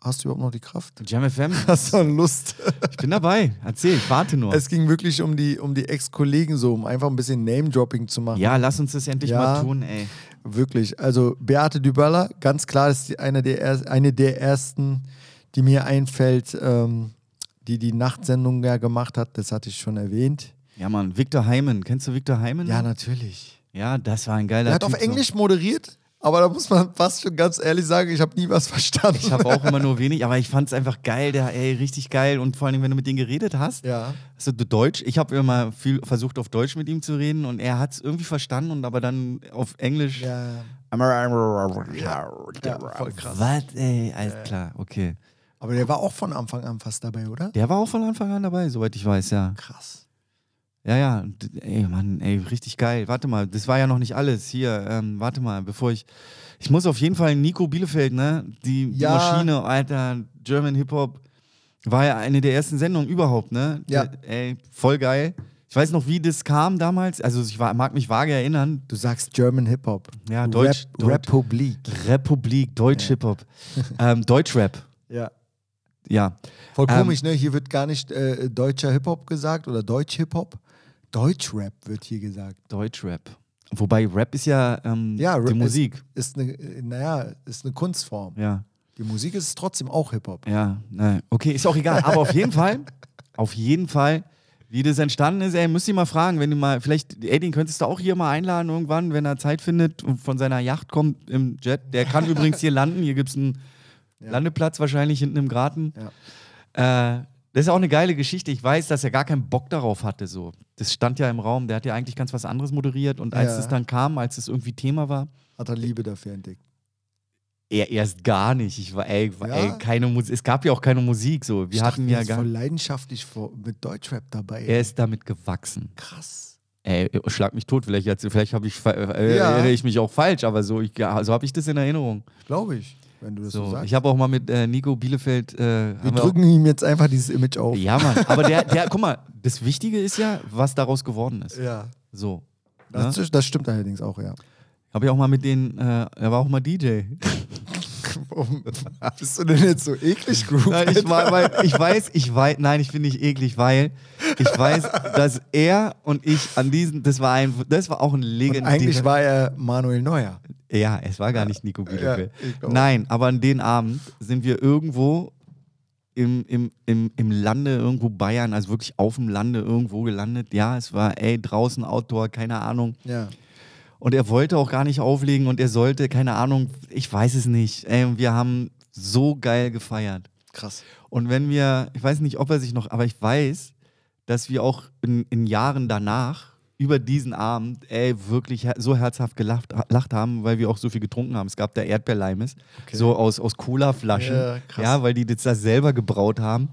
Hast du überhaupt noch die Kraft? Jam FM, Hast du Lust? ich bin dabei. Erzähl, ich warte nur. Es ging wirklich um die, um die Ex-Kollegen so, um einfach ein bisschen Name-Dropping zu machen. ja, lass uns das endlich Ja. mal tun, ey. Wirklich. Also Beate Dybala, ganz klar, ist die, eine, der er, eine der ersten, die mir einfällt, ähm, die die Nachtsendung ja gemacht hat. Das hatte ich schon erwähnt. Ja, Mann, Victor Heimen. Kennst du Victor Heimen? Ja, natürlich. Ja, das war ein geiler Er hat typ. auf Englisch moderiert, aber da muss man fast schon ganz ehrlich sagen, ich habe nie was verstanden. Ich habe auch immer nur wenig, aber ich fand es einfach geil, der, ey, richtig geil. Und vor allem, wenn du mit denen geredet hast, ja. also du Deutsch, ich habe immer viel versucht, auf Deutsch mit ihm zu reden und er hat es irgendwie verstanden und aber dann auf Englisch. Ja. Ja, voll krass. Was, ey, alles klar, okay. Aber der war auch von Anfang an fast dabei, oder? Der war auch von Anfang an dabei, soweit ich weiß, ja. Krass. Ja, ja, ey, Mann, ey, richtig geil. Warte mal, das war ja noch nicht alles. Hier, ähm, warte mal, bevor ich. Ich muss auf jeden Fall Nico Bielefeld, ne? Die, die Ja. Maschine, Alter, German Hip-Hop, war ja eine der ersten Sendungen überhaupt, ne? Ja. Der, ey, voll geil. Ich weiß noch, wie das kam damals. Also, ich war, mag mich vage erinnern. Du sagst German Hip-Hop. Ja, Deutsch- Rap, Deutsch. Republik. Republik, Deutsch Hip-Hop. ähm, Deutschrap. Ja. Ja. Voll Ähm, komisch, ne? Hier wird gar nicht äh, deutscher Hip-Hop gesagt oder Deutsch-Hip-Hop. Deutsch-Rap wird hier gesagt. Deutschrap. Wobei Rap ist ja, ähm, Ja, die Rap Musik. Ist, ist eine, naja, ist eine Kunstform. Ja. Die Musik ist trotzdem auch Hip-Hop. Ja, nein. Okay, ist auch egal. Aber auf jeden Fall, auf jeden Fall, wie das entstanden ist, ey, müsst ihr mal fragen, wenn du mal, vielleicht, ey, den könntest du auch hier mal einladen irgendwann, wenn er Zeit findet und von seiner Yacht kommt im Jet. Der kann übrigens hier landen. Hier gibt es einen Landeplatz wahrscheinlich hinten im Garten. Äh, das ist auch eine geile Geschichte. Ich weiß, dass er gar keinen Bock darauf hatte. So. Das stand ja im Raum. Der hat ja eigentlich ganz was anderes moderiert. Und als Ja. es dann kam, als es irgendwie Thema war, Hat er Liebe dafür entdeckt. er erst gar nicht. Ich war, ey, Ja? ey keine Musik. Es gab ja auch keine Musik. So. Wir Ich hatten ja er ist gar voll leidenschaftlich mit Deutschrap dabei. Er ist damit gewachsen. krass. Ey, schlag mich tot, vielleicht, vielleicht habe ich, äh, Ja. erinnere ich mich auch falsch, aber so, ich, so habe ich das in Erinnerung. Glaube ich, wenn du das so, So, sagst. ich habe auch mal mit äh, Nico Bielefeld. Äh, Wir haben wir drücken ihm jetzt einfach dieses Image auf. Ja, Mann. Aber der, der, guck mal, das Wichtige ist ja, was daraus geworden ist. Ja. So. Das, Ne? das stimmt allerdings auch, ja. Habe ich auch mal mit denen, äh, er war auch mal DJ. Warum bist du denn jetzt so eklig, Groove? Nein, ich, weil, ich weiß, ich weiß, nein, ich bin nicht eklig, weil ich weiß, dass er und ich an diesen, das war ein, das war auch ein legendärer. eigentlich war er Manuel Neuer. Ja, es war gar nicht Nico Bielefeld. Ja. Nein, aber an den Abend sind wir irgendwo im, im, im, im Lande, irgendwo Bayern, also wirklich auf dem Lande irgendwo gelandet. Ja, es war, ey, draußen Outdoor, keine Ahnung. Ja. Und er wollte auch gar nicht auflegen und er sollte, keine Ahnung, ich weiß es nicht. Ey, wir haben so geil gefeiert. Krass. Und wenn wir, ich weiß nicht, ob er sich noch, aber ich weiß, dass wir auch in, in Jahren danach über diesen Abend, ey, wirklich so herzhaft gelacht, gelacht haben, weil wir auch so viel getrunken haben. Es gab da Erdbeerleimes, so aus, aus Cola-Flaschen, Ja, ja, weil die das da selber gebraut haben.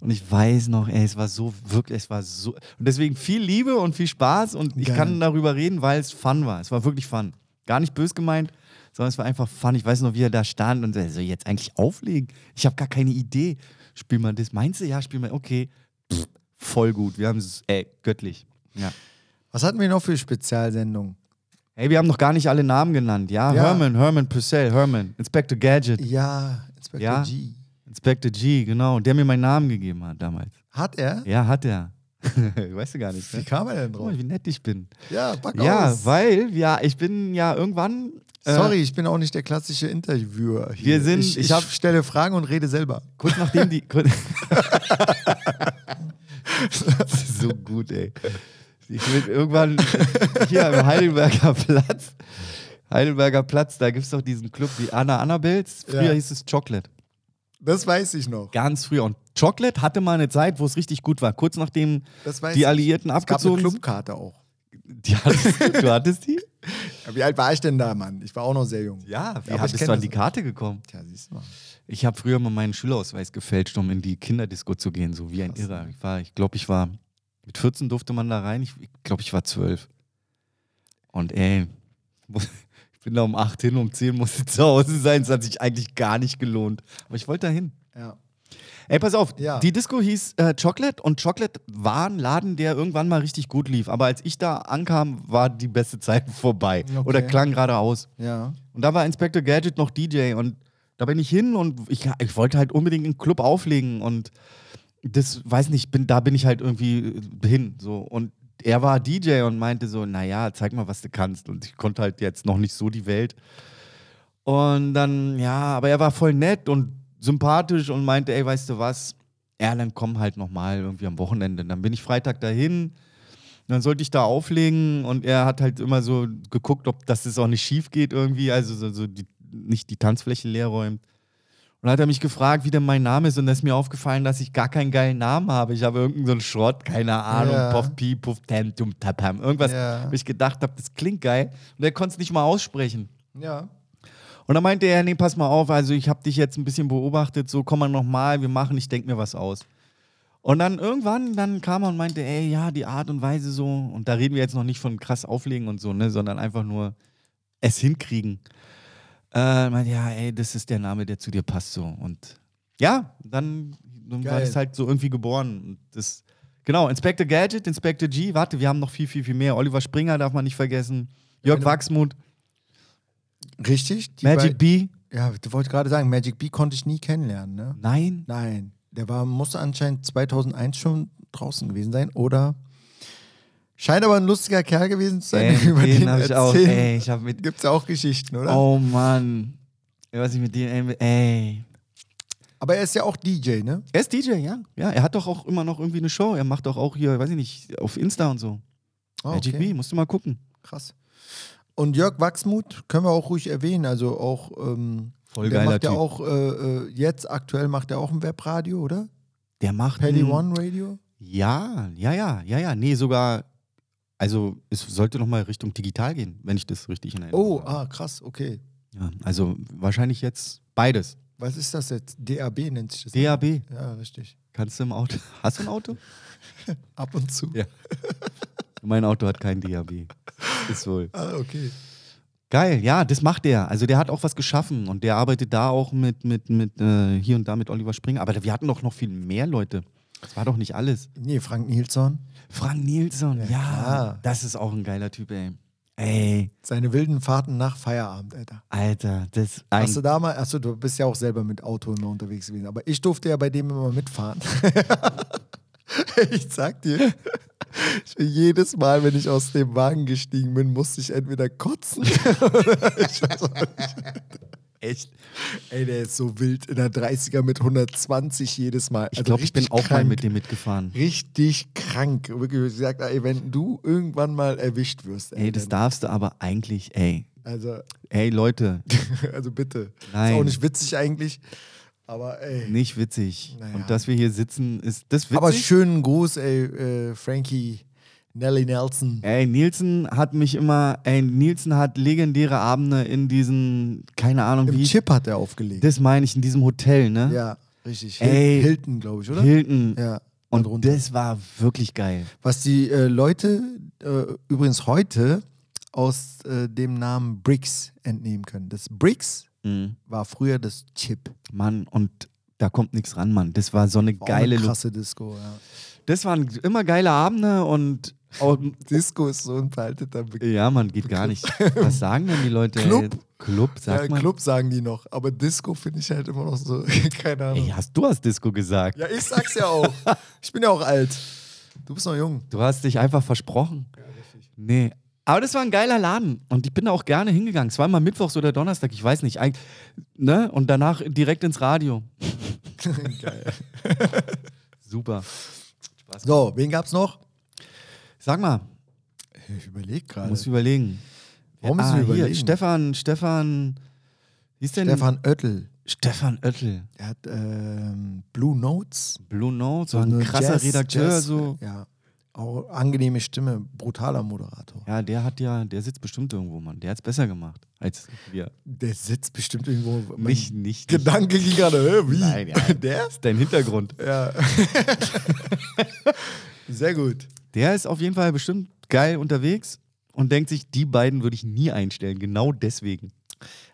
Und ich weiß noch, ey, es war so wirklich, es war so. Und deswegen viel Liebe und viel Spaß und ich Geil. kann darüber reden, weil es Fun war. Es war wirklich Fun. Gar nicht bös gemeint, sondern es war einfach Fun. Ich weiß noch, wie er da stand und so, soll ich jetzt eigentlich auflegen? Ich habe gar keine Idee. Spiel mal das. Meinst du? Ja, spiel mal. Okay. Pff, voll gut. Wir haben es, ey, göttlich. Ja. Was hatten wir noch für Spezialsendungen? Hey, wir haben noch gar nicht alle Namen genannt. Ja, Ja. Herman, Herman Purcell, Herman, Inspector Gadget, Ja, Inspector Ja. G. Inspector G, genau. Der mir meinen Namen gegeben hat damals. Hat er? Ja, hat er. weißt du gar nicht. Wie Ne? kam er denn drauf? mal, wie nett ich bin. Ja, pack Ja, aus. weil, ja, ich bin ja irgendwann. äh, Sorry, ich bin auch nicht der klassische Interviewer. Hier. Wir sind- Ich, ich ich hab- stelle Fragen und rede selber. Kurz nachdem die. Kurz das ist so gut, ey. Ich will irgendwann hier am Heidelberger Platz. Heidelberger Platz, da gibt es doch diesen Club wie Anna Annabels. Früher Ja. hieß es Chocolate. Das weiß ich noch. Ganz früher. Und Chocolate hatte mal eine Zeit, wo es richtig gut war. Kurz nachdem die ich. Alliierten Es gab eine abgezogen sind. Clubkarte auch. Die hattest du, du hattest die? Ja, wie alt war ich denn da, Mann? Ich war auch noch sehr jung. Ja, wie aber bist du an die Karte gekommen? Tja, siehst du mal. Ich habe früher mal meinen Schülerausweis gefälscht, um in die Kinderdisco zu gehen, so wie ein Krass, Irrer. ne? Ich war, ich glaube, ich war mit 14 durfte man da rein. Ich glaube, ich war 12. Und ey, ich bin da um 8 hin, um 10 musste zu Hause sein. Es hat sich eigentlich gar nicht gelohnt. Aber ich wollte da hin. Ja. Ey, pass auf, Ja. die Disco hieß äh, Chocolate und Chocolate war ein Laden, der irgendwann mal richtig gut lief. Aber als ich da ankam, war die beste Zeit vorbei. Okay. Oder klang gerade aus. Ja. Und da war Inspector Gadget noch DJ und da bin ich hin und ich, ich wollte halt unbedingt einen Club auflegen und das, weiß nicht, bin, da bin ich halt irgendwie hin. So. Und er war DJ und meinte so, naja, zeig mal, was du kannst. Und ich konnte halt jetzt noch nicht so die Welt. Und dann, ja, aber er war voll nett und sympathisch und meinte, ey, weißt du was, ja, dann komm halt nochmal irgendwie am Wochenende. Dann bin ich Freitag dahin. Dann sollte ich da auflegen und er hat halt immer so geguckt, ob das auch nicht schief geht irgendwie, also so, so die, nicht die Tanzfläche leer räumt. Und dann hat er mich gefragt, wie denn mein Name ist und da ist mir aufgefallen, dass ich gar keinen geilen Namen habe. Ich habe irgendeinen so einen Schrott, keine Ahnung, Ja. Puff Pi, Puff Tam, Tum Tapam, irgendwas, Ja. wo ich gedacht habe, das klingt geil. Und er konnte es nicht mal aussprechen. Ja. Und dann meinte er, nee, pass mal auf, also ich habe dich jetzt ein bisschen beobachtet, so komm mal nochmal, wir machen, ich denke mir was aus. Und dann irgendwann, dann kam er und meinte, ey, ja, die Art und Weise so, und da reden wir jetzt noch nicht von krass auflegen und so, ne, sondern einfach nur es hinkriegen. Äh, meinte, ja, ey, das ist der Name, der zu dir passt so. Und ja, dann, dann war das halt so irgendwie geboren. Und das, genau, Inspector Gadget, Inspector G, warte, wir haben noch viel, viel, viel mehr. Oliver Springer darf man nicht vergessen. Jörg genau. Wachsmuth, Richtig. Die Magic B. Ja, ich wollte gerade sagen, Magic B konnte ich nie kennenlernen, ne? Nein? Nein, der war, musste anscheinend 2001 schon draußen gewesen sein oder scheint aber ein lustiger Kerl gewesen zu sein. Ey, über den den hab ich auch. Ey, ich hab mit. Gibt's ja auch Geschichten, oder? Oh Mann. Was ich mit dem. Ey. Aber er ist ja auch DJ, ne? Er ist DJ, ja. Ja, er hat doch auch immer noch irgendwie eine Show. Er macht doch auch hier, weiß ich nicht, auf Insta und so. Ah, Magic B, musst du mal gucken. Krass. Und Jörg Wachsmuth können wir auch ruhig erwähnen. Also auch, ähm, Voll der geiler macht ja Typ. auch, äh, äh, jetzt aktuell macht er auch ein Webradio, oder? Der macht. Paddy One Radio? Ja, ja, ja, ja, ja. Nee, sogar. Also, es sollte noch mal Richtung digital gehen, wenn ich das richtig in Erinnerung Oh, habe. ah, krass, okay. Ja, also wahrscheinlich jetzt beides. Was ist das jetzt? DAB nennt sich das. DAB. Ja, richtig. Kannst du im Auto. Hast du ein Auto? Ab und zu. Ja. mein Auto hat kein DAB. Ist wohl. Ah, okay. Geil, ja, das macht der. Also der hat auch was geschaffen und der arbeitet da auch mit, mit, mit äh, hier und da mit Oliver Springer. Aber wir hatten doch noch viel mehr Leute. Das war doch nicht alles. Nee, Frank Nilsson. Frank Nilsson, ja, klar. das ist auch ein geiler Typ, ey. Ey, Seine wilden Fahrten nach Feierabend, Alter. Alter, das Hast du da mal, achso, du bist ja auch selber mit Auto immer unterwegs gewesen, aber ich durfte ja bei dem immer mitfahren. ich sag dir, jedes Mal, wenn ich aus dem Wagen gestiegen bin, musste ich entweder kotzen oder ich. Echt. Ey, der ist so wild in der 30er mit 120 jedes Mal. Ich Also glaube, ich bin auch mal krank. mit dem mitgefahren. Richtig krank. Wirklich, ich sag, ey, wenn du irgendwann mal erwischt wirst, ey, Ey, das darfst du aber eigentlich, ey. also, Ey, Leute, also bitte. Nein. Ist auch nicht witzig eigentlich, aber ey. nicht witzig. Naja. Und dass wir hier sitzen, ist das witzig. Aber schönen Gruß, ey, äh, Frankie Nelly Nelson. Ey, Nielsen hat mich immer, ey, Nielsen hat legendäre Abende in diesen, keine Ahnung Im wie. Chip hat er aufgelegt. Das meine ich, in diesem Hotel, ne? ja, richtig. Ey. Hil Hilton, glaube ich, oder? Hilton. Ja. Und darunter. das war wirklich geil. Was die äh, Leute äh, übrigens heute aus äh, dem Namen Bricks entnehmen können. Das Bricks Mhm. war früher das Chip. Mann, und da kommt nichts ran, Mann. Das war so eine War geile eine krasse Disco, ja. Das waren immer geile Abende und auch, Disco ist so ein veralteter Begriff. ja, man geht gar nicht. Was sagen denn die Leute? Club. Club, sag Ja, mal. Club sagen die noch, aber Disco finde ich halt immer noch so, keine Ahnung. Ey, hast du hast Disco gesagt? Ja, ich sag's ja auch. Ich bin ja auch alt. Du bist noch jung. Du hast dich einfach versprochen. Nee. Aber das war ein geiler Laden und ich bin da auch gerne hingegangen. Es war immer Mittwochs oder Donnerstag, ich weiß nicht. Eig- Ne? Und danach direkt ins Radio. Geil. Super. So, wen gab's noch? Sag mal, Ich überlege gerade. muss überlegen. Warum müssen ah, wir überlegen? Hier, Stefan, Stefan, wie ist denn? Stefan Oettel. Stefan Oettel. Er hat ähm, Blue Notes. Blue Note, so ein krasser Jazz- Redakteur. Jazz- so. Ja. Auch angenehme Stimme, brutaler Moderator. Ja, der hat ja, der sitzt bestimmt irgendwo, Mann. Der hat's besser gemacht als wir. Der sitzt bestimmt irgendwo. Mein Nicht, nicht. Gedanke ging gerade, wie? Nein, ja. Der? ist dein Hintergrund. Ja. Sehr gut. Der ist auf jeden Fall bestimmt geil unterwegs und denkt sich, die beiden würde ich nie einstellen. Genau deswegen.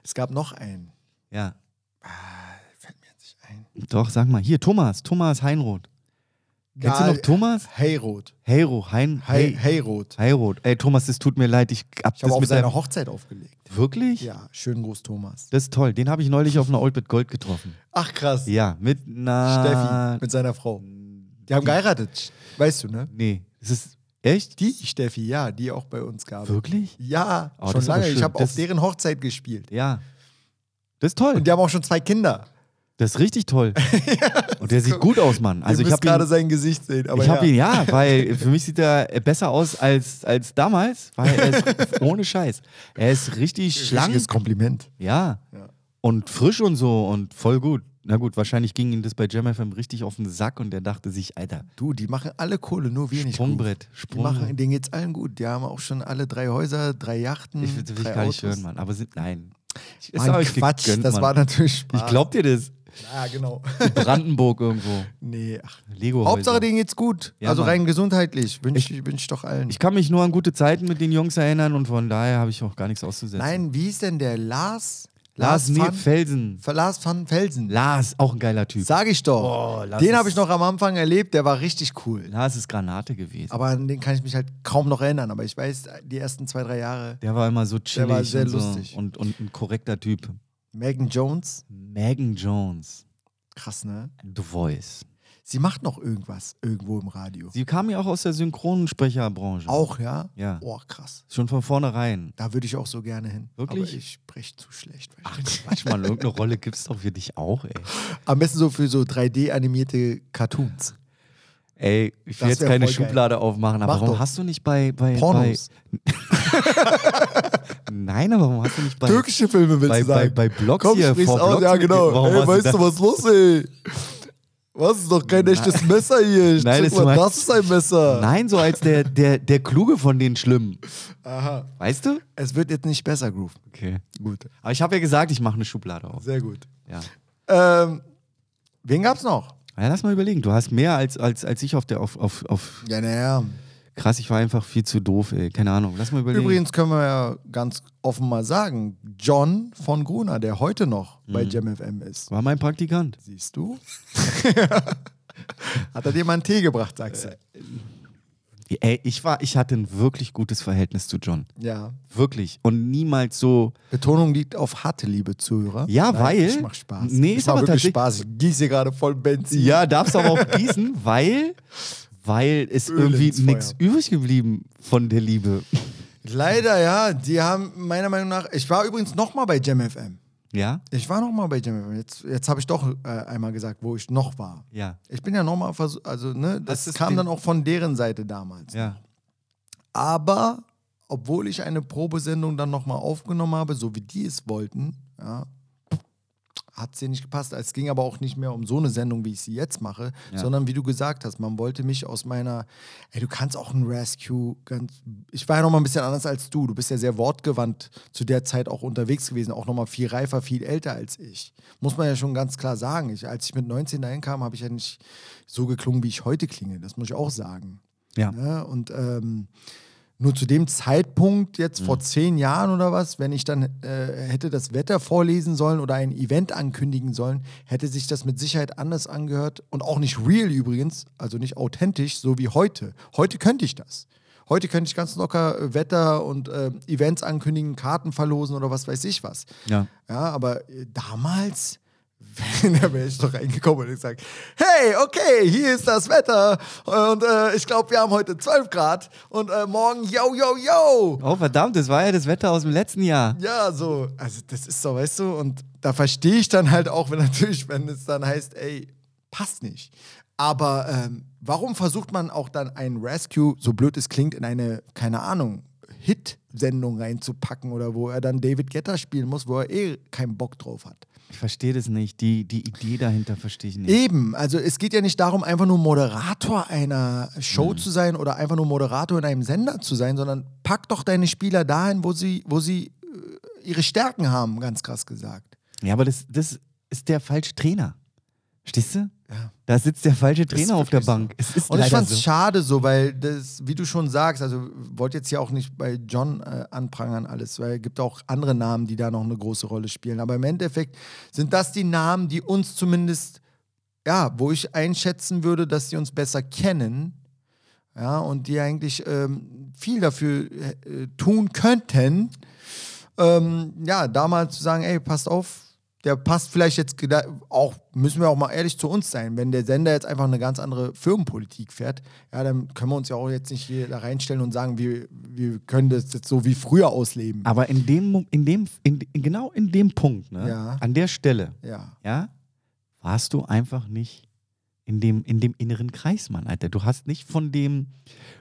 Es gab noch einen. Ja. Fällt mir jetzt nicht ein. Doch, sag mal. Hier, Thomas. Thomas Heinroth. Kennst du noch Thomas? Heyrot. Heiro, Hein, Hey, hey, Heyrot. Heiroth. Ey, Thomas, es tut mir leid. Ich hab Ich habe das auf mit seiner Hochzeit aufgelegt. Wirklich? Ja, schönen Gruß, Thomas. Das ist toll. Den habe ich neulich auf einer Old Bit Gold getroffen. Ach, krass. Ja, mit einer. Steffi mit seiner Frau. Die haben geheiratet. Weißt du, ne? Nee, es ist echt? Die Steffi, ja, die auch bei uns gab. Wirklich? Ja, Oh, schon lange. Ich habe auf deren Hochzeit gespielt. Ja. Das ist toll. Und die haben auch schon zwei Kinder. das ist richtig toll. Und der sieht gut aus, Mann. Also Ihr ich habe gerade sein Gesicht sehen. Aber ich ja. hab ihn, ja, weil für mich sieht er besser aus als, als damals, weil er ist ohne Scheiß. Er ist richtig schlank. Richtiges Kompliment. Ja. Ja. Und frisch und so und voll gut. Na gut, wahrscheinlich ging ihm das bei JamFM richtig auf den Sack und er dachte sich, Alter, Du, die machen alle Kohle, nur wir nicht. Sprungbrett, gut. Die machen, Sprungbrett. denen geht's allen gut. Die haben auch schon alle drei Häuser, drei Yachten. Ich will, drei gar nicht Autos. hören, Mann. Aber sind, nein. Ich, Mann, euch Quatsch, gegönnt, das Mann. war natürlich Spaß. Ich glaub dir das. Ja, genau. Brandenburg irgendwo. nee, ach. Lego. Hauptsache, denen geht's gut. Ja, also Mann. rein gesundheitlich. Wünsche ich, wünsch ich doch allen. Ich kann mich nur an gute Zeiten mit den Jungs erinnern und von daher habe ich auch gar nichts auszusetzen. Nein, wie ist denn der Lars? Lars nee, van, Felsen. Lars van Felsen. Lars, auch ein geiler Typ. Sag ich doch. Oh, Lars den habe ich noch am Anfang erlebt, der war richtig cool. Lars ist Granate gewesen. Aber an den kann ich mich halt kaum noch erinnern. Aber ich weiß, die ersten zwei, drei Jahre. Der war immer so chillig war sehr und, so lustig. Und, und ein korrekter Typ. Megan Jones. Megan Jones, Krass, ne? The Voice. Sie macht noch irgendwas irgendwo im Radio. Sie kam ja auch aus der Synchronsprecherbranche. Auch, ja? Ja. Oh, krass. Schon von vornherein. Da würde ich auch so gerne hin. Wirklich? Aber ich spreche zu schlecht. Ach, manchmal irgendeine Rolle gibt es doch für dich auch, ey. Am besten so für so 3D-animierte Cartoons. Ey, ich will Das jetzt keine voll geil. Schublade aufmachen, aber Mach warum doch. hast du nicht bei. bei Pornos. Bei, nein, aber warum hast du nicht bei. Türkische Filme willst bei, du sagen? bei, bei Blogs Komm, hier vor aus. Blogs Ja, mit- genau. Warum Ey, weißt du was los, ey? Was ist doch kein echtes Messer hier. Nein, das mal, das ist ein Messer. Nein, so als der, der, der Kluge von den Schlimmen. Aha. Weißt du? Es wird jetzt nicht besser, Groove. Okay. Gut. Aber ich habe ja gesagt, ich mache eine Schublade auf. Sehr gut. Ja. Ähm, wen gab's noch? ja. Lass mal überlegen. Du hast mehr als, als, als ich auf der. Auf, auf, auf Ja, naja. Krass, ich war einfach viel zu doof, ey. Keine Ahnung. Lass mal überlegen. Übrigens können wir ja ganz offen mal sagen, John von Gruner, der heute noch bei Mhm. JamFM ist. War mein Praktikant. Siehst du? Hat er dir mal einen Tee gebracht, sagst du? Ey, ich war, ich hatte ein wirklich gutes Verhältnis zu John. Ja. Wirklich. Und niemals so. Betonung liegt auf harte Liebe, Zuhörer. Ja, Nein, weil- Ich mach Spaß. Nee, ich ist mach aber wirklich Spaß. Ich gieße gerade voll Benzin. Ja, darfst aber auch gießen, weil, weil es Öl irgendwie nichts übrig geblieben von der Liebe. Leider, ja. Die haben meiner Meinung nach. Ich war übrigens nochmal bei JamFM. Ja? Ich war nochmal bei JamFM. Jetzt, jetzt habe ich doch äh, einmal gesagt, wo ich noch war. Ja. Ich bin ja nochmal versucht, also ne, das du's kam dann auch von deren Seite damals. Ja. Aber obwohl ich eine Probesendung dann nochmal aufgenommen habe, so wie die es wollten, ja, hat es dir nicht gepasst. Es ging aber auch nicht mehr um so eine Sendung, wie ich sie jetzt mache, Ja. sondern wie du gesagt hast, man wollte mich aus meiner, ey, du kannst auch ein Rescue, ganz, ich war ja nochmal ein bisschen anders als du, du bist ja sehr wortgewandt zu der Zeit auch unterwegs gewesen, auch nochmal viel reifer, viel älter als ich. Muss man ja schon ganz klar sagen. Ich, als ich mit 19 dahin kam, habe ich ja nicht so geklungen, wie ich heute klinge, das muss ich auch sagen. Ja. Ne? Und ähm, nur zu dem Zeitpunkt, jetzt vor zehn Jahren oder was, wenn ich dann äh, hätte das Wetter vorlesen sollen oder ein Event ankündigen sollen, hätte sich das mit Sicherheit anders angehört und auch nicht real übrigens, also nicht authentisch, so wie heute. Heute könnte ich das. Heute könnte ich ganz locker äh, Wetter und äh, Events ankündigen, Karten verlosen oder was weiß ich was. Ja. Ja, aber äh, damals, da wäre ich doch reingekommen und gesagt, hey, okay, hier ist das Wetter und äh, ich glaube, wir haben heute 12 Grad und äh, morgen, yo, yo, yo. Oh, verdammt, das war ja das Wetter aus dem letzten Jahr. Ja, so, also das ist so, weißt du, und da verstehe ich dann halt auch, wenn natürlich, wenn es dann heißt, ey, passt nicht. Aber ähm, warum versucht man auch dann ein Rescue, so blöd es klingt, in eine, keine Ahnung, Hit-Sendung reinzupacken oder wo er dann David Guetta spielen muss, wo er eh keinen Bock drauf hat? Ich verstehe das nicht. Die, die Idee dahinter verstehe ich nicht. Eben, also es geht ja nicht darum, einfach nur Moderator einer Show zu sein oder einfach nur Moderator in einem Sender zu sein, sondern pack doch deine Spieler dahin, wo sie, wo sie äh, ihre Stärken haben, ganz krass gesagt. Ja, aber das, das ist der falsche Trainer. Stehst du? Ja. Da sitzt der falsche Trainer auf der. Bank. Es ist Und ich fand es so. schade so, weil das, wie du schon sagst, also wollte jetzt ja auch nicht bei John äh, anprangern alles, weil es gibt auch andere Namen, die da noch eine große Rolle spielen. Aber im Endeffekt sind das die Namen, die uns zumindest, ja, wo ich einschätzen würde, dass sie uns besser kennen, ja, und die eigentlich ähm, viel dafür äh, tun könnten, ähm, ja, da mal zu sagen, ey, passt auf, der passt vielleicht jetzt auch, müssen wir auch mal ehrlich zu uns sein, wenn der Sender jetzt einfach eine ganz andere Firmenpolitik fährt, ja, dann können wir uns ja auch jetzt nicht hier da reinstellen und sagen, wir, wir können das jetzt so wie früher ausleben. Aber in dem, in dem, in, genau in dem Punkt, ne, Ja. an der Stelle, Ja. ja, warst du einfach nicht in dem, in dem inneren Kreis, Mann, Alter. Du hast nicht von dem,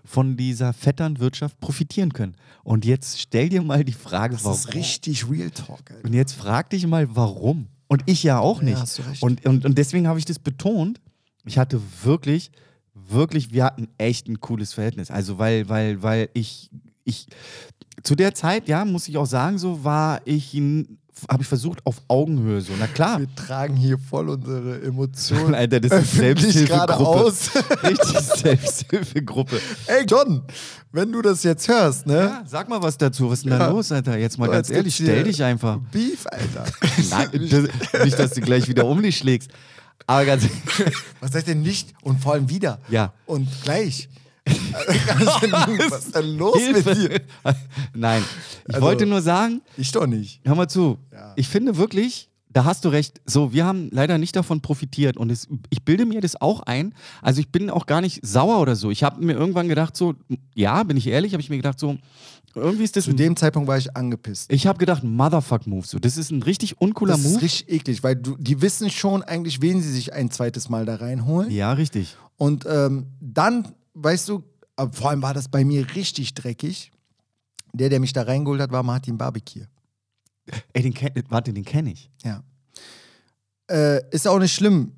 von dieser Vetternwirtschaft profitieren können. Und jetzt stell dir mal die Frage, Das warum. ist richtig Real Talk, Alter. Und jetzt frag dich mal, warum. Und ich ja auch Ja, nicht. recht. Und, und, und deswegen habe ich das betont. Ich hatte wirklich, wirklich, wir hatten echt ein cooles Verhältnis. Also, weil, weil, weil ich, ich, zu der Zeit, ja, muss ich auch sagen, so war ich, habe ich versucht auf Augenhöhe so. Na klar. Wir tragen hier voll unsere Emotionen. Alter, das ist Selbsthilfegruppe. aus. Richtig Selbsthilfegruppe. Ey, John, wenn du das jetzt hörst, ne? Ja, sag mal was dazu. Was ist denn da Ja. los, Alter? Jetzt mal So, ganz ehrlich, stell dich einfach. Beef, Alter. Nein, das, nicht, dass du gleich wieder um dich schlägst. Aber ganz Was heißt denn nicht und vor allem wieder? Ja. Und gleich. Was ist denn los mit dir? Nein, ich Also- wollte nur sagen, Ich doch nicht. hör mal zu. Ja. Ich finde wirklich, da hast du recht. So, wir haben leider nicht davon profitiert und es, ich bilde mir das auch ein. Also ich bin auch gar nicht sauer oder so. Ich habe mir irgendwann gedacht so, ja, bin ich ehrlich, habe ich mir gedacht so, irgendwie ist das Zu dem Zeitpunkt war ich angepisst. Ich habe gedacht, Motherfuck Move. So, das ist ein richtig uncooler Das ist Move. richtig eklig, weil du, die wissen schon eigentlich, wen sie sich ein zweites Mal da reinholen. Ja, richtig. Und ähm, dann, weißt du, vor allem war das bei mir richtig dreckig. Der, der mich da reingeholt hat, war Martin Barbecue. Ey, den kenn, warte, den kenne ich. Ja. Äh, ist auch nicht schlimm.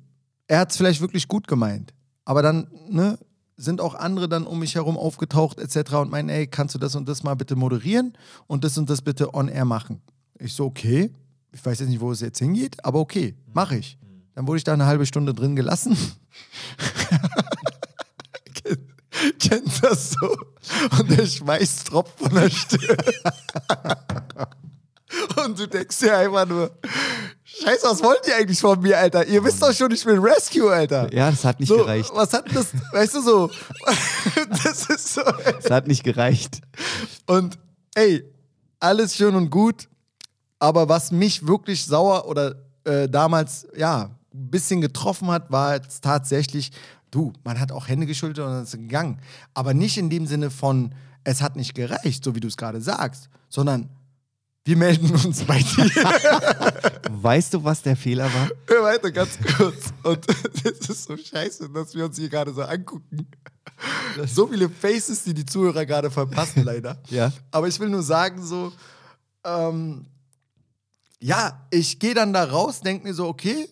Er hat es vielleicht wirklich gut gemeint. Aber dann, ne, sind auch andere dann um mich herum aufgetaucht, etc. und meinen, ey, kannst du das und das mal bitte moderieren und das und das bitte on air machen? Ich so, okay. Ich weiß jetzt nicht, wo es jetzt hingeht, aber okay, mache ich. Dann wurde ich da eine halbe Stunde drin gelassen. Ken- Kennst das so? Und der Schweiß tropft von der Stirn. Und du denkst dir einfach nur, Scheiße, was wollt ihr eigentlich von mir, Alter? Ihr wisst doch schon, ich bin Rescue, Alter. Ja, das hat nicht so, gereicht. Was hat das, weißt du so? das ist so. Das hat nicht gereicht. Und ey, alles schön und gut, aber was mich wirklich sauer oder äh, damals, ja, ein bisschen getroffen hat, war jetzt tatsächlich, du, man hat auch Hände geschüttelt und dann ist es gegangen. Aber nicht in dem Sinne von, es hat nicht gereicht, so wie du es gerade sagst, sondern wir melden uns bei dir. Weißt du, was der Fehler war? Hör weiter, ganz kurz. Und das ist so scheiße, dass wir uns hier gerade so angucken. So viele Faces, die die Zuhörer gerade verpassen, leider. Ja. Aber ich will nur sagen, so, ähm, ja, ich gehe dann da raus, denke mir so, okay,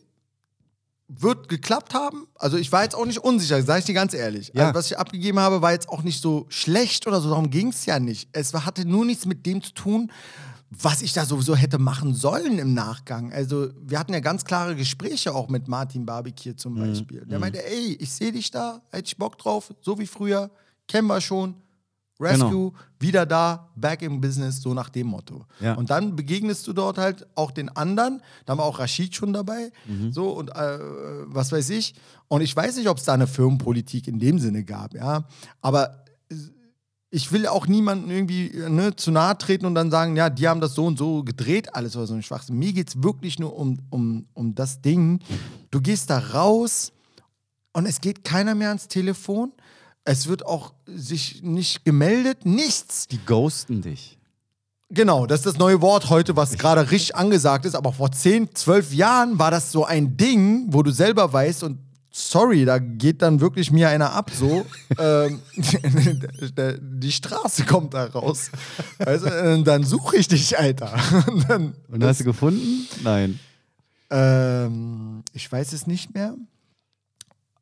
wird geklappt haben. Also ich war jetzt auch nicht unsicher, sage ich dir ganz ehrlich. Ja. Also, was ich abgegeben habe, war jetzt auch nicht so schlecht oder so, darum ging es ja nicht. Es hatte nur nichts mit dem zu tun, was ich da sowieso hätte machen sollen im Nachgang. Also wir hatten ja ganz klare Gespräche auch mit Martin Barbecue zum Beispiel. Der meinte, ey, ich sehe dich da, hätte ich Bock drauf, so wie früher, kennen wir schon. Rescue, Genau. wieder da, back im Business, so nach dem Motto. Ja. Und dann begegnest du dort halt auch den anderen. Da war auch Rashid schon dabei. Mhm. So und äh, was weiß ich. Und ich weiß nicht, ob es da eine Firmenpolitik in dem Sinne gab, ja. Aber ich will auch niemanden irgendwie ne, zu nahe treten und dann sagen, ja, die haben das so und so gedreht, alles oder so ein Schwachsinn. Mir geht es wirklich nur um, um, um das Ding. Du gehst da raus und es geht keiner mehr ans Telefon. Es wird auch sich nicht gemeldet, nichts. Die ghosten dich. Genau, das ist das neue Wort heute, was gerade richtig angesagt ist. Aber vor 10, 12 Jahren war das so ein Ding, wo du selber weißt und sorry, da geht dann wirklich mir einer ab so. ähm, die Straße kommt da raus. Also, äh, dann suche ich dich, Alter. Und dann, Und hast du gefunden? Nein. ähm, ich weiß es nicht mehr.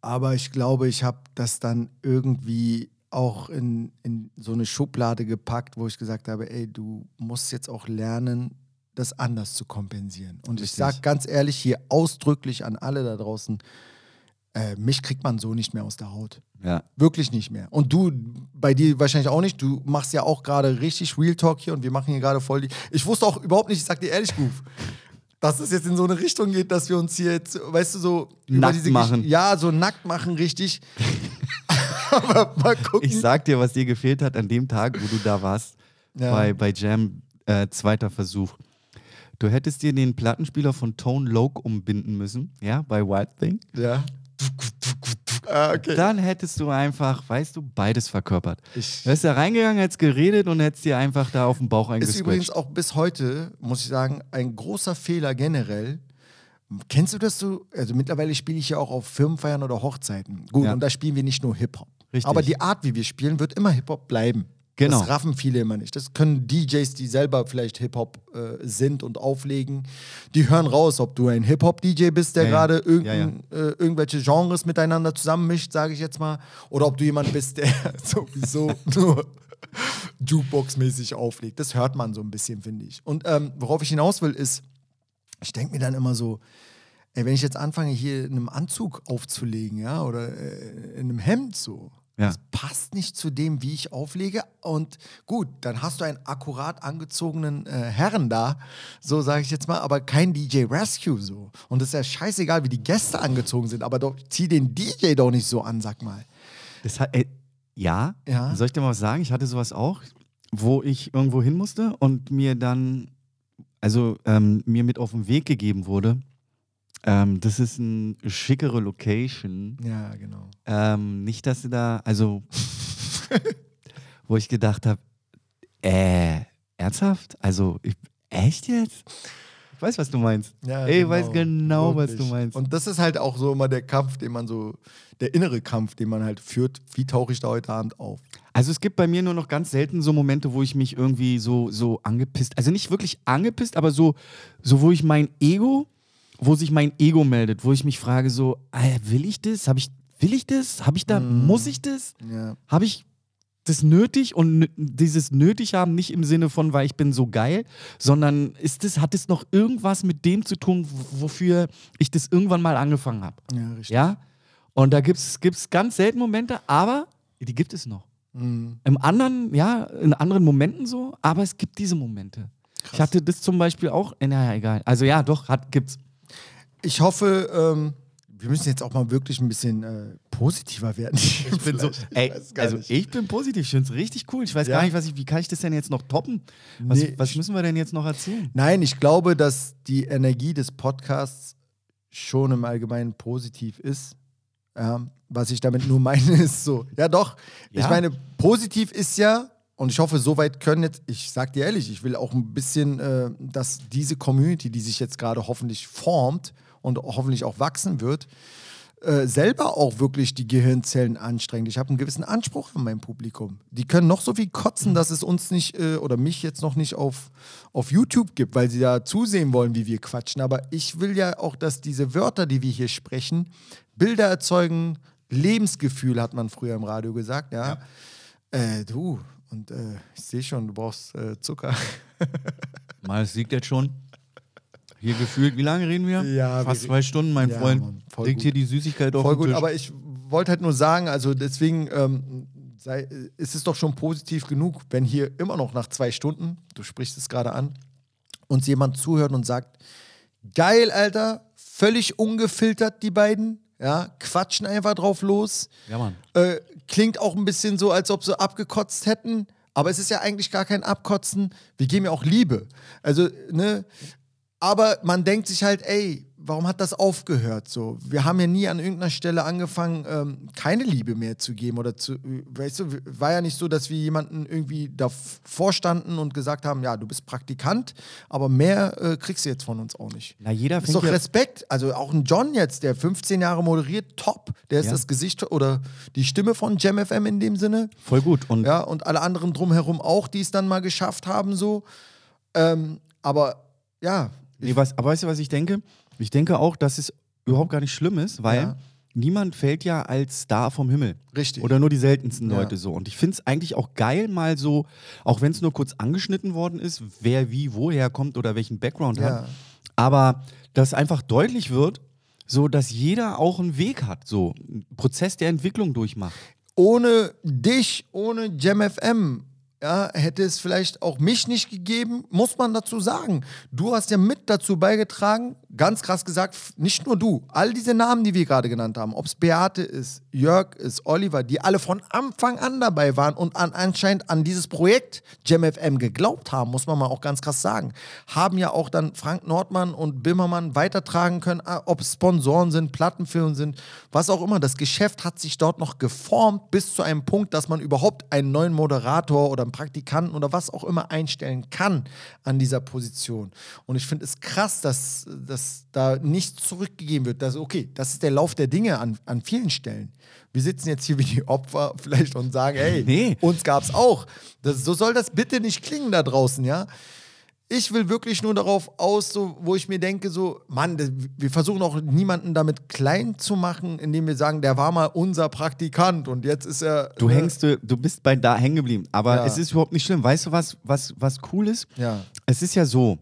Aber ich glaube, ich habe das dann irgendwie auch in, in so eine Schublade gepackt, wo ich gesagt habe, ey, du musst jetzt auch lernen, das anders zu kompensieren. Und ich Richtig. sage ganz ehrlich hier ausdrücklich an alle da draußen, äh, mich kriegt man so nicht mehr aus der Haut. Ja. Wirklich nicht mehr. Und du, bei dir wahrscheinlich auch nicht. Du machst ja auch gerade richtig Real Talk hier und wir machen hier gerade voll die. Ich wusste auch überhaupt nicht, ich sag dir ehrlich, Goof, dass es jetzt in so eine Richtung geht, dass wir uns hier jetzt, weißt du, so Nackt Gesch- machen. Ja, so nackt machen, richtig. Aber mal gucken. Ich sag dir, was dir gefehlt hat an dem Tag, wo du da warst, Ja. bei, bei Jam, äh, zweiter Versuch. Du hättest dir den Plattenspieler von Tone Loc umbinden müssen, ja, bei Wild Thing. ja. Ah, okay. Dann hättest du einfach, weißt du, beides verkörpert. Ich- Du wärst da reingegangen, hättest geredet und hättest dir einfach da auf den Bauch Ist übrigens eingesquetscht. auch bis heute, muss ich sagen, ein großer Fehler generell. Kennst du das so? Also mittlerweile spiele ich ja auch auf Firmenfeiern oder Hochzeiten. Gut, Ja. und da spielen wir nicht nur Hip-Hop. Richtig. Aber die Art, wie wir spielen, wird immer Hip-Hop bleiben. Genau. Das raffen viele immer nicht. Das können DJs, die selber vielleicht Hip-Hop äh, sind und auflegen, die hören raus, ob du ein Hip-Hop-DJ bist, der Ja, gerade Ja, ja. Äh, irgendwelche Genres miteinander zusammenmischt, sage ich jetzt mal. Oder ob du jemand bist, der sowieso nur Jukebox-mäßig auflegt. Das hört man so ein bisschen, finde ich. Und ähm, worauf ich hinaus will, ist, ich denke mir dann immer so, ey, wenn ich jetzt anfange, hier in einem Anzug aufzulegen, ja, oder äh, in einem Hemd so, Ja. das passt nicht zu dem, wie ich auflege. Und gut, dann hast du einen akkurat angezogenen äh, Herren da, so sage ich jetzt mal, aber kein DJ Rescue so. Und es ist ja scheißegal, wie die Gäste angezogen sind, aber doch zieh den DJ doch nicht so an, sag mal. Das hat, ey, Ja. Ja. Soll ich dir mal was sagen? Ich hatte sowas auch, wo ich irgendwo hin musste und mir dann, also ähm, mir mit auf den Weg gegeben wurde, ähm, das ist eine schickere Location. Ja, genau. Ähm, nicht, dass du da, also, wo ich gedacht habe, äh, ernsthaft? Also, ich, echt jetzt? Ich weiß, was du meinst. Ja, Ey, ich weiß genau, was Wirklich. du meinst. Und das ist halt auch so immer der Kampf, den man so, der innere Kampf, den man halt führt. Wie tauche ich da heute Abend auf? Also es gibt bei mir nur noch ganz selten so Momente, wo ich mich irgendwie so, so angepisst, also nicht wirklich angepisst, aber so, so wo ich mein Ego, wo sich mein Ego meldet, wo ich mich frage so, will ich das? Habe ich, will ich das? Habe ich da, muss ich das? Ja. Habe ich das nötig und dieses nötig haben nicht im Sinne von, weil ich bin so geil, sondern ist das, hat es noch irgendwas mit dem zu tun, wofür ich das irgendwann mal angefangen habe? Ja, richtig. Ja? Und da gibt es ganz selten Momente, aber die gibt es noch. Mhm. Im anderen, ja, in anderen Momenten so, aber es gibt diese Momente. Ich hatte das zum Beispiel auch, naja, egal. Also ja, doch, hat, gibt's. Ich hoffe, ähm, wir müssen jetzt auch mal wirklich ein bisschen äh, positiver werden. Ich Ich bin so, ey, also nicht. ich bin positiv, ich finde es richtig cool. Ich weiß Ja. gar nicht, was ich, wie kann ich das denn jetzt noch toppen? Was, Nee, was ich- müssen wir denn jetzt noch erzählen? Nein, ich glaube, dass die Energie des Podcasts schon im Allgemeinen positiv ist. Ja, was ich damit nur meine, ist so, ja doch, ich Ja. meine, positiv ist ja, und ich hoffe, soweit können jetzt, ich sag dir ehrlich, ich will auch ein bisschen, äh, dass diese Community, die sich jetzt gerade hoffentlich formt und hoffentlich auch wachsen wird, äh, selber auch wirklich die Gehirnzellen anstrengt. Ich habe einen gewissen Anspruch an mein Publikum. Die können noch so viel kotzen, dass es uns nicht äh, oder mich jetzt noch nicht auf, auf YouTube gibt, weil sie da zusehen wollen, wie wir quatschen. Aber ich will ja auch, dass diese Wörter, die wir hier sprechen, Bilder erzeugen, Lebensgefühl, hat man früher im Radio gesagt. Ja. Äh, du, und äh, ich sehe schon, du brauchst äh, Zucker. Mal, es liegt jetzt schon. Hier gefühlt, wie lange reden wir? Ja, Fast wir- zwei Stunden, mein Ja, Freund. Mann, voll Liegt gut. hier die Süßigkeit auf Voll gut, Tisch. aber ich wollte halt nur sagen, also deswegen ähm, sei, ist es doch schon positiv genug, wenn hier immer noch nach zwei Stunden, du sprichst es gerade an, uns jemand zuhört und sagt, geil, Alter, völlig ungefiltert die beiden, ja, quatschen einfach drauf los. ja, Mann. Äh, klingt auch ein bisschen so, als ob sie abgekotzt hätten. Aber es ist ja eigentlich gar kein Abkotzen. Wir geben ja auch Liebe. Also, ne? Aber man denkt sich halt, ey, warum hat das aufgehört? So, wir haben ja nie an irgendeiner Stelle angefangen, ähm, keine Liebe mehr zu geben oder zu, weißt du, war ja nicht so, dass wir jemanden irgendwie davor standen und gesagt haben, ja, du bist Praktikant, aber mehr äh, kriegst du jetzt von uns auch nicht. Na, jeder Ist doch Respekt. Also auch ein John jetzt, der 15 Jahre moderiert, top. Der ist Ja. das Gesicht oder die Stimme von Jam FM in dem Sinne. voll gut. Und Ja, und alle anderen drumherum auch, die es dann mal geschafft haben, so. Ähm, aber ja, Nee, was, aber weißt du, was ich denke? Ich denke auch, dass es überhaupt gar nicht schlimm ist, weil Ja. niemand fällt ja als Star vom Himmel. Richtig. Oder nur die seltensten Ja. Leute so. Und ich finde es eigentlich auch geil, mal so, auch wenn es nur kurz angeschnitten worden ist, wer wie woher kommt oder welchen Background Ja. hat. Aber dass einfach deutlich wird, so dass jeder auch einen Weg hat, so einen Prozess der Entwicklung durchmacht. ohne dich, ohne Jam FM, ja, hätte es vielleicht auch mich nicht gegeben, muss man dazu sagen. Du hast ja mit dazu beigetragen, ganz krass gesagt, nicht nur du, all diese Namen, die wir gerade genannt haben, ob es Beate ist, Jörg ist, Oliver, die alle von Anfang an dabei waren und an, anscheinend an dieses Projekt Jam FM geglaubt haben, muss man mal auch ganz krass sagen, haben ja auch dann Frank Nordmann und Bimmermann weitertragen können, ah, ob es Sponsoren sind, Plattenfirmen sind, was auch immer. Das Geschäft hat sich dort noch geformt bis zu einem Punkt, dass man überhaupt einen neuen Moderator oder einen Praktikanten oder was auch immer einstellen kann an dieser Position. Und ich finde es krass, dass, dass da nichts zurückgegeben wird. Dass, okay, das ist der Lauf der Dinge an, an vielen Stellen. Wir sitzen jetzt hier wie die Opfer vielleicht und sagen, hey, Nee. uns gab es auch. Das, so soll das bitte nicht klingen da draußen, ja? Ich will wirklich nur darauf aus, so, wo ich mir denke, so, Mann, wir versuchen auch niemanden damit klein zu machen, indem wir sagen, der war mal unser Praktikant und jetzt ist er. Du äh, hängst, du du bist bei da hängen geblieben. Aber Ja. es ist überhaupt nicht schlimm. Weißt du, was, was, was cool ist? Ja. Es ist ja so,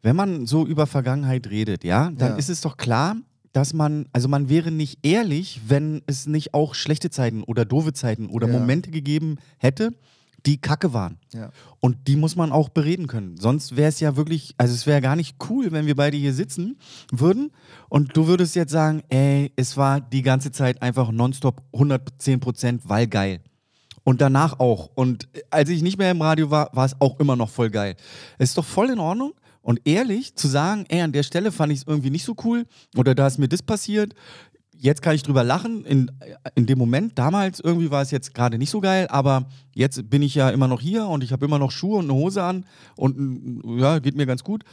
wenn man so über Vergangenheit redet, ja, dann Ja. ist es doch klar, dass man, also man wäre nicht ehrlich, wenn es nicht auch schlechte Zeiten oder doofe Zeiten oder Ja. Momente gegeben hätte, die kacke waren. Ja. Und die muss man auch bereden können. Sonst wäre es ja wirklich, also es wäre gar nicht cool, wenn wir beide hier sitzen würden und du würdest jetzt sagen, ey, es war die ganze Zeit einfach nonstop 110 Prozent, weil geil. Und danach auch. Und als ich nicht mehr im Radio war, war es auch immer noch voll geil. Es ist doch voll in Ordnung und ehrlich zu sagen, ey, an der Stelle fand ich es irgendwie nicht so cool oder da ist mir das passiert. Jetzt kann ich drüber lachen. In, in dem Moment, damals irgendwie war es jetzt gerade nicht so geil, aber jetzt bin ich ja immer noch hier und ich habe immer noch Schuhe und eine Hose an und mm, ja, geht mir ganz gut.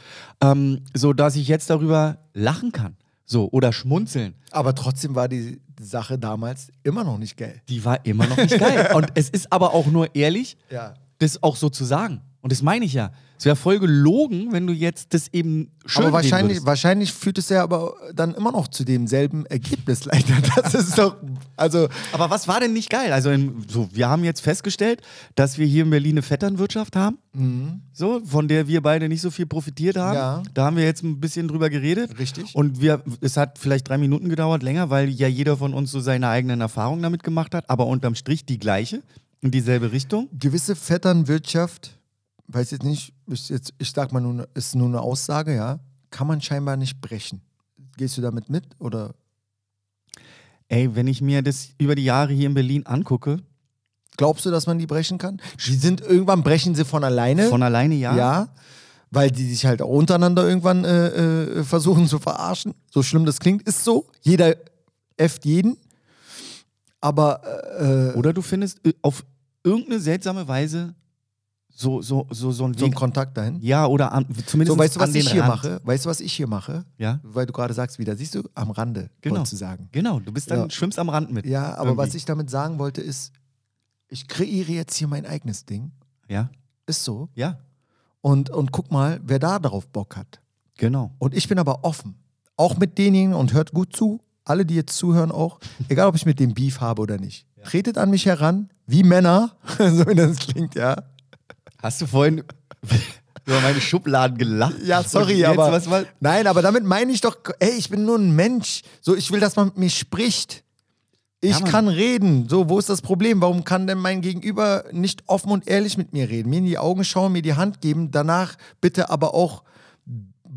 Ähm, so dass ich jetzt darüber lachen kann. So, oder schmunzeln. Aber trotzdem war die Sache damals immer noch nicht geil. Die war immer noch nicht geil. Und es ist aber auch nur ehrlich, Ja. das auch so zu sagen. Und das meine ich ja. Es wäre voll gelogen, wenn du jetzt das eben schön aber wahrscheinlich, wahrscheinlich führt es ja aber dann immer noch zu demselben Ergebnis leider. Das ist doch, also Aber was war denn nicht geil? Also in, so, wir haben jetzt festgestellt, dass wir hier in Berlin eine Vetternwirtschaft haben, so, von der wir beide nicht so viel profitiert haben. Mhm. Ja. Da haben wir jetzt ein bisschen drüber geredet. Richtig. Und wir, es hat vielleicht drei Minuten gedauert, länger, weil ja jeder von uns so seine eigenen Erfahrungen damit gemacht hat, aber unterm Strich die gleiche in dieselbe Richtung. gewisse Vetternwirtschaft, weiß jetzt nicht, ist jetzt, ich sag mal nur, ist nur eine Aussage, ja, kann man scheinbar nicht brechen. Gehst du damit mit oder Ey, wenn ich mir das über die Jahre hier in Berlin angucke, glaubst du, dass man die brechen kann? Sie sind irgendwann brechen sie von alleine. von alleine ja. ja. Weil die sich halt auch untereinander irgendwann äh, äh, versuchen zu verarschen. So schlimm das klingt, ist so. Jeder äfft jeden. Aber äh, Oder du findest äh, auf irgendeine seltsame Weise so, so, so, so ein so ein Weg. Kontakt dahin. Ja, oder an, zumindest So, weißt du, was ich hier Rand. mache? Weißt du, was ich hier mache? Ja, Weil du gerade sagst, wieder, siehst du, am Rande, Genau. wolltest du sagen. genau. Du bist dann, Ja. schwimmst am Rand mit. Ja, aber was Irgendwie. ich damit sagen wollte, ist, ich kreiere jetzt hier mein eigenes Ding. Ja, Ist so. ja, Und, und guck mal, wer da darauf Bock hat. genau. Und ich bin aber offen. Auch mit denjenigen und hört gut zu. Alle, die jetzt zuhören, auch. Egal, ob ich mit dem Beef habe oder nicht. Tretet an mich heran, wie Männer, so wie das klingt, ja. Hast du vorhin über meine Schubladen gelacht? Ja, sorry, aber. Was war, Nein, aber damit meine ich doch, ey, ich bin nur ein Mensch. So, ich will, dass man mit mir spricht. Ich Ja, kann reden. So, wo ist das Problem? Warum kann denn mein Gegenüber nicht offen und ehrlich mit mir reden? Mir in die Augen schauen, mir die Hand geben, danach bitte aber auch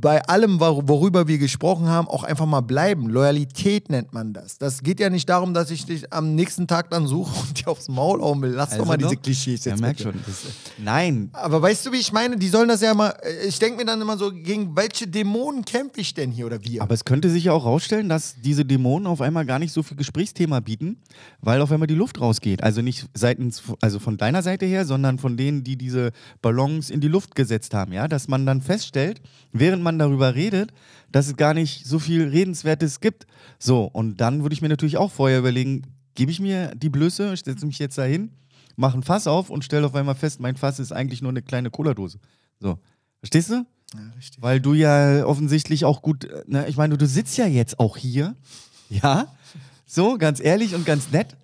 bei allem, wor- worüber wir gesprochen haben, auch einfach mal bleiben. Loyalität nennt man das. Das geht ja nicht darum, dass ich dich am nächsten Tag dann suche und dir aufs Maul hauen will. Lass doch mal diese Klischees Ja, jetzt. merk bitte. schon. Das, nein, Aber weißt du, wie ich meine? Die sollen das ja mal. äh, Ich denke mir dann immer so, gegen welche Dämonen kämpfe ich denn hier oder wir? Aber es könnte sich ja auch rausstellen, dass diese Dämonen auf einmal gar nicht so viel Gesprächsthema bieten, weil auf einmal die Luft rausgeht. Also nicht seitens, also von deiner Seite her, sondern von denen, die diese Ballons in die Luft gesetzt haben, ja, dass man dann feststellt, während man darüber redet, dass es gar nicht so viel Redenswertes gibt. So, und dann würde ich mir natürlich auch vorher überlegen, gebe ich mir die Blöße, setze mich jetzt dahin, mache ein Fass auf und stelle auf einmal fest, mein Fass ist eigentlich nur eine kleine Cola-Dose. So, verstehst du? ja, richtig. Weil du ja offensichtlich auch gut, äh, ne, ich meine, du sitzt ja jetzt auch hier, ja, so ganz ehrlich und ganz nett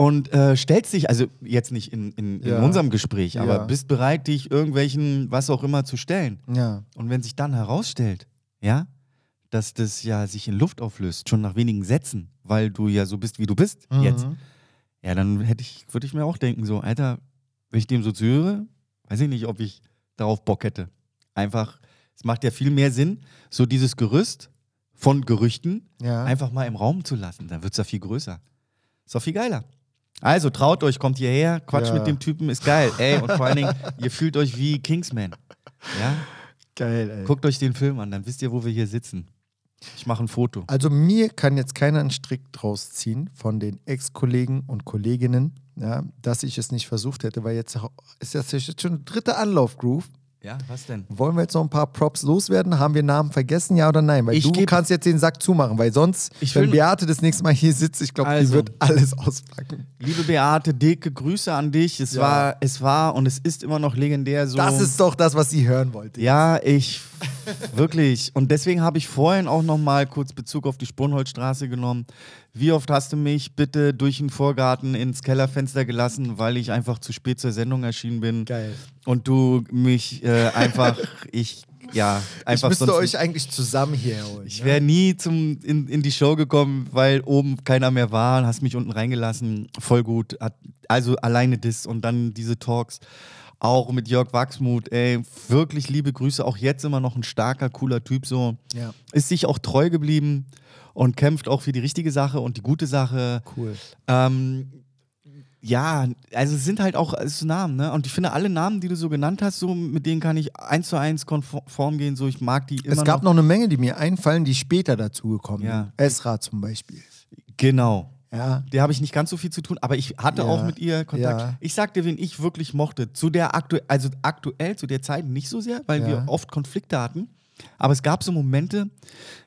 und äh, stellst dich, also jetzt nicht in, in, in Ja. unserem Gespräch, aber Ja. bist bereit, dich irgendwelchen, was auch immer zu stellen. Ja. Und wenn sich dann herausstellt, ja, dass das ja sich in Luft auflöst, schon nach wenigen Sätzen, weil du ja so bist, wie du bist jetzt, Mhm. ja, dann hätte ich, würde ich mir auch denken, so, Alter, wenn ich dem so zuhöre, weiß ich nicht, ob ich darauf Bock hätte. Einfach, es macht ja viel mehr Sinn, so dieses Gerüst von Gerüchten Ja. einfach mal im Raum zu lassen. Dann wird es ja viel größer. Ist doch viel geiler. Also traut euch, kommt hierher, Quatsch Ja. mit dem Typen, ist geil. Ey, und vor allen Dingen, ihr fühlt euch wie Kingsman. Ja? Geil, ey. Guckt euch den Film an, dann wisst ihr, wo wir hier sitzen. Ich mache ein Foto. Also mir kann jetzt keiner einen Strick draus ziehen von den Ex-Kollegen und Kolleginnen, ja, dass ich es nicht versucht hätte, weil jetzt ist das jetzt schon dritter Anlauf-Groove. Ja, was denn? Wollen wir jetzt noch ein paar Props loswerden? Haben wir Namen vergessen, ja oder nein? Weil Ich du kannst jetzt den Sack zumachen, weil sonst, Ich wenn Beate das nächste Mal hier sitzt, ich glaube, die Also. wird alles auspacken. Liebe Beate, dicke Grüße an dich. Es Ja. war, es war und es ist immer noch legendär so. Das ist doch das, was sie hören wollte. Ja, ich wirklich. Und deswegen habe ich vorhin auch noch mal kurz Bezug auf die Sponholzstraße genommen. Wie oft hast du mich bitte durch den Vorgarten ins Kellerfenster gelassen, weil ich einfach zu spät zur Sendung erschienen bin? Geil. Und du mich äh, einfach, ich, ja, Ich einfach müsste sonst- euch eigentlich zusammen hier holen. ich ne? wäre nie zum, in, in die Show gekommen, weil oben keiner mehr war und hast mich unten reingelassen. Voll gut. Also alleine das und dann diese Talks. Auch mit Jörg Wachsmuth, ey, wirklich liebe Grüße. Auch jetzt immer noch ein starker, cooler Typ so. Ja. Ist sich auch treu geblieben und kämpft auch für die richtige Sache und die gute Sache. Cool. Ähm, ja, also es sind halt auch alles Namen, ne? Und ich finde, alle Namen, die du so genannt hast, so mit denen kann ich eins zu eins konform gehen. So, ich mag die immer. Es gab noch eine Menge, die mir einfallen, die später dazugekommen Ja. sind. Esra zum Beispiel. Genau. Ja. Der habe ich nicht ganz so viel zu tun, aber ich hatte Ja. auch mit ihr Kontakt. Ja. Ich sagte, wen ich wirklich mochte, zu der aktu also aktuell zu der Zeit nicht so sehr, weil Ja. wir oft Konflikte hatten. Aber es gab so Momente,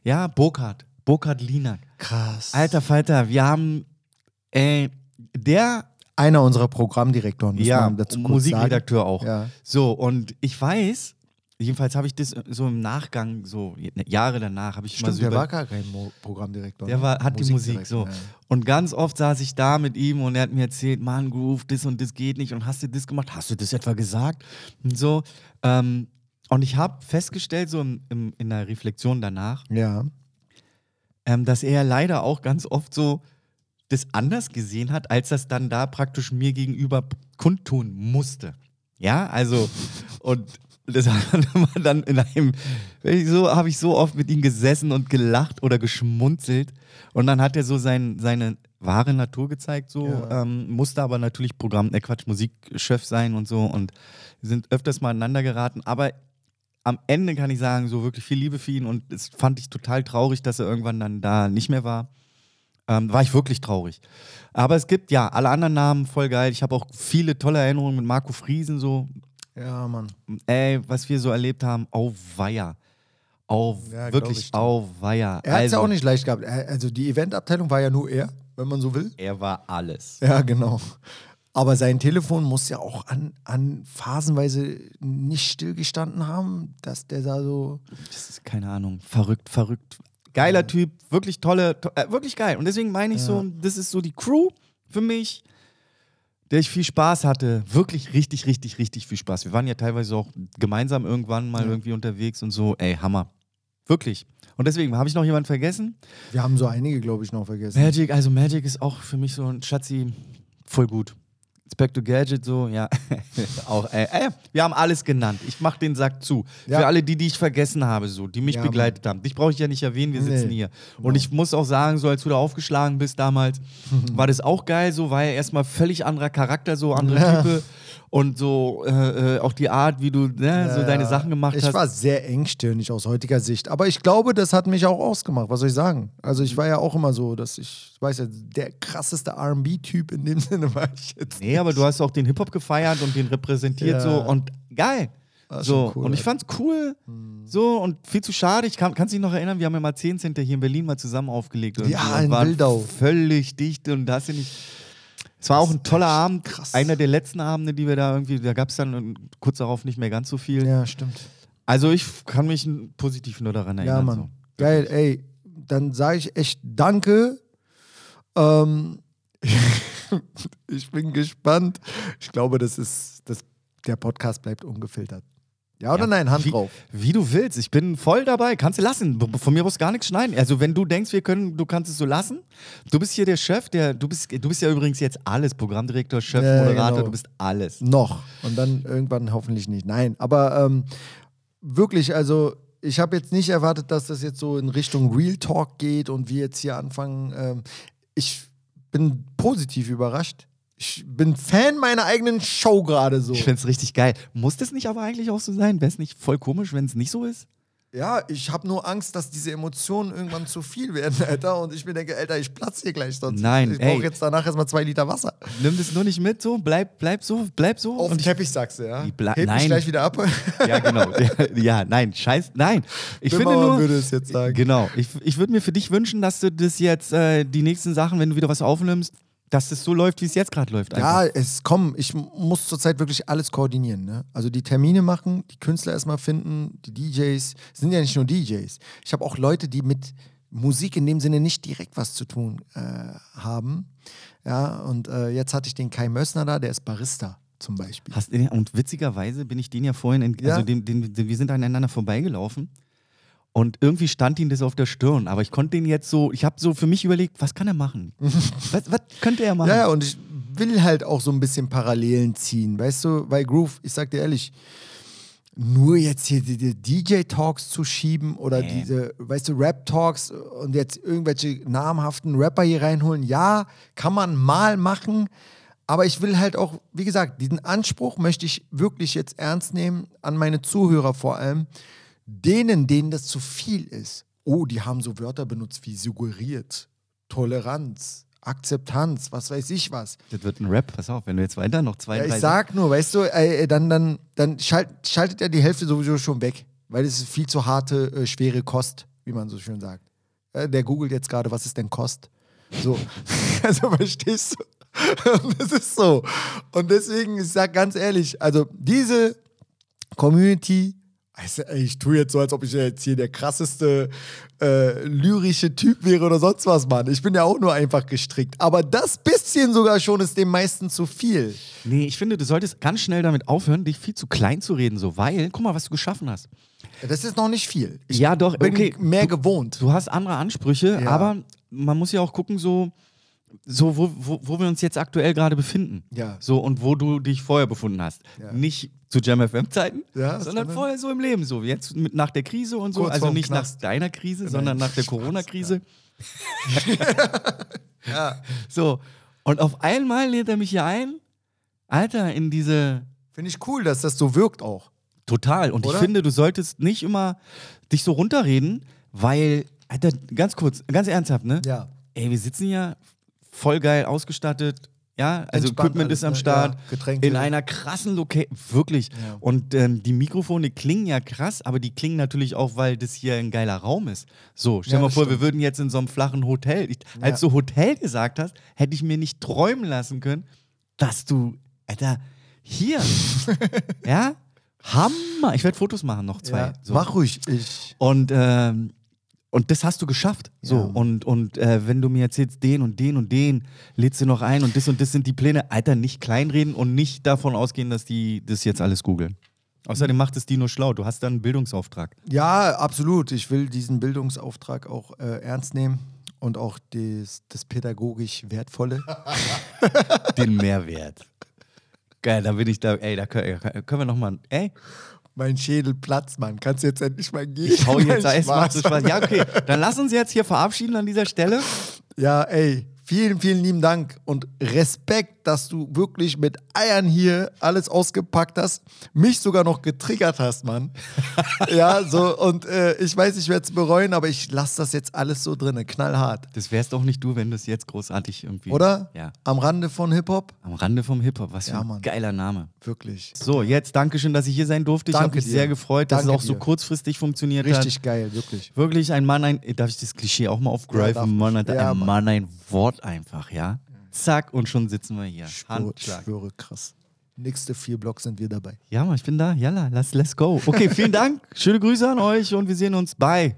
ja, Burkhardt, Burkhardt Linak. Krass. Alter Falter, wir haben, ey, der Einer unserer Programmdirektoren, muss ja, man dazu Musikredakteur sagen. auch. Ja. So, und ich weiß, jedenfalls habe ich das so im Nachgang, so Jahre danach, habe ich mal Stimmt, so der war gar kein Mo Programmdirektor. Der ne? war, hat die Musik so. Ja. Und ganz oft saß ich da mit ihm und er hat mir erzählt, Mann, Groove, das und das geht nicht. Und hast du das gemacht? Hast du das etwa gesagt? Und so. Ähm, und ich habe festgestellt, so im, im, in der Reflexion danach, Ja. ähm, dass er leider auch ganz oft so das anders gesehen hat, als das dann da praktisch mir gegenüber kundtun musste. Ja, also, und das hat man dann in einem, so habe ich so oft mit ihm gesessen und gelacht oder geschmunzelt. Und dann hat er so sein, seine wahre Natur gezeigt, so, Ja. ähm, musste aber natürlich Programm, äh Quatsch, Musikchef sein und so. Und sind öfters mal aneinander geraten. Aber am Ende kann ich sagen, so wirklich viel Liebe für ihn und es fand ich total traurig, dass er irgendwann dann da nicht mehr war. Ähm, war ich wirklich traurig. Aber es gibt ja alle anderen Namen voll geil. Ich habe auch viele tolle Erinnerungen mit Marco Friesen so. Ja, Mann. Ey, was wir so erlebt haben, au weia. Au, Ja, wirklich au weia. Er hat es also, ja auch nicht leicht gehabt. Er- Also die Eventabteilung war ja nur er, wenn man so will. Er war alles. Ja, genau. Aber sein Telefon muss ja auch an, an phasenweise nicht stillgestanden haben, dass der da so. Das ist keine Ahnung. Verrückt, verrückt. Geiler Typ, wirklich tolle, to äh, wirklich geil. Und deswegen meine ich so, das ist so die Crew für mich, der ich viel Spaß hatte. Wirklich richtig, richtig, richtig viel Spaß. Wir waren ja teilweise auch gemeinsam irgendwann mal irgendwie unterwegs und so. Ey, Hammer. Wirklich. Und deswegen, habe ich noch jemanden vergessen? Wir haben so einige, glaube ich, noch vergessen. Magic, also Magic ist auch für mich so ein Schatzi voll gut. Spectre Gadget, so, ja. auch, ey, ey, wir haben alles genannt. Ich mach den Sack zu. Ja. Für alle die, die ich vergessen habe, so, die mich Ja, begleitet haben. Dich brauche ich ja nicht erwähnen, wir sitzen Nee. hier. Und ich muss auch sagen, so als du da aufgeschlagen bist damals, war das auch geil, so, war ja erstmal völlig anderer Charakter, so andere. Type. Und so äh, äh, auch die Art, wie du ne, so deine Sachen gemacht ich hast. war sehr engstirnig aus heutiger Sicht. Aber ich glaube, das hat mich auch ausgemacht. Was soll ich sagen? Also, ich war ja auch immer so, dass ich, ich weiß ja, der krasseste RB-Typ in dem Sinne war ich jetzt. Nee, aber du hast auch den Hip-Hop gefeiert und den repräsentiert Ja. so und geil. War So, schon cool, und ich fand's cool. So, und viel zu schade. Ich kann, kannst dich noch erinnern, wir haben ja mal 10 Center hier in Berlin mal zusammen aufgelegt. Ja, und in waren Wildau. Völlig dicht und da hast du nicht. Es war auch ein toller Abend. krass. Einer der letzten Abende, die wir da irgendwie, da gab es dann kurz darauf nicht mehr ganz so viel. Ja, stimmt. Also ich kann mich positiv nur daran erinnern. Ja, Mann. Geil, ey. Dann sage ich echt Danke. Ähm, ich bin gespannt. Ich glaube, das ist, das, der Podcast bleibt ungefiltert. Ja oder Ja, nein? Hand wie, drauf. Wie du willst. Ich bin voll dabei. Kannst du lassen. Von mir aus gar nichts schneiden. Also wenn du denkst, wir können, du kannst es so lassen. Du bist hier der Chef, der, du bist, du bist ja übrigens jetzt alles. Programmdirektor, Chef, Ja, Moderator, genau. du bist alles. Noch. Und dann irgendwann hoffentlich nicht. Nein, aber ähm, wirklich, also ich habe jetzt nicht erwartet, dass das jetzt so in Richtung Real Talk geht und wir jetzt hier anfangen. Ähm, ich bin positiv überrascht. Ich bin Fan meiner eigenen Show gerade so. Ich find's richtig geil. Muss das nicht aber eigentlich auch so sein? Wäre es nicht voll komisch, wenn es nicht so ist? Ja, ich habe nur Angst, dass diese Emotionen irgendwann zu viel werden, Alter. Und ich mir denke, Alter, ich platze hier gleich sonst. Nein, Ich brauche jetzt danach erstmal zwei Liter Wasser. Nimm das nur nicht mit, so. Bleib, bleib so, bleib so. Auf den Teppich sagst du, ja? Bla- Heb mich Nein. gleich wieder ab. Ja, genau. ja, nein, scheiß, nein. Ich finde Böhmermann nur, würde es jetzt sagen. Genau. Ich, ich würde mir für dich wünschen, dass du das jetzt, äh, die nächsten Sachen, wenn du wieder was aufnimmst, dass das so läuft, wie es jetzt gerade läuft. Ja, einfach. es komm, ich muss zurzeit wirklich alles koordinieren. Ne? Also die Termine machen, die Künstler erstmal finden, die DJs. Es sind ja nicht nur DJs. Ich habe auch Leute, die mit Musik in dem Sinne nicht direkt was zu tun äh, haben. Ja, und äh, jetzt hatte ich den Kai Mössner da, der ist Barista zum Beispiel. Hast, und witzigerweise bin ich den ja vorhin, in, Ja. also den, den, den, wir sind aneinander vorbeigelaufen und irgendwie stand ihm das auf der Stirn, aber ich konnte den jetzt so, ich habe so für mich überlegt, was kann er machen? was, was könnte er machen? Ja, und ich will halt auch so ein bisschen Parallelen ziehen, weißt du, weil Groove, ich sag dir ehrlich, nur jetzt hier die, die DJ-Talks zu schieben oder Nee. diese, weißt du, Rap-Talks und jetzt irgendwelche namhaften Rapper hier reinholen, ja, kann man mal machen, Aber ich will halt auch, wie gesagt, diesen Anspruch möchte ich wirklich jetzt ernst nehmen, an meine Zuhörer vor allem. Denen, denen das zu viel ist. Oh, die haben so Wörter benutzt wie suggeriert, Toleranz, Akzeptanz, was weiß ich was. Das wird ein Rap, pass auf, wenn du jetzt weiter noch zwei, Ja, ich sag nur, weißt du, äh, dann, dann, dann schalt, schaltet er die Hälfte sowieso schon weg, weil es ist viel zu harte, äh, schwere Kost, wie man so schön sagt. Äh, der googelt jetzt gerade, was ist denn Kost? So, also verstehst du? Das ist so. Und deswegen, ich sag ganz ehrlich, also diese Community, also, ich tue jetzt so, als ob ich jetzt hier der krasseste äh, lyrische Typ wäre oder sonst was, Mann. Ich bin ja auch nur einfach gestrickt. Aber das bisschen sogar schon ist dem meisten zu viel. Nee, ich finde, du solltest ganz schnell damit aufhören, dich viel zu klein zu reden, so, weil, guck mal, was du geschaffen hast. Das ist noch nicht viel. Ich Ja, doch, bin okay. mehr Du- gewohnt. Du hast andere Ansprüche, Ja. aber man muss ja auch gucken, so, so wo, wo, wo wir uns jetzt aktuell gerade befinden. Ja. So, und wo du dich vorher befunden hast. Ja. Nicht zu Jam FM-Zeiten, Ja, sondern vorher so im Leben. So, jetzt mit, nach der Krise und so. Kurz also nicht Knast. nach deiner Krise, sondern nach der Corona-Krise. Ja. So. Und auf einmal lädt er mich hier ein, Alter, in diese. Finde ich cool, dass das so wirkt auch. Total. Und Oder? ich finde, du solltest nicht immer dich so runterreden, weil, Alter, ganz kurz, ganz ernsthaft, ne? Ja. Ey, wir sitzen hier voll geil ausgestattet. Ja, also Entspannt Equipment ist am ne? Start. Ja, Getränke. In einer krassen Location. Wirklich. Ja. Und ähm, die Mikrofone klingen ja krass, aber die klingen natürlich auch, weil das hier ein geiler Raum ist. So, stell Ja, mal vor, stimmt. wir würden jetzt in so einem flachen Hotel. Ich, Als du Hotel gesagt hast, hätte ich mir nicht träumen lassen können, dass du, Alter, hier. ja? Hammer. Ich werde Fotos machen, noch zwei. So. Mach ruhig. Ich. Und, ähm, und das hast du geschafft. So. Ja. Und, und äh, wenn du mir erzählst, den und den und den, lädst du noch ein und das und das sind die Pläne, Alter, nicht kleinreden und nicht davon ausgehen, dass die das jetzt alles googeln. Außerdem macht es die nur schlau. Du hast dann einen Bildungsauftrag. Ja, absolut. Ich will diesen Bildungsauftrag auch äh, ernst nehmen und auch das, das pädagogisch Wertvolle. Den Mehrwert. Geil, da bin ich da. Ey, da können, können wir nochmal. Ey, mein Schädel platzt, Mann. Kannst du jetzt endlich mal gehen? ich hau jetzt so Spaß. Spaß. Ja, okay. Dann lass uns jetzt hier verabschieden an dieser Stelle. Ja, ey, vielen, vielen lieben Dank und Respekt, dass du wirklich mit Eiern hier alles ausgepackt hast, mich sogar noch getriggert hast, Mann. ja, so, und äh, ich weiß, ich werde es bereuen, aber ich lasse das jetzt alles so drin, knallhart. Das wärst doch nicht du, wenn du es jetzt großartig irgendwie. Oder? Ja. Am Rande von Hip-Hop? Am Rande vom Hip-Hop. Was für Ja, ein Mann. geiler Name. Wirklich. So, jetzt Dankeschön, dass ich hier sein durfte. Ich habe mich dir. sehr gefreut, dass Danke es auch so dir. kurzfristig funktioniert Richtig hat. geil, wirklich. Wirklich ein Mann, ein. Darf ich das Klischee auch mal Ja, aufgreifen? darf Mann, hat Ja, ein. Mann ein Wort einfach, ja? Zack, und schon sitzen wir hier. Ich schwöre, ich schwöre, krass. Nächste vier Blocks sind wir dabei. Ja, Mann, ich bin da. Jalla, lass, let's go. Okay, vielen Dank. Schöne Grüße an euch und wir sehen uns. Bye.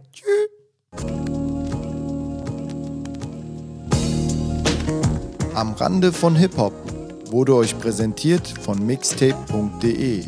Am Rande von Hip-Hop wurde euch präsentiert von mixtape.de.